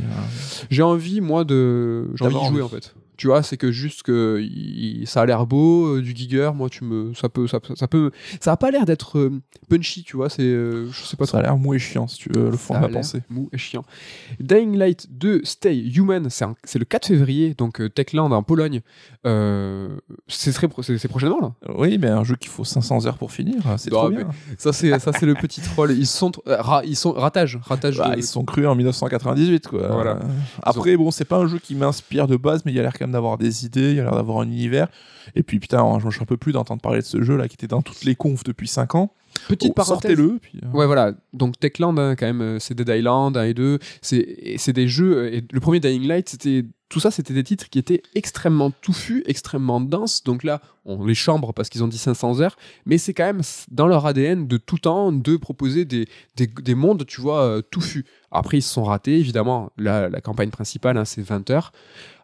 j'ai envie, moi, de. J'ai envie d'y jouer, en fait. Tu vois, c'est que juste que il- ça a l'air beau, euh, du Giger, moi, tu me. Ça peut. Ça, ça peut. Ça a pas l'air d'être euh, punchy, tu vois, c'est. euh, je sais pas Ça a l'air mou et chiant, si tu veux, le fond de ma pensée. Mou et chiant. Dying Light 2 Stay Human, c'est le 4 février, donc Techland en Pologne. Euh, c'est très pro- prochainement là. Oui, mais un jeu qu'il faut 500 heures pour finir, c'est Non, trop bien. Ça c'est ça c'est le petit troll. Ils sont euh, ra- ils sont ratage ratage. Bah, de- ils sont crus en 1998 quoi. Voilà. Euh, Après bon c'est pas un jeu qui m'inspire de base mais il a l'air quand même d'avoir des idées, il a l'air d'avoir un univers. Et puis putain je ne peux plus d'entendre parler de ce jeu là qui était dans toutes les confs depuis 5 ans. Petite Oh, parenthèse. Sortez-le. Euh, Ouais, voilà. Donc Techland, hein, quand même, euh, c'est Dead Island 1 et 2. C'est des jeux. euh, Et le premier Dying Light, c'était tout ça, c'était des titres qui étaient extrêmement touffus, extrêmement denses. Donc là, on les chambre parce qu'ils ont dit 500 heures, mais c'est quand même dans leur ADN de tout temps de proposer des, des, des mondes, tu vois, touffus. Après, ils se sont ratés, évidemment. La, la campagne principale, hein, c'est 20 heures.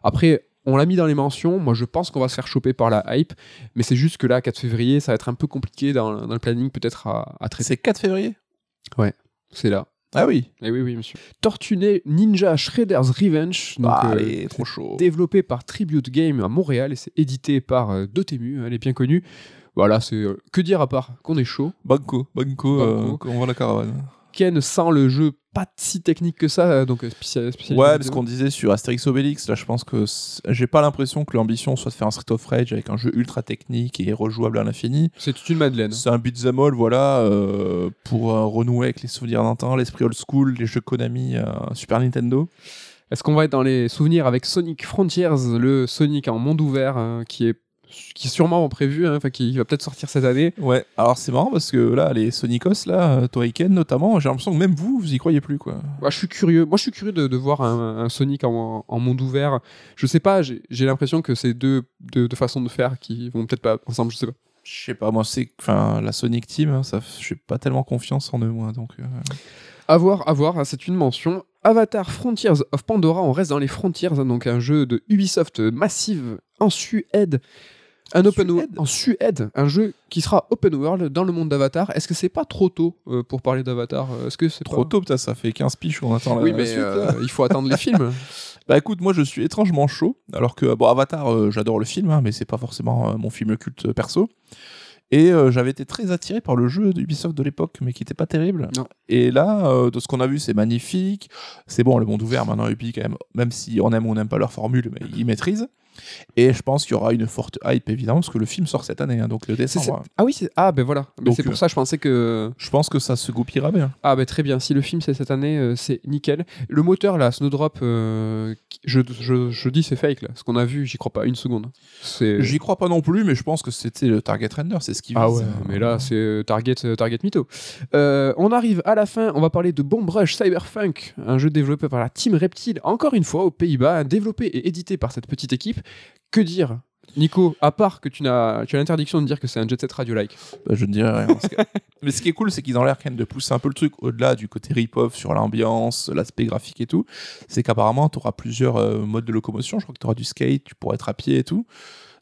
Après. On l'a mis dans les mentions. Moi, je pense qu'on va se faire choper par la hype. Mais c'est juste que là, 4 février, ça va être un peu compliqué dans, dans le planning, peut-être à, à traiter. C'est 4 février C'est là. Ah oui. Eh oui, oui, monsieur. Tortue Ninja Shredder's Revenge, donc, ah, euh, trop chaud. développé par Tribute Game à Montréal et c'est édité par euh, Dotemu, elle est bien connue. Voilà, c'est euh, que dire à part qu'on est chaud. Banco, Banco, Banco. euh, on voit la caravane. Ken sent le jeu pas si technique que ça, euh, donc euh, spécial, spécial- Ouais, parce qu'on disait sur Astérix Obélix, là je pense que j'ai pas l'impression que l'ambition soit de faire un Street of Rage avec un jeu ultra technique et rejouable à l'infini. C'est toute une madeleine. C'est un beat'em all, voilà, euh, pour euh, renouer avec les souvenirs d'antan, l'esprit old school, les jeux Konami euh, Super Nintendo. Est-ce qu'on va être dans les souvenirs avec Sonic Frontiers, le Sonic en monde ouvert, qui est qui est sûrement prévu, hein, qui va peut-être sortir cette année. Ouais, alors c'est marrant parce que là, les Sonicos, là, euh, Toriken notamment, j'ai l'impression que même vous, vous y croyez plus, quoi. Moi, je suis curieux. Moi, je suis curieux de, de voir un, un Sonic en, en monde ouvert. Je sais pas. J'ai l'impression que c'est deux, deux, deux façons de faire qui vont peut-être pas ensemble. Je sais pas. Je sais pas, moi, c'est. Enfin, la Sonic Team, hein, ça, j'ai pas tellement confiance en eux, moi, donc. euh, À voir, à voir. hein, C'est une mention. Avatar Frontiers of Pandora. On reste dans les Frontiers, donc un jeu de Ubisoft massive en Suède. Un open Suède en Suède, un jeu qui sera open world dans le monde d'Avatar. Est-ce que c'est pas trop tôt euh, pour parler d'Avatar Euh, Est-ce que c'est Trop pas- tôt, putain, ça fait 15 piges qu'on attend la, Oui, mais suite, euh, il faut attendre les films. Bah écoute, moi je suis étrangement chaud, alors que bon Avatar, euh, j'adore le film, hein, mais c'est pas forcément mon film culte perso. Et j'avais été très attiré par le jeu d'Ubisoft de l'époque, mais qui était pas terrible. Non. Et là, de ce qu'on a vu, c'est magnifique. C'est bon, le monde ouvert maintenant, Ubi quand même, même si on aime ou on n'aime pas leur formule, mais ils maîtrisent. Et je pense qu'il y aura une forte hype évidemment parce que le film sort cette année, hein, donc le décembre. hein. Ah oui, c'est- ah ben voilà. Donc, c'est pour euh, ça je pensais que Je pense que ça se goupillera bien. ah ben très bien. Si le film c'est cette année, euh, c'est nickel. Le moteur là, Snowdrop, euh, je, je, je dis c'est fake là. Ce qu'on a vu, j'y crois pas une seconde. J'y crois pas non plus, mais je pense que c'était le target render, c'est ce qui Ah ouais, mais là c'est Target, Target Mytho. Euh, on arrive à la fin, on va parler de Bomb Rush Cyberpunk, un jeu développé par la Team Reptile, encore une fois aux Pays-Bas, développé et édité par cette petite équipe. Que dire Nico, à part que tu, n'as, tu as l'interdiction de dire que c'est un jet set radio-like. Bah, je ne dirais rien. Mais ce qui est cool, c'est qu'ils ont l'air quand même de pousser un peu le truc au-delà du côté rip-off sur l'ambiance, l'aspect graphique et tout. C'est qu'apparemment, tu auras plusieurs euh, modes de locomotion. Je crois que tu auras du skate, tu pourras être à pied et tout.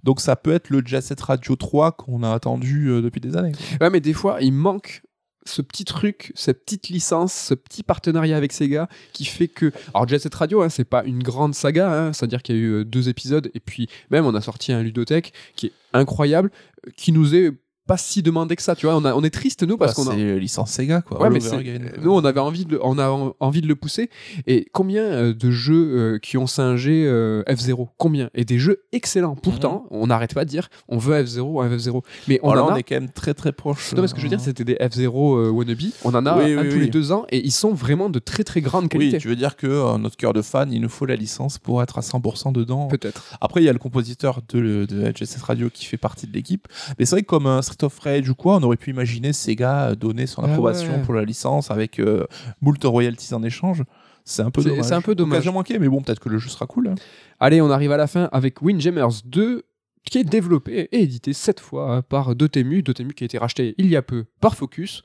Donc ça peut être le Jet Set Radio 3 qu'on a attendu euh, depuis des années. quoi. Ouais, mais des fois, il manque ce petit truc, cette petite licence, ce petit partenariat avec Sega qui fait que. Alors, Jet Set Radio, hein, c'est pas une grande saga, hein, c'est-à-dire qu'il y a eu euh, deux épisodes, et puis même on a sorti un ludothèque qui est incroyable, euh, qui nous est pas si demandé que ça, tu vois. On, a- on est triste, nous, parce Bah, qu'on a. C'est licence Sega, quoi. Ouais, mais euh, nous, on avait envie de, le- on a en- envie de le pousser. Et combien euh, de jeux euh, qui ont singé euh, F0 Combien? Et des jeux excellents. Pourtant, on n'arrête pas de dire on veut F0, un F0. Mais on Oh, là, en on a. est quand même très très proche. Non, mais ce que je veux dire, euh, c'était des F0 euh, wannabe. On en a Oui, un oui, tous oui. les deux ans et ils sont vraiment de très très grande qualité. Oui, tu veux dire que euh, notre cœur de fan, il nous faut la licence pour être à 100% dedans. Peut-être. Après, il y a le compositeur de, de Set Radio qui fait partie de l'équipe. Mais c'est vrai que comme un Street of Rage ou quoi, on aurait pu imaginer Sega donner son Ah approbation ouais. pour la licence avec euh, moult royalties en échange. C'est un peu dommage. c'est un peu dommage. Manquée, mais bon, peut-être que le jeu sera cool. hein. Allez, on arrive à la fin avec Windjammers 2 qui est développé et édité cette fois hein, par Dotemu, Dotemu qui a été racheté il y a peu par Focus.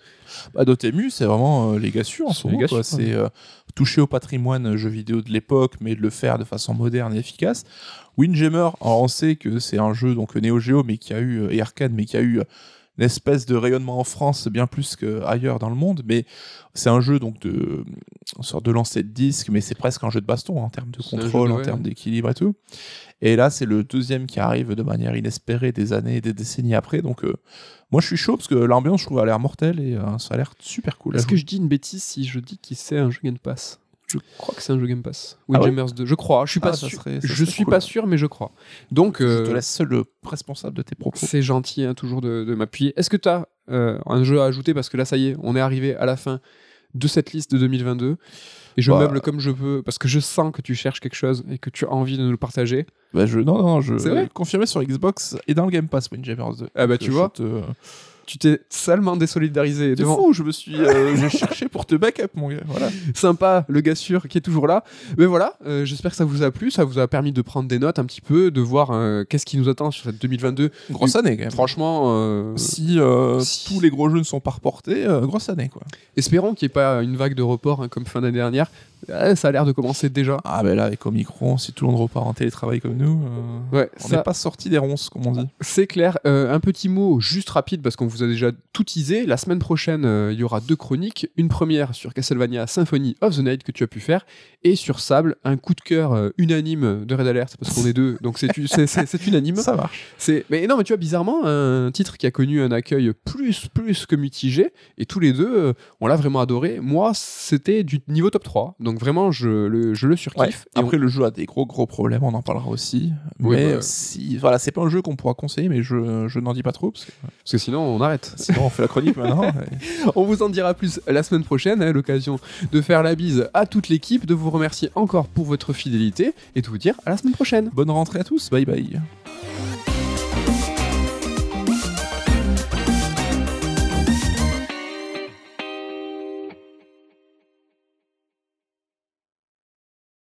Bah, Dotemu, c'est vraiment euh, les gars sûrs en ce moment. C'est euh, toucher au patrimoine euh, jeux vidéo de l'époque, mais de le faire de façon moderne et efficace. Windjammer, alors on sait que c'est un jeu donc Neo Geo, mais qui a eu euh, et arcade, mais qui a eu une espèce de rayonnement en France bien plus qu'ailleurs dans le monde. Mais c'est un jeu donc de une sorte de lancer de disque, mais c'est presque un jeu de baston en termes de contrôle, de- en termes d'équilibre et tout. Et là, c'est le deuxième qui arrive de manière inespérée des années et des décennies après. Donc, euh, moi, je suis chaud parce que l'ambiance, je trouve, a l'air mortelle et euh, ça a l'air super cool. Est-ce que je dis une bêtise si je dis que c'est un jeu Game Pass? Je crois que c'est un jeu Game Pass. Ah ouais Windjammers 2, je crois. Je suis pas Ah, ça sûr. serait- ça je suis cool. pas sûr, mais je crois. Donc, Je euh, te laisse seul le responsable de tes propos. c'est gentil hein, toujours de, de m'appuyer. Est-ce que tu as un jeu à ajouter? Parce que là, ça y est, on est arrivé à la fin de cette liste de 2022. Et je Bah. meuble comme je peux parce que je sens que tu cherches quelque chose et que tu as envie de nous le partager. Bah, je, non, non, je C'est vrai? confirmé sur Xbox et dans le Game Pass Windjammers 2. Ah bah, tu euh, vois. te- Tu t'es salement désolidarisé C'est fou, je me suis euh, j'ai cherché pour te backup, mon gars. Voilà. sympa, le gars sûr qui est toujours là. Mais voilà, euh, j'espère que ça vous a plu, ça vous a permis de prendre des notes un petit peu, de voir euh, qu'est-ce qui nous attend sur cette 2022. Grosse année, quand même. Franchement, Si, Si. tous les gros jeux ne sont pas reportés, grosse année, quoi. espérons qu'il n'y ait pas une vague de report hein, comme fin d'année dernière. Euh, ça a l'air de commencer déjà. Ah, ben là, avec Omicron, si tout le monde repart en télétravail comme nous, euh, Ouais, on ça- n'est pas sorti des ronces, comme on dit. C'est clair. Euh, un petit mot juste rapide parce qu'on vous a déjà tout teasé. La semaine prochaine, euh, il y aura deux chroniques. Une première sur Castlevania Symphony of the Night que tu as pu faire et sur Sable, un coup de cœur unanime de Red Alert parce qu'on est deux, donc c'est unanime. Ça marche. Mais non mais tu vois bizarrement un titre qui a connu un accueil plus plus que mitigé et tous les deux on l'a vraiment adoré. Moi c'était du niveau top 3 donc vraiment je le je le surkiffe. Ouais. Et on- Après, le jeu a des gros gros problèmes, on en parlera aussi. Oui, mais bah, si, voilà, c'est pas un jeu qu'on pourra conseiller, mais je, je n'en dis pas trop, parce que parce que sinon on arrête. sinon on fait la chronique maintenant. et- On vous en dira plus la semaine prochaine, hein, l'occasion de faire la bise à toute l'équipe, de vous remercier encore pour votre fidélité et de vous dire à la semaine prochaine. Bonne rentrée à tous, bye bye.